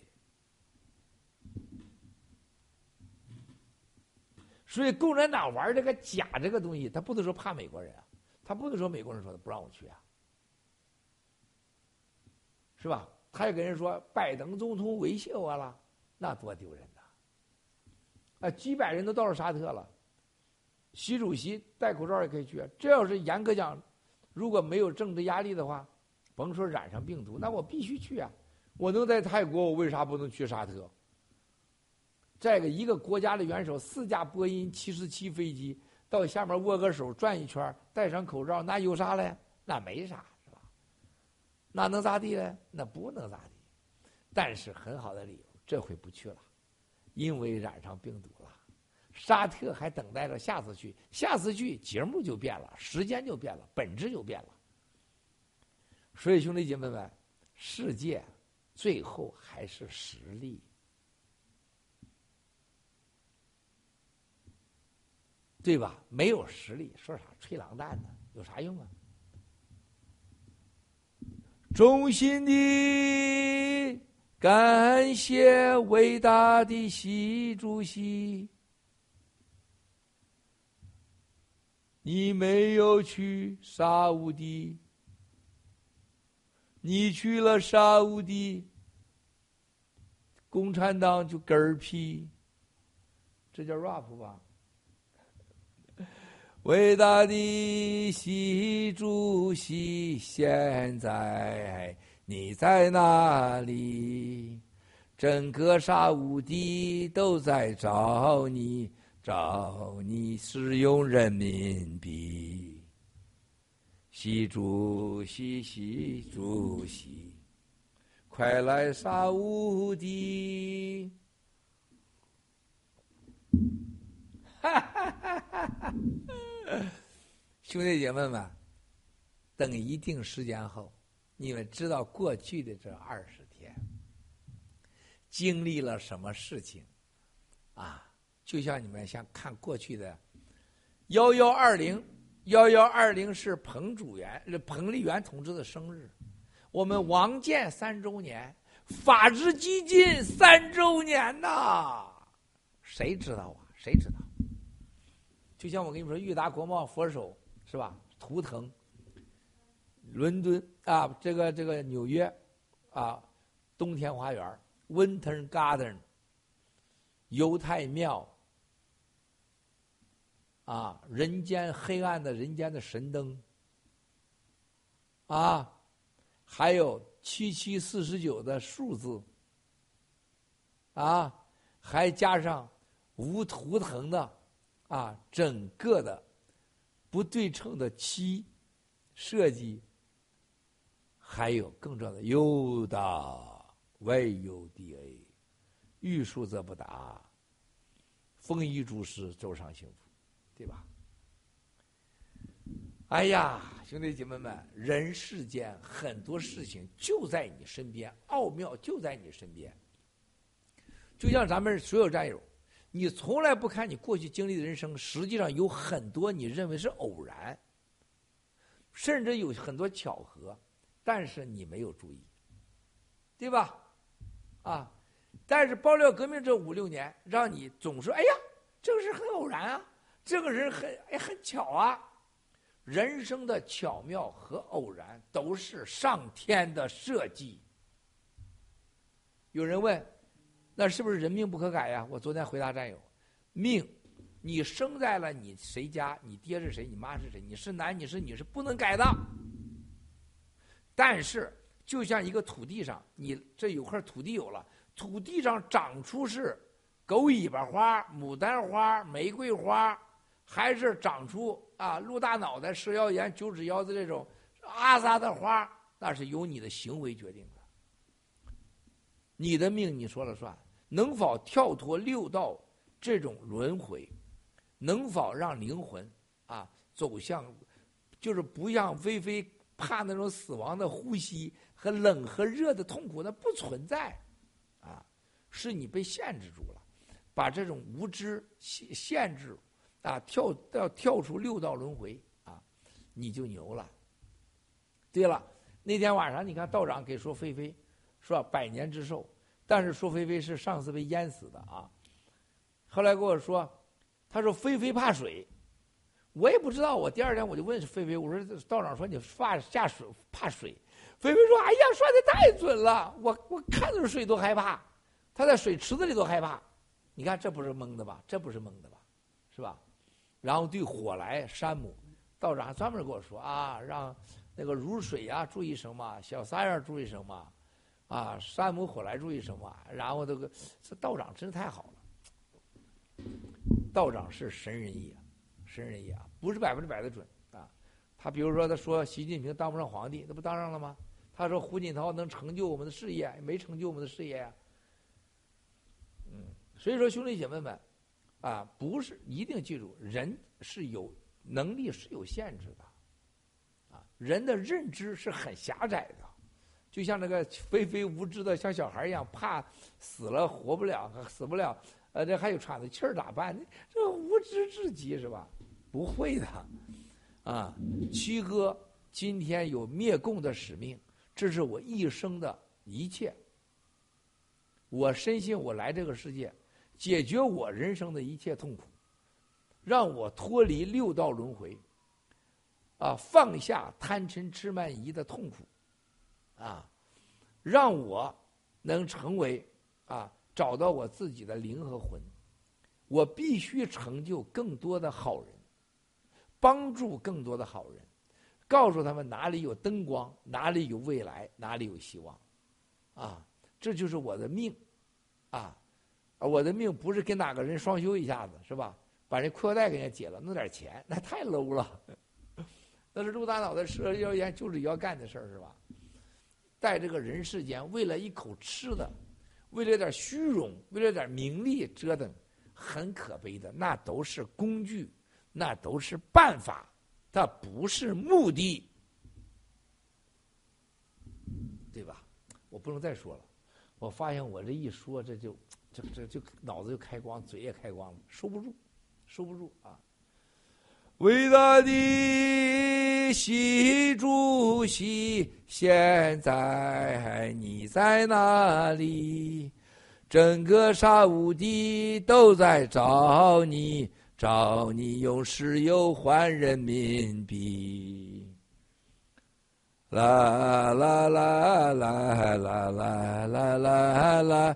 所以共产党玩这个假这个东西，他不能说怕美国人啊，他不能说美国人说的不让我去啊，是吧？他也跟人说拜登总统威胁我了，那多丢人呐！啊，几百人都到了沙特了，习主席戴口罩也可以去。这要是严格讲，如果没有政治压力的话。甭说染上病毒，那我必须去啊！我能在泰国，我为啥不能去沙特？再个，一个国家的元首，四架波音七四七飞机到下面握个手转一圈，戴上口罩，那有啥嘞？那没啥，是吧？那能咋地嘞？那不能咋地。但是很好的理由，这回不去了，因为染上病毒了。沙特还等待着下次去，下次去节目就变了，时间就变了，本质就变了。所以兄弟姐妹们，世界最后还是实力。对吧？没有实力，说啥吹狼蛋呢？有啥用啊？衷心的感谢伟大的习主席，你没有去沙乌地，你去了沙乌地，共产党就嗝屁，这叫 rap 吧？伟大的习主席，现在你在哪里？整个沙乌地都在找你，找你使用人民币。习主席，习主席，快来杀无敌！哈哈哈哈哈！兄弟姐妹们，等一定时间后，你们知道过去的这二十天经历了什么事情啊？就像你们像看过去的幺幺二零，幺幺二零是彭主元、彭丽媛同志的生日，我们王建三周年，法治基金三周年呐，谁知道啊？谁知道？就像我跟你说，裕达国贸佛手是吧？图腾，伦敦啊，这个这个纽约，啊，冬天花园 （Winter Garden），犹太庙，啊，人间黑暗的人间的神灯，啊，还有七七四十九的数字，啊，还加上无图腾的。啊，整个的不对称的漆设计，还有更重要的 U 的 Y U D A，欲速则不达，丰衣足食，走上幸福，对吧？哎呀，兄弟姐妹们，人世间很多事情就在你身边，奥妙就在你身边，就像咱们所有战友。你从来不看你过去经历的人生，实际上有很多你认为是偶然，甚至有很多巧合，但是你没有注意，对吧？啊！但是爆料革命这五六年，让你总是哎呀，这个是很偶然啊，这个人很哎很巧啊。人生的巧妙和偶然都是上天的设计。有人问。那是不是人命不可改呀？我昨天回答战友，命，你生在了你谁家，你爹是谁，你妈是谁，你是男你是女是不能改的。但是，就像一个土地上，你这有块土地有了，土地上长出是狗尾巴花、牡丹花、玫瑰花，还是长出啊鹿大脑袋、蛇腰眼、九指腰子这种阿萨的花，那是由你的行为决定的。你的命你说了算。能否跳脱六道这种轮回？能否让灵魂啊走向，就是不像菲菲怕那种死亡的呼吸和冷和热的痛苦，那不存在，啊，是你被限制住了，把这种无知限限制，啊跳要跳出六道轮回啊，你就牛了。对了，那天晚上你看道长给说菲菲，说百年之寿。但是说菲菲是上次被淹死的啊，后来跟我说，他说菲菲怕水，我也不知道。我第二天我就问菲菲，我说道长说你怕下水怕水，菲菲说哎呀算的太准了，我我看着水都害怕，他在水池子里都害怕，你看这不是蒙的吧？这不是蒙的吧？是吧？然后对火来山姆，道长还专门跟我说啊，让那个如水呀注意什么，小三儿注意什么。啊，山姆火来注意什么？然后这个这道长真是太好了，道长是神人也，神人也啊，不是百分之百的准啊。他比如说，他说习近平当不上皇帝，那不当上了吗？他说胡锦涛能成就我们的事业，没成就我们的事业呀。嗯，所以说兄弟姐妹们，啊，不是一定记住，人是有能力是有限制的，啊，人的认知是很狭窄的，就像那个非非无知的，像小孩一样，怕死了活不了，死不了，呃，这还有喘着气儿咋办？这无知至极是吧？不会的，啊，七哥今天有灭共的使命。这是我一生的一切。我深信我来这个世界，解决我人生的一切痛苦，让我脱离六道轮回，啊，放下贪嗔痴慢疑的痛苦，啊，让我能成为啊，找到我自己的灵和魂。我必须成就更多的好人，帮助更多的好人。告诉他们哪里有灯光，哪里有未来，哪里有希望，啊，这就是我的命，啊，我的命不是跟哪个人双休一下子是吧？把人裤腰带给人家解了，弄点钱，那太 low 了。那是陆大脑袋蛇妖言就是要干的事儿是吧？在这个人世间，为了一口吃的，为了点虚荣，为了点名利折腾，很可悲的。那都是工具，那都是办法。它不是目的，对吧？我不能再说了。我发现我这一说，这就这这就脑子就开光，嘴也开光了，收不住，收不住啊！伟大的习主席，现在你在哪里？整个沙乌地都在找你。找你用石油换人民币，啦啦啦啦啦啦啦啦啦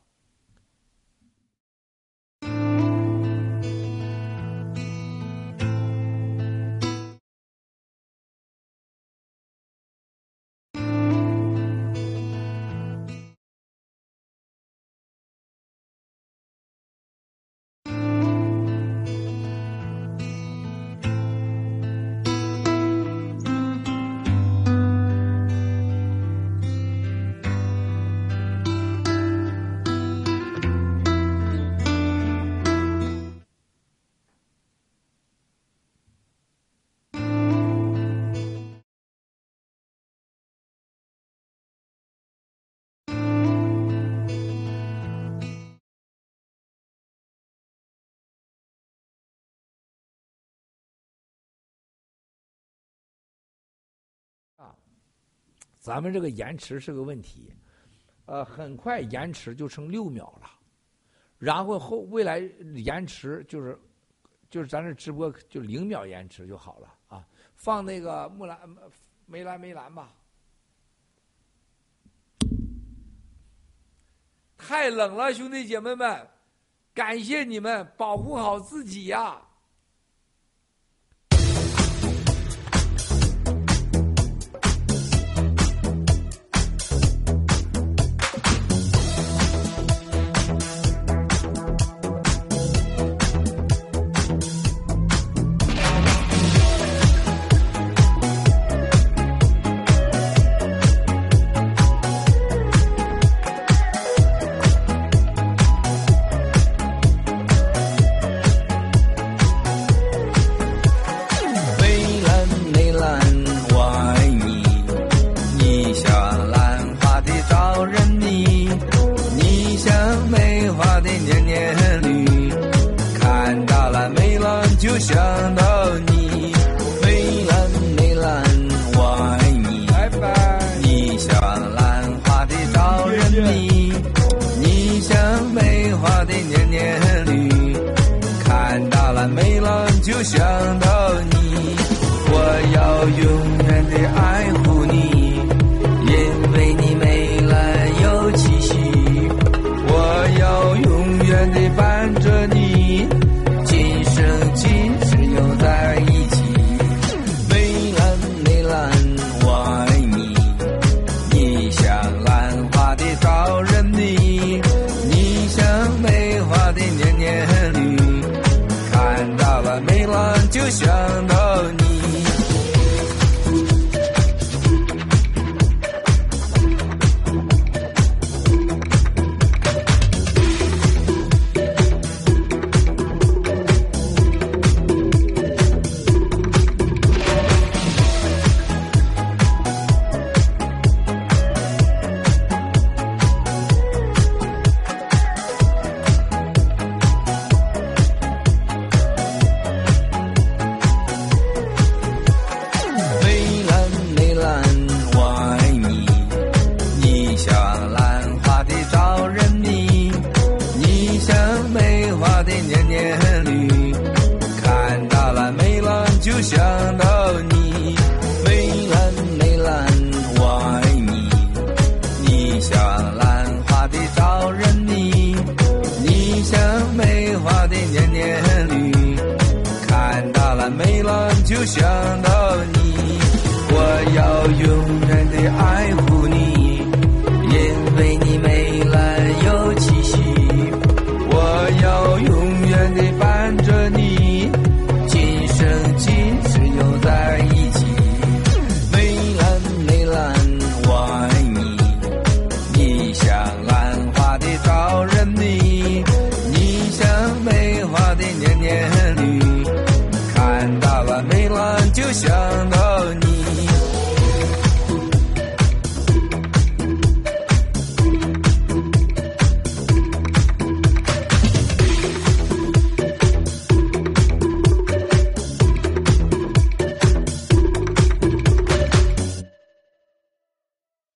咱们这个延迟是个问题，呃，很快延迟就剩六秒了，然后后未来延迟就是就是咱这直播就零秒延迟就好了啊，放那个木兰梅兰梅兰吧，太冷了，兄弟姐妹们，感谢你们保护好自己呀。